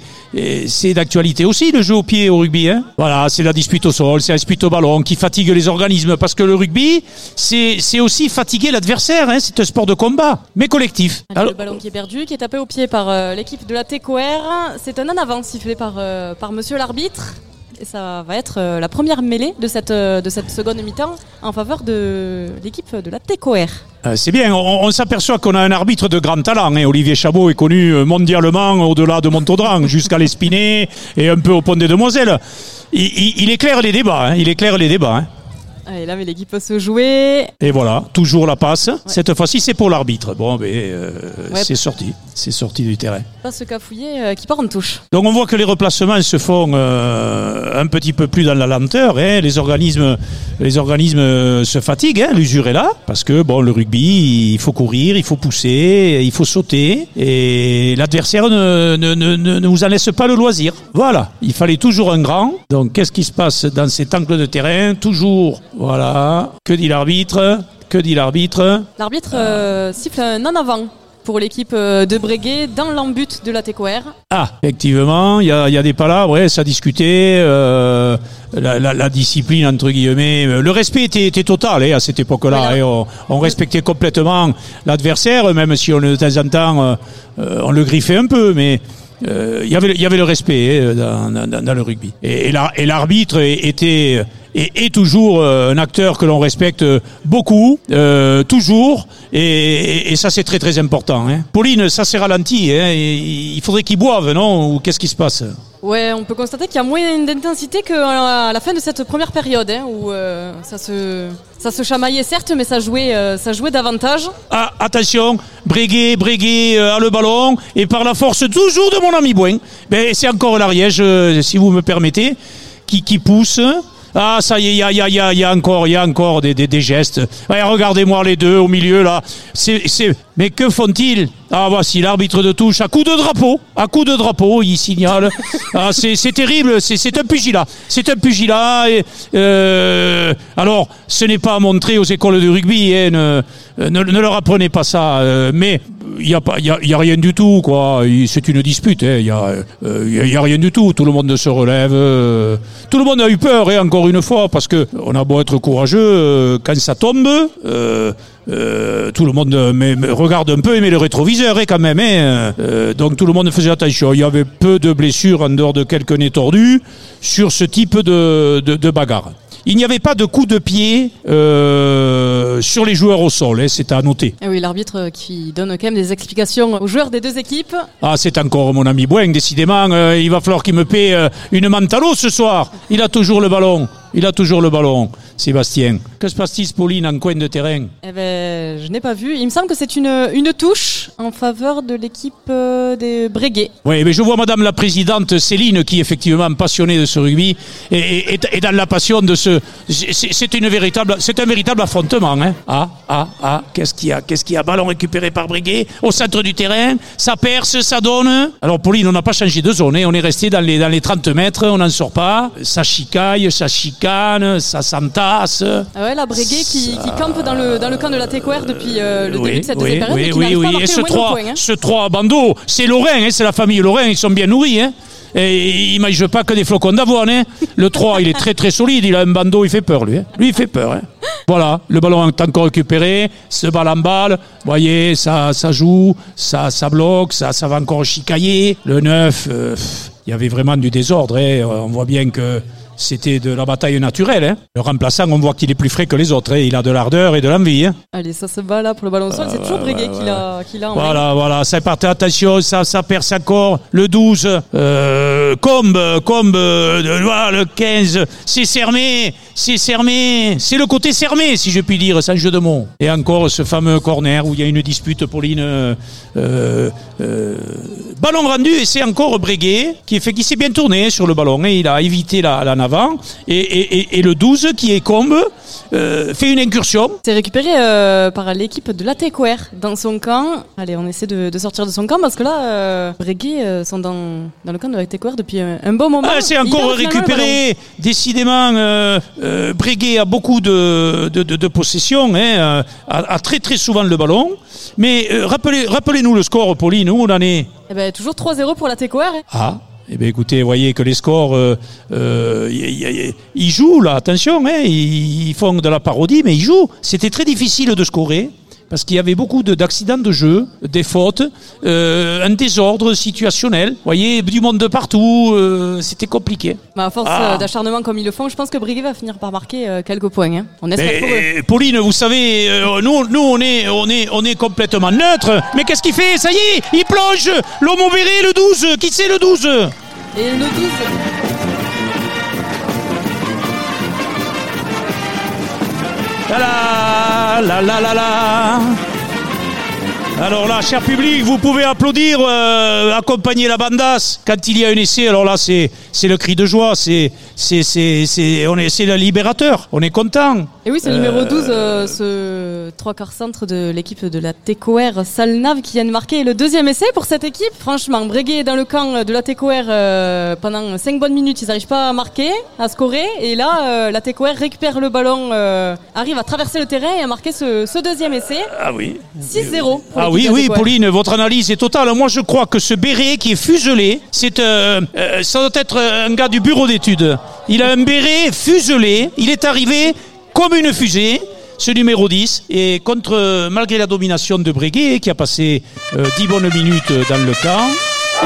Speaker 5: c'est d'actualité aussi, le jeu au pied au rugby. Hein. Voilà, c'est la dispute au sol, c'est la dispute au ballon qui fatigue les organismes, parce que le rugby, c'est aussi fatiguer l'adversaire. Hein, c'est un sport de combat, mais collectif. Alors-
Speaker 4: le ballon qui est perdu, qui est tapé au pied par euh, l'équipe de la TCOR. C'est un en avant sifflé par, euh, par monsieur l'arbitre. Et ça va être euh, la première mêlée de cette, euh, de cette seconde mi-temps en faveur de l'équipe de la TCOR.
Speaker 5: Euh, C'est bien, on, on s'aperçoit qu'on a un arbitre de grand talent. hein. Olivier Chabot est connu mondialement au-delà de Montaudran, <laughs> jusqu'à l'Espinet et un peu au Pont des Demoiselles. Il, il- il éclaire les débats, hein. il éclaire les débats. hein.
Speaker 4: Allez, là, mais l'équipe peut se jouer.
Speaker 5: Et voilà, toujours la passe. Cette fois-ci, c'est pour l'arbitre. Bon, euh,
Speaker 4: Ouais.
Speaker 5: c'est sorti, c'est sorti du terrain.
Speaker 4: Pas se cafouiller euh, qui part en touche.
Speaker 5: Donc on voit que les replacements se font euh, un petit peu plus dans la lenteur. hein. Les organismes, les organismes euh, se fatiguent. Hein. L'usure est là parce que bon, le rugby, il faut courir, il faut pousser, il faut sauter, et l'adversaire ne, ne, ne, ne ne vous en laisse pas le loisir. Voilà, il fallait toujours un grand. Donc qu'est-ce qui se passe dans cet angle de terrain? Toujours, voilà. Que dit l'arbitre? Que dit l'arbitre?
Speaker 4: L'arbitre euh, siffle un en avant pour l'équipe euh, de Breguet dans l'embut de la TCOR.
Speaker 5: Ah, effectivement, il y a, y a des palabres, ouais, ça discutait, euh, la, la- la discipline, entre guillemets. euh, Le respect était, était total hein, à cette époque-là. hein, on, on respectait complètement l'adversaire, même si on, de temps en temps, euh, on le griffait un peu, mais euh, il y avait, il y avait le respect hein, dans, dans- dans le rugby. Et, et la- et l'arbitre était et est toujours euh, un acteur que l'on respecte beaucoup, euh, toujours, et, et- et ça c'est très très important. Hein. Pauline, ça s'est ralenti, hein, il faudrait qu'il boive, non Ou qu'est-ce qui se passe?
Speaker 4: Ouais, on peut constater qu'il y a moins d'intensité qu'à la fin de cette première période, hein, où euh, ça, se, ça se chamaillait certes, mais ça jouait, euh, ça jouait davantage.
Speaker 5: Ah, attention, Breguet, Breguet euh, a le ballon, et par la force toujours de mon ami Boin, ben, c'est encore l'Ariège, euh, si vous me permettez, qui, qui pousse. Ah, ça y est, y a, y a- y a- y a encore, y a encore des, des- gestes. Ouais, regardez-moi les deux au milieu là. C'est... Mais que font-ils? Ah, voici l'arbitre de touche à coup de drapeau. À coup de drapeau, il signale. Ah, c'est, terrible, c'est, un pugilat. C'est un pugilat. Euh, alors, ce n'est pas à montrer aux écoles de rugby. hein, ne, ne, leur apprenez pas ça. euh, mais il n'y a, pas- y rien du tout, quoi. C'est une dispute, hein. il n'y a, euh, y a- rien du tout. Tout le monde se relève. tout le monde a eu peur, et encore une fois, parce que on a beau être courageux, quand ça tombe, euh, tout le monde euh, mais- mais regarde un peu et met le rétroviseur hein, quand même. hein. Euh, donc tout le monde faisait attention. Il y avait peu de blessures en dehors de quelques nez tordus sur ce type de, de, de bagarre. Il n'y avait pas de coup de pied euh, sur les joueurs au sol, hein, c'est à noter.
Speaker 4: Et oui, l'arbitre qui donne quand même des explications aux joueurs des deux équipes.
Speaker 5: Ah, c'est encore mon ami Boing, décidément. euh, il va falloir qu'il me paie euh, une mantalo ce soir. Il a toujours le ballon. Il a toujours le ballon, Sébastien. Que se passe-t-il, Pauline, en coin de terrain
Speaker 4: Eh ben, je n'ai pas vu. Il me semble que c'est une, une touche en faveur de l'équipe euh, des Breguet.
Speaker 5: Oui, mais je vois Madame la Présidente Céline qui est effectivement passionnée de ce rugby et, et- et- et dans la passion de ce. C'est une véritable, c'est un véritable affrontement. Hein. Ah, ah, ah, qu'est-ce qu'il y a Qu'est-ce qu'il y a? Ballon récupéré par Breguet au centre du terrain. Ça perce, ça donne. Alors Pauline, on n'a pas changé de zone. hein. On est resté dans les, dans les 30 mètres. On n'en sort pas. Ça chicaille, ça chicane, ça s'entasse.
Speaker 4: Ah ouais, la Breguet qui, qui campe dans le, dans le camp de la TQR depuis euh, le début de cette deuxième période et qui n'arrive pas à
Speaker 5: Et ce
Speaker 4: le moindre
Speaker 5: 3,
Speaker 4: point. hein.
Speaker 5: ce 3 à bandeau, c'est Lorrain, hein, c'est la famille Lorrain, ils sont bien nourris. Hein. Et ils mangent pas que des flocons d'avoine. Hein. Le 3, il est très très solide, il a un bandeau, il fait peur lui. hein. Lui, il fait peur. hein. Voilà, le ballon est encore récupéré, se balle en balle, vous voyez, ça, ça joue, ça, ça bloque, ça, ça va encore chicailler. Le 9, euh, il y avait vraiment du désordre. hein. On voit bien que c'était de la bataille naturelle. hein. Le remplaçant, on voit qu'il est plus frais que les autres. hein. Il a de l'ardeur et de l'envie. hein.
Speaker 4: Allez, ça se bat là pour le ballon sol. c'est toujours Breguet qui l'a.
Speaker 5: Voilà, voilà, ça part, attention, ça, ça perce encore. Le 12, euh, Combe, Combe, euh, le 15, c'est fermé, c'est fermé, c'est le côté fermé, si je puis dire, sans jeu de mots. Et encore ce fameux corner où il y a une dispute, Pauline. euh, euh, euh, ballon rendu, et c'est encore Breguet qui, fait, qui s'est bien tourné sur le ballon. Et il a évité la, la avant. Et, et- et- et le 12, qui est Combe, euh, fait une incursion.
Speaker 4: C'est récupéré euh, par l'équipe de la TQR dans son camp. Allez, on essaie de, de sortir de son camp parce que là, euh, Breguet euh, sont dans, dans le camp de la TQR depuis un, un bon moment.
Speaker 5: Ah, c'est encore récupéré. Décidément, euh, Breguet a beaucoup de, de, de- de possession, hein, euh, a, a très très souvent le ballon. Mais euh, rappelez, rappelez-nous le score, Pauline, où on en est
Speaker 4: Eh ben, toujours 3-0 pour la TQR.
Speaker 5: Ah eh bien, écoutez, voyez que les scores, euh, euh, y- y- y- ils jouent là, attention, hein, ils, ils font de la parodie, mais ils jouent. C'était très difficile de scorer. Parce qu'il y avait beaucoup de- d'accidents de, jeu, des fautes, euh, un désordre situationnel. Vous voyez, du monde de partout, euh, c'était compliqué.
Speaker 4: Bah, à force
Speaker 5: Ah.
Speaker 4: euh, d'acharnement comme ils le font, je pense que Breguet va finir par marquer euh, quelques points. hein. On espère
Speaker 5: Mais,
Speaker 4: pour eux.
Speaker 5: Pauline, vous savez, nous, nous on, est, on, est, on est complètement neutre. Mais qu'est-ce qu'il fait? Ça y est, il plonge L'homme le 12. Qui c'est le 12
Speaker 4: Et le 12.
Speaker 5: La la la la la alors là, cher public, vous pouvez applaudir, euh, accompagner la bandasse quand il y a un essai. Alors là, c'est c'est le cri de joie, c'est c'est c'est c'est on est c'est le libérateur. On est content.
Speaker 4: Et oui, c'est le numéro 12, euh, ce trois quarts centre de l'équipe de la TQR Salnave qui vient de marquer le deuxième essai pour cette équipe. Franchement, Breguet est dans le camp de la TQR euh, pendant 5 bonnes minutes. Ils n'arrivent pas à marquer, à scorer. Et là, euh, la TQR récupère le ballon, euh, arrive à traverser le terrain et à marquer ce, ce deuxième essai.
Speaker 5: Ah oui.
Speaker 4: 6-0. pour
Speaker 5: Ah oui, oui. Pauline, votre analyse est totale. Moi, je crois que ce béret qui est fuselé, c'est, euh, euh, ça doit être un gars du bureau d'études. Il a un béret fuselé. Il est arrivé comme une fusée. Ce numéro 10, et contre, euh, malgré la domination de Breguet, qui a passé euh, 10 bonnes minutes dans le camp,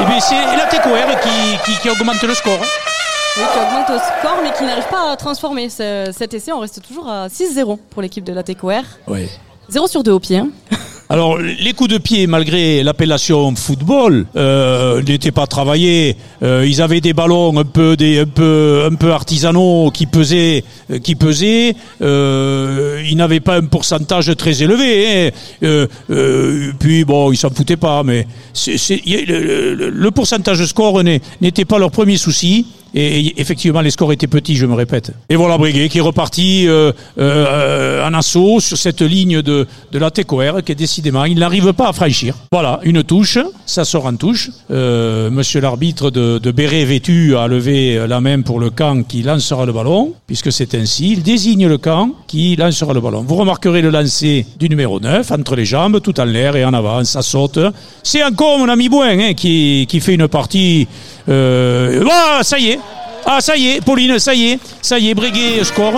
Speaker 5: eh bien, c'est la TQR qui, qui, qui augmente le score.
Speaker 4: Oui, qui augmente au score, mais qui n'arrive pas à transformer ce- cet essai. On reste toujours à 6-0 pour l'équipe de la TQR.
Speaker 5: Oui.
Speaker 4: 0 sur 2 au pied. hein. <laughs>
Speaker 5: Alors, les coups de pied, malgré l'appellation football, euh, n'étaient pas travaillés. Euh, ils avaient des ballons un peu, un peu, un peu artisanaux qui pesaient, euh, qui pesaient. Ils n'avaient pas un pourcentage très élevé. hein. Puis bon, ils s'en foutaient pas, mais le, le- le pourcentage de score n'était pas leur premier souci. Et, effectivement, les scores étaient petits, je me répète. Et voilà Breguet qui est reparti euh, euh, en assaut sur cette ligne de, de la TECOR qui est décidément, il n'arrive pas à franchir. Voilà, une touche, ça sort en touche. Euh, monsieur l'arbitre de, de béret vêtu a levé la main pour le camp qui lancera le ballon, puisque c'est ainsi, il désigne le camp qui lancera le ballon. Vous remarquerez le lancer du numéro 9, entre les jambes, tout en l'air et en avant, ça saute. C'est encore mon ami Boin hein, qui, qui fait une partie... Euh, ah, ça y est ah, ça y est, Pauline, ça y est, ça y est, Breguet score.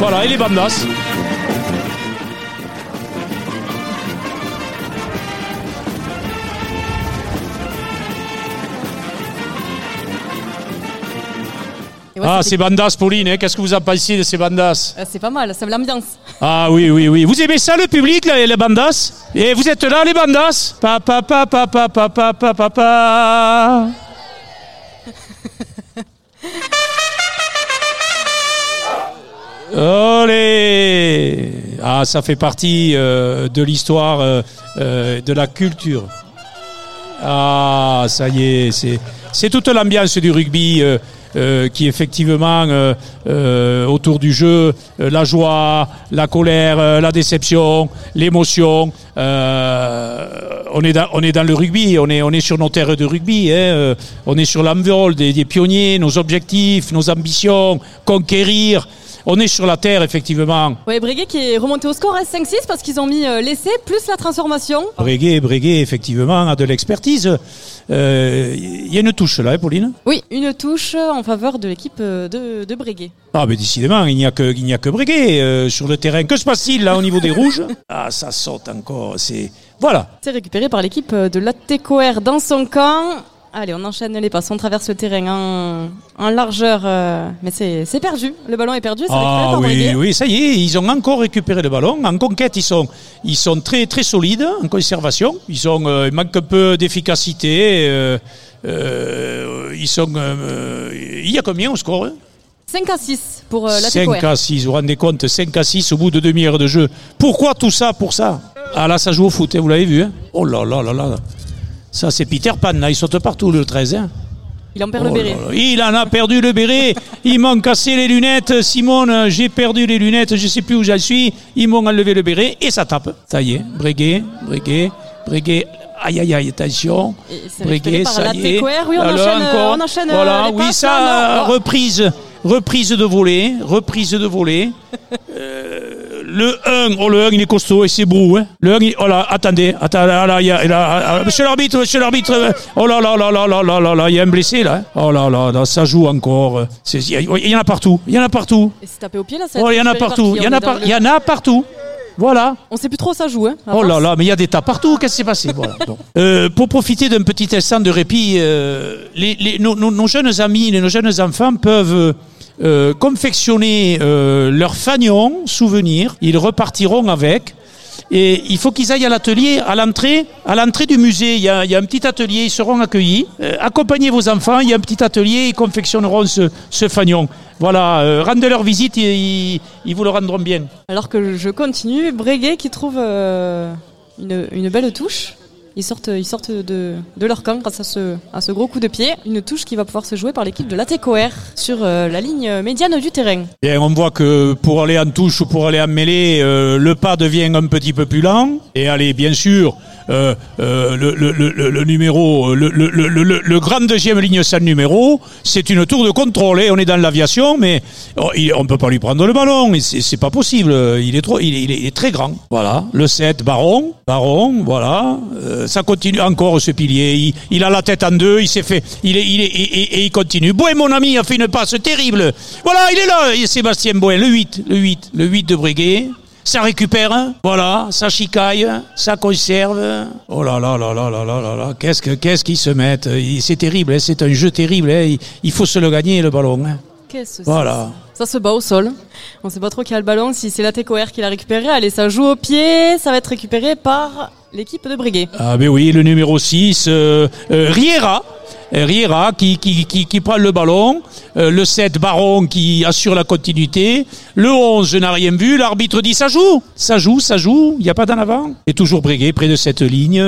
Speaker 5: Voilà, et les bandas.
Speaker 4: Ouais,
Speaker 5: Ah,
Speaker 4: c'était-
Speaker 5: ces bandas, Pauline, hein, qu'est-ce que vous en pensez de ces bandas
Speaker 4: Euh, C'est pas mal, ça met l'ambiance.
Speaker 5: Ah oui, oui, oui. Vous aimez ça, le public, là, les bandas? Et vous êtes là, les bandas? Pa, pa, pa, pa, pa, pa, pa, pa, pa, pa. Olé Ah, ça fait partie euh, de l'histoire euh, euh, de la culture. Ah, ça y est, c'est, c'est toute l'ambiance du rugby euh, qui effectivement euh, euh, autour du jeu, euh, la joie, la colère, la déception, l'émotion. on est dans, on est dans le rugby, on est on est sur nos terres de rugby, hein, on est sur l'envol des, des pionniers, nos objectifs, nos ambitions, conquérir. On est sur la terre effectivement.
Speaker 4: Ouais, Breguet qui est remonté au score à 5-6 parce qu'ils ont mis euh, l'essai plus la transformation.
Speaker 5: Breguet, Breguet, effectivement, a de l'expertise. Euh, Il y a une touche là, hein, Pauline?
Speaker 4: Oui, une touche en faveur de l'équipe euh, de, de Breguet.
Speaker 5: Ah, mais décidément, il n'y a que, il n'y a que Breguet euh, sur le terrain. Que se passe-t-il là au niveau des rouges? <laughs> Ah, ça saute encore. C'est voilà.
Speaker 4: C'est récupéré par l'équipe euh, de l'ATCOR dans son camp. Allez, on enchaîne les passes, on traverse le terrain en, en largeur, euh, mais c'est perdu. Le ballon est perdu,
Speaker 5: Ah oui, oui, ça y est, ils ont encore récupéré le ballon. En conquête, ils sont, ils sont très, très solides en conservation. Ils ont, euh, il manque un peu d'efficacité. euh, ils sont, il y a combien au score hein?
Speaker 4: 5 à 6 pour euh,
Speaker 5: 5
Speaker 4: l'ATCOR.
Speaker 5: à 6, vous vous rendez compte 5 à 6 au bout de demi-heure de jeu. Pourquoi tout ça Pour ça? Ah là, ça joue au foot, hein, vous l'avez vu hein? Oh là là là là Ça, c'est Peter Pan, là, il saute partout, le 13. Hein
Speaker 4: Il en perd
Speaker 5: Oh
Speaker 4: le béret.
Speaker 5: là là, Il en a perdu le béret. Ils m'ont cassé les lunettes. Simone, j'ai perdu les lunettes. Je sais plus où j'en suis. Ils m'ont enlevé le béret et ça tape. Ça y est. Breguet, Breguet, Breguet. Aïe, aïe, aïe, attention.
Speaker 4: Et c'est récupéré par
Speaker 5: ça y est.
Speaker 4: Oui, on
Speaker 5: Alors,
Speaker 4: enchaîne, euh, on enchaîne, euh,
Speaker 5: Voilà,
Speaker 4: les
Speaker 5: oui, ça, euh,
Speaker 4: non.
Speaker 5: reprise. Reprise de volée. Reprise de volée. Euh, <laughs> le 1, oh le 1 il est costaud et c'est brou. Hein. Le 1, il- oh là, attendez, attendez, là, là, il y a, là, ah, monsieur l'arbitre, monsieur l'arbitre, euh, oh là là là là là là là là, il y a un blessé là. hein. Oh là là, là, ça joue encore. euh, c'est- Il y, a- il y en a partout, il y en a partout.
Speaker 4: Et c'est tapé au pied là ça
Speaker 5: Oh, il y en a partout, il y en a, par- il y en a partout. Voilà.
Speaker 4: On sait plus trop où ça joue. Hein,
Speaker 5: Oh là là, mais il y a des tas partout. Qu'est-ce qui s'est passé Voilà. Bon. <laughs> Euh, Pour profiter d'un petit instant de répit, euh, les, les- nos, nos- nos jeunes amis, nos jeunes enfants peuvent euh, confectionner euh, leur fanion souvenir. Ils repartiront avec. Et il faut qu'ils aillent à l'atelier, à l'entrée, à l'entrée du musée. Il y, a, un petit atelier, ils seront accueillis. Euh, accompagnez vos enfants, il y a un petit atelier, ils confectionneront ce, ce fanion. Voilà, euh, rendez leur visite, ils, ils vous le rendront bien.
Speaker 4: Alors que je continue, Breguet qui trouve une belle touche. Ils sortent, ils sortent de, de leur camp grâce à ce, à ce gros coup de pied. Une touche qui va pouvoir se jouer par l'équipe de l'ATCOR sur euh, la ligne médiane du terrain.
Speaker 5: Bien, on voit que pour aller en touche ou pour aller en mêlée, euh, le pas devient un petit peu plus lent. Et allez, bien sûr, euh, euh, le, le- le- le- numéro, le, le- grand deuxième ligne sans numéro, c'est une tour de contrôle. Et on est dans l'aviation, mais oh, on peut pas lui prendre le ballon. C'est pas possible. Il est trop, il est, il est- très grand. Voilà, le 7, Baron, Baron, voilà. Euh, ça continue encore ce pilier. Il, il a la tête en deux. Il s'est fait, il est, il est, et, il continue. Boé, mon ami, a fait une passe terrible. Voilà, il est là, et Sébastien Boé, le 8, le 8, le 8 de Breguet. Ça récupère, hein. voilà, ça chicaille, ça conserve. Oh là là là là là là là là, qu'est-ce que qu'est-ce qu'ils se mettent? C'est terrible, hein, c'est un jeu terrible. hein. Il, faut se le gagner le ballon.
Speaker 4: Qu'est-ce que
Speaker 5: Voilà.
Speaker 4: Ça se bat au sol. On sait pas trop qui a le ballon, si c'est l'ATCOR qui l'a récupéré. Allez, ça joue au pied, ça va être récupéré par l'équipe de Breguet.
Speaker 5: Ah ben oui, le numéro 6, euh, euh, Riera. Euh, Riera qui, qui, qui, prend le ballon. Le 7, Baron qui assure la continuité. Le 11, je n'ai rien vu. L'arbitre dit ça joue. Ça joue, ça joue. Il n'y a pas d'en avant. Et toujours Breguet près de cette ligne.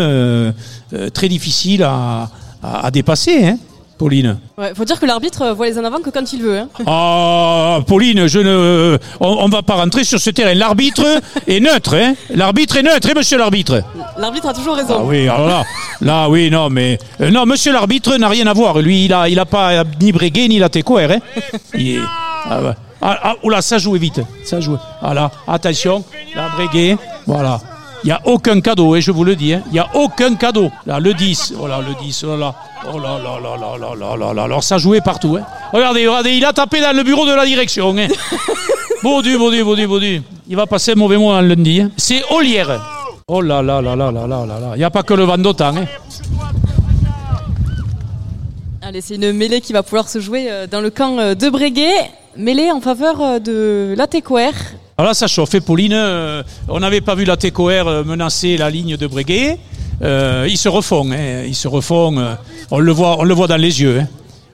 Speaker 5: très difficile à dépasser. Hein. Pauline
Speaker 4: Ouais, faut dire que l'arbitre euh, voit les en avant que quand il veut. Hein.
Speaker 5: Ah, Pauline, je ne, on, on va pas rentrer sur ce terrain. L'arbitre <laughs> est neutre, hein L'arbitre est neutre, hein, monsieur l'arbitre?
Speaker 4: L'arbitre a toujours raison.
Speaker 5: Ah oui, alors là, là, oui, non, mais euh, non, monsieur l'arbitre n'a rien à voir. Lui, il a, il a pas euh, ni Breguet ni la Técoère, hein <laughs> Il est- ah, ah, ah, oula, ça joue vite, ça joue. Voilà, attention, la Breguet, voilà. Il n'y a aucun cadeau, et je vous le dis, hein. il n'y a aucun cadeau. Là, le 10, oh là, le 10, oh là, oh là là là là là là là là. Alors ça jouait partout. Hein. Regardez, regardez, il a tapé dans le bureau de la direction. Hein. Baudu, Baudu, Baudu, Baudu. Il va passer un mauvais mois un lundi. hein. C'est Olière. Oh là là là là là là là là. Il n'y a pas que le vent d'autant. Hein.
Speaker 4: Allez, c'est une mêlée qui va pouvoir se jouer euh, dans le camp euh, de Breguet. Mêlée en faveur euh, de la Técoère.
Speaker 5: Alors là, ça chauffe. Pauline, euh, on n'avait pas vu la TCOR euh, menacer la ligne de Breguet. Euh, ils se refont. hein. Ils se refont. on, le voit, on le voit dans les yeux. hein.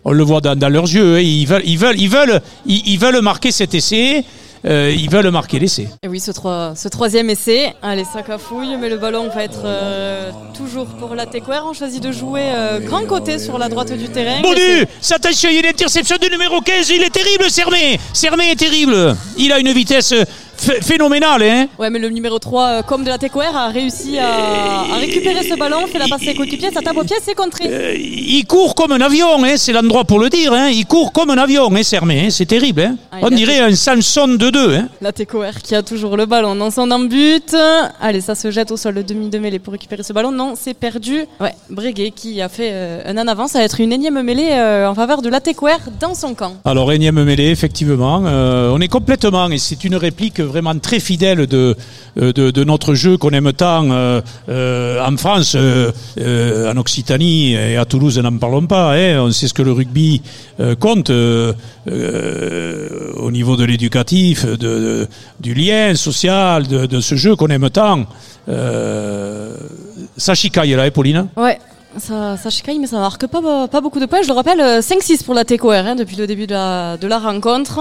Speaker 5: On le voit dans, dans leurs yeux. hein. Ils veulent, ils veulent, ils veulent, ils, ils veulent marquer cet essai. Euh, ils veulent marquer l'essai.
Speaker 4: Et oui, ce, trois- ce troisième essai. Allez, ça cafouille, mais le ballon va être euh, toujours pour la Técoère. On choisit de jouer euh, grand côté sur la droite du terrain.
Speaker 5: C'est attention, il y a une interception du numéro 15. Il est terrible, Sermé. Sermé est terrible. Il a une vitesse ph- phénoménale. Hein.
Speaker 4: Ouais, mais le numéro 3, euh, comme de la Técoère, a réussi à, à récupérer ce ballon, fait la passe à ses coéquipiers, ça tape au pied, c'est contré.
Speaker 5: Euh, il court comme un avion, hein, c'est l'endroit pour le dire. Hein. Il court comme un avion, hein, Sermé. hein, C'est terrible. Hein.
Speaker 4: Ah,
Speaker 5: On dirait un Samson de deux. Hein.
Speaker 4: La Técoère qui a toujours le ballon dans son embut. Allez, ça se jette au sol, le demi de mêlée pour récupérer ce ballon. Non, c'est perdu. Ouais, Breguet qui a fait euh, un en avant. Ça va être une énième mêlée euh, en faveur de la Técoère dans son camp.
Speaker 5: Alors, énième mêlée, effectivement. Euh, on est complètement, et c'est une réplique vraiment très fidèle de, euh, de, de notre jeu qu'on aime tant euh, euh, en France, en Occitanie et à Toulouse, n'en parlons pas. Hein, on sait ce que le rugby compte au niveau de l'éducatif, du lien social, de, ce jeu qu'on aime tant. Ça chicaille là, hein, Pauline?
Speaker 4: Ouais. Ça, chicaille, mais ça marque pas, beaucoup de points. Je le rappelle, euh, 5-6 pour la Técoère hein, depuis le début de la rencontre.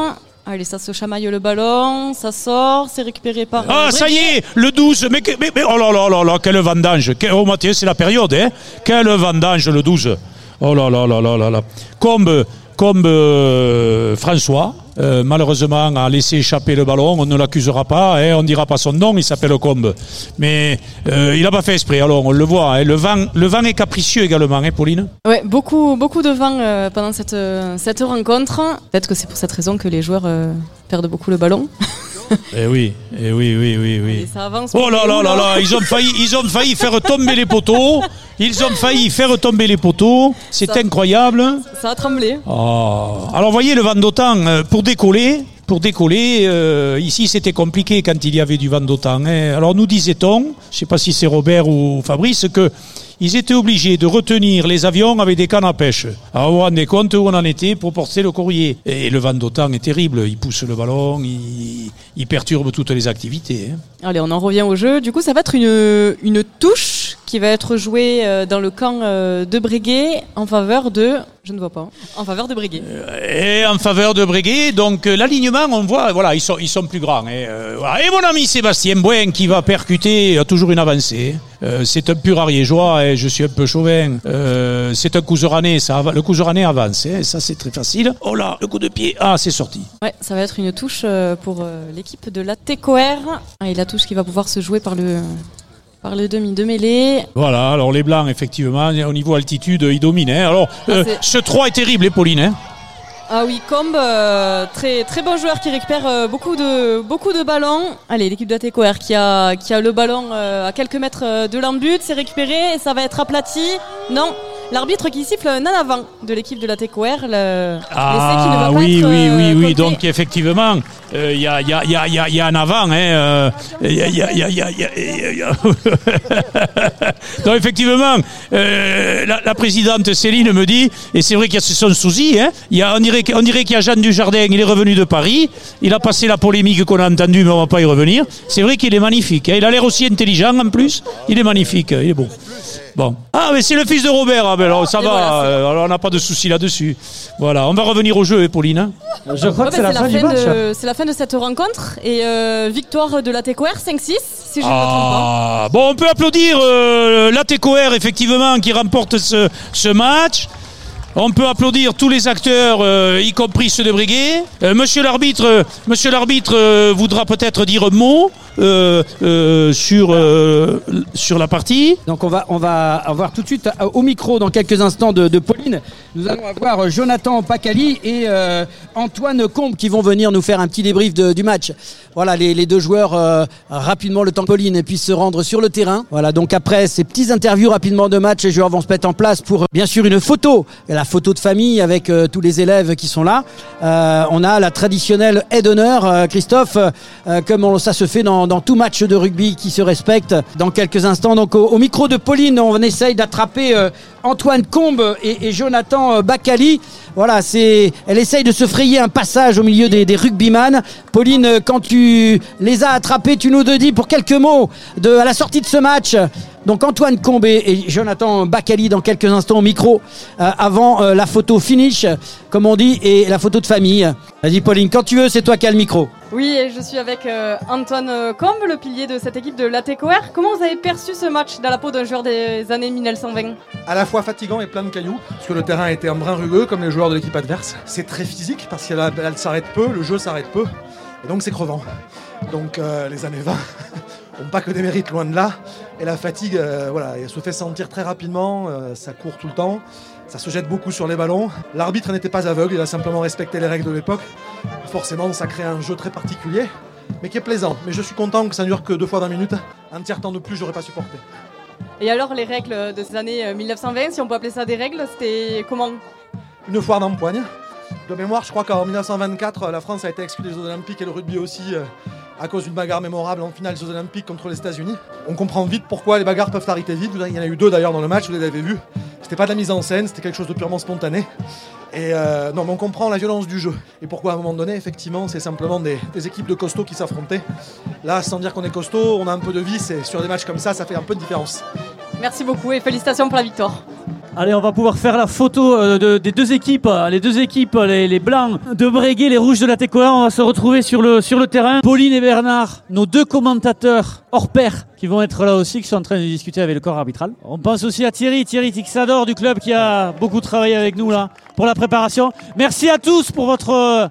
Speaker 4: Allez, ça se chamaille le ballon, ça sort, c'est récupéré par.
Speaker 5: Ah, ça y est, le 12. Mais, mais, oh là là là là, quelle vendange. Oh, Mathieu, c'est la période, hein. Quelle vendange, le 12. Oh là là là là là là. Comme, comme euh, François, euh, malheureusement, a laissé échapper le ballon, on ne l'accusera pas, on ne dira pas son nom, il s'appelle Combe. Mais euh, il n'a pas fait esprit, alors on le voit. hein. le, vent, est capricieux également, hein, Pauline?
Speaker 4: Ouais, beaucoup, beaucoup de vent euh, pendant cette, cette rencontre. Peut-être que c'est pour cette raison que les joueurs perdent beaucoup le ballon. <laughs> <laughs>
Speaker 5: Eh oui, eh oui, oui, oui, oui.
Speaker 4: Ça avance.
Speaker 5: Oh là là là là, ils ont failli, ils ont failli faire tomber les poteaux. Ils ont failli faire tomber les poteaux. C'est incroyable.
Speaker 4: Ça a tremblé.
Speaker 5: Oh. Alors voyez le vent d'autant euh, pour décoller. Pour décoller, euh, ici c'était compliqué quand il y avait du vent d'autant. hein. Alors nous disait-on, je ne sais pas si c'est Robert ou Fabrice, que ils étaient obligés de retenir les avions avec des cannes à pêche. Alors vous vous compte où on en était pour porter le courrier. Et le vent d'autant est terrible. Il pousse le ballon, il, il perturbe toutes les activités. hein.
Speaker 4: Allez, on en revient au jeu. Du coup, ça va être une, une touche qui va être jouée euh, dans le camp euh, de Breguet en faveur de. Je ne vois pas. En faveur de Breguet.
Speaker 5: Et en faveur de Breguet, donc euh, l'alignement, on voit, voilà, ils sont, ils sont plus grands. hein, euh, voilà. Et mon ami Sébastien Boin qui va percuter, a toujours une avancée. Euh, c'est un pur ariégeois, et je suis un peu chauvin. Euh, c'est un couseranais, ça, le couseranais avance, hein, ça c'est très facile. Oh là, le coup de pied, ah c'est sorti.
Speaker 4: Ouais, ça va être une touche euh, pour euh, l'équipe de la Técoère. Ah, et la touche qui va pouvoir se jouer par le, par le demi de mêlée.
Speaker 5: Voilà, alors les blancs, effectivement, au niveau altitude, ils dominent. hein. Alors, euh,
Speaker 4: c'est-
Speaker 5: ce 3 est terrible, les Pauline. hein.
Speaker 4: Ah oui, Combe, euh, très très bon joueur qui récupère euh, beaucoup de beaucoup de ballons. Allez, l'équipe de la Técoère qui a qui a le ballon euh, à quelques mètres euh, de l'embut, c'est récupéré et ça va être aplati. Non, l'arbitre qui siffle un en avant de l'équipe de la Técoère. Le... l'essai qui ne va
Speaker 5: Ah
Speaker 4: pas
Speaker 5: oui,
Speaker 4: être,
Speaker 5: oui,
Speaker 4: euh,
Speaker 5: oui, oui. Donc effectivement, euh, il y, a, y, a, y, a, y a- un avant. hein, euh, Donc effectivement, euh, la, présidente Céline me dit, et c'est vrai qu'il y a son souci, hein, y a, on dirait, on dirait qu'il y a Jeanne Dujardin, il est revenu de Paris, il a passé la polémique qu'on a entendue, mais on va pas y revenir. C'est vrai qu'il est magnifique. hein, il a l'air aussi intelligent en plus. Il est magnifique, il est beau. Bon. Ah, mais c'est le fils de Robert. Ah, ben alors, ça
Speaker 4: Et
Speaker 5: va.
Speaker 4: voilà, c'est-
Speaker 5: euh, alors, on n'a pas de souci là-dessus. Voilà. On va revenir au jeu, hein, Pauline. hein.
Speaker 10: Je crois
Speaker 4: Ouais,
Speaker 10: que c'est
Speaker 4: bah,
Speaker 10: la fin du match.
Speaker 4: de, c'est la fin de cette rencontre et euh, victoire de la Técoère 5-6 si je ne me trompe pas.
Speaker 5: Ah, bon, on peut applaudir euh, effectivement, qui remporte ce, ce match. On peut applaudir tous les acteurs, euh, y compris ceux de Breguet. Euh, monsieur l'arbitre, euh, monsieur l'arbitre euh, voudra peut-être dire un mot sur sur la partie.
Speaker 1: Donc on va, on va avoir tout de suite au micro dans quelques instants de, Pauline. Nous allons avoir Jonathan Pacali et Antoine Combe qui vont venir nous faire un petit débrief du match. Voilà les, deux joueurs rapidement le temps que Pauline puisse se rendre sur le terrain. Voilà donc après ces petits interviews rapidement de match, les joueurs vont se mettre en place pour bien sûr une photo, photo de famille avec euh, tous les élèves qui sont là. Euh, on a la traditionnelle aide d'honneur, euh, Christophe, comme ça se fait dans, tout match de rugby qui se respecte. Dans quelques instants, donc au, micro de Pauline, on essaye d'attraper Antoine Combe et, Jonathan Bacali. Voilà, c'est, elle essaye de se frayer un passage au milieu des, des. Pauline, quand tu les as attrapés, tu nous dis pour quelques mots de, à la sortie de ce match. Donc Antoine Combe et Jonathan Bacali dans quelques instants au micro euh, avant euh, la photo finish, comme on dit, et la photo de famille. Vas-y Pauline, quand tu veux, c'est toi qui as le micro.
Speaker 4: Oui, et je suis avec euh, Antoine Combe, le pilier de cette équipe de l'ATCOR. Comment vous avez perçu ce match dans la peau d'un joueur des années 1920
Speaker 15: à la fois fatigant et plein de cailloux, parce que le terrain était un brin rugueux comme les joueurs de l'équipe adverse. C'est très physique parce qu'elle elle s'arrête peu, le jeu s'arrête peu, et donc c'est crevant. Donc euh, les années 20 <laughs> n'ont pas que des mérites, loin de là. Et la fatigue, euh, voilà, elle se fait sentir très rapidement, euh, ça court tout le temps, ça se jette beaucoup sur les ballons. L'arbitre n'était pas aveugle, il a simplement respecté les règles de l'époque. Forcément, ça crée un jeu très particulier, mais qui est plaisant. Mais je suis content que ça ne dure que deux fois 20 minutes. Un tiers temps de plus, j'aurais pas supporté.
Speaker 4: Et alors, les règles de ces années euh, 1920, si on peut appeler ça des règles, c'était comment?
Speaker 15: Une foire d'empoigne. De mémoire, je crois qu'en 1924, la France a été exclue des Jeux Olympiques et le rugby aussi euh, à cause d'une bagarre mémorable en finale des Jeux Olympiques contre les États-Unis. On comprend vite pourquoi les bagarres peuvent arrêter vite. Il y en a eu deux d'ailleurs dans le match, vous les avez vus. C'était pas de la mise en scène, c'était quelque chose de purement spontané. Et euh, non, mais on comprend la violence du jeu. Et pourquoi à un moment donné, effectivement, c'est simplement des, des équipes de costauds qui s'affrontaient. Là, sans dire qu'on est costaud, on a un peu de vis et sur des matchs comme ça, ça fait un peu de différence.
Speaker 4: Merci beaucoup et félicitations pour la victoire.
Speaker 2: Allez, on va pouvoir faire la photo euh, de- des deux équipes, euh, les deux équipes, les, blancs de Breguet, les rouges de la Técoa. On va se retrouver sur le, terrain. Pauline et Bernard, nos deux commentateurs hors pair, qui vont être là aussi, qui sont en train de discuter avec le corps arbitral. On pense aussi à Thierry, Thierry Tixador du club qui a beaucoup travaillé avec nous pour la préparation. Merci à tous pour votre euh,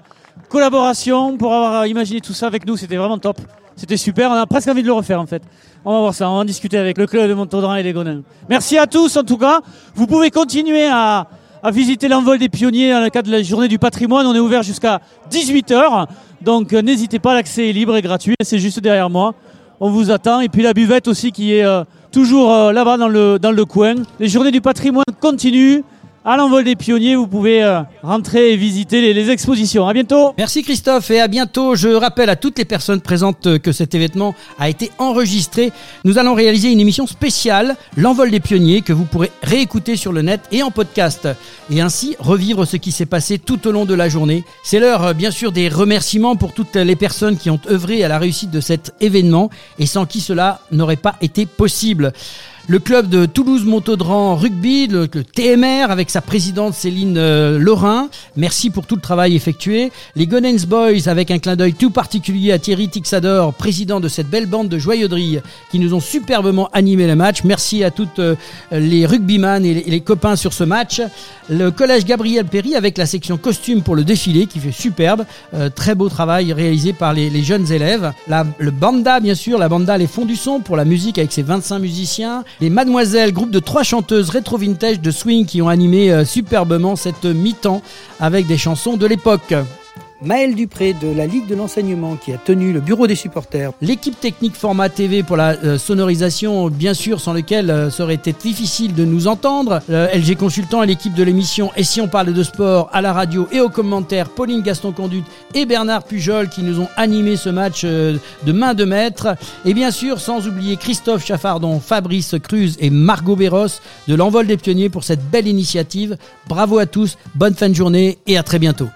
Speaker 2: collaboration, pour avoir imaginé tout ça avec nous. C'était vraiment top. C'était super. On a presque envie de le refaire en fait. On va voir ça. On va en discuter avec le club de Montaudran et les Gonins. Merci à tous en tout cas. Vous pouvez continuer à, visiter l'envol des pionniers dans le cadre de la journée du patrimoine. On est ouvert jusqu'à 18h. Donc euh, n'hésitez pas, l'accès est libre et gratuit. C'est juste derrière moi. On vous attend. Et puis la buvette aussi qui est euh, toujours euh, là-bas dans le coin. Les journées du patrimoine continuent. À l'envol des pionniers, vous pouvez euh, rentrer et visiter les, expositions. À bientôt.
Speaker 1: Merci Christophe et à bientôt. Je rappelle à toutes les personnes présentes euh, que cet événement a été enregistré. Nous allons réaliser une émission spéciale, l'envol des pionniers, que vous pourrez réécouter sur le net et en podcast. Et ainsi revivre ce qui s'est passé tout au long de la journée. C'est l'heure euh, bien sûr des remerciements pour toutes les personnes qui ont œuvré à la réussite de cet événement et sans qui cela n'aurait pas été possible. Le club de Toulouse-Montaudran Rugby, le, TMR, avec sa présidente Céline euh, Lorrain. Merci pour tout le travail effectué. Les Gonens Boys, avec un clin d'œil tout particulier à Thierry Tixador, président de cette belle bande de joyauderie qui nous ont superbement animé le match. Merci à toutes euh, les rugbyman et les, copains sur ce match. Le collège Gabriel Perry, avec la section costume pour le défilé, qui fait superbe. Euh, très beau travail réalisé par les, jeunes élèves. Le Banda, bien sûr, la Banda Les Fonds du Son pour la musique avec ses 25 musiciens. Les Mademoiselles, groupe de trois chanteuses rétro-vintage de swing qui ont animé euh, superbement cette mi-temps avec des chansons de l'époque. Maël Dupré de la Ligue de l'enseignement qui a tenu le bureau des supporters. L'équipe technique format TV pour la euh, sonorisation, bien sûr, sans lequel euh, ça aurait été difficile de nous entendre. Euh, LG Consultant et l'équipe de l'émission Et si on parle de sport à la radio et aux commentaires, Pauline Gaston-Conduite et Bernard Pujol qui nous ont animé ce match de main de maître. Et bien sûr, sans oublier Christophe Chaffardon, Fabrice Cruz et Margot Béros de l'envol des pionniers pour cette belle initiative. Bravo à tous, bonne fin de journée et à très bientôt.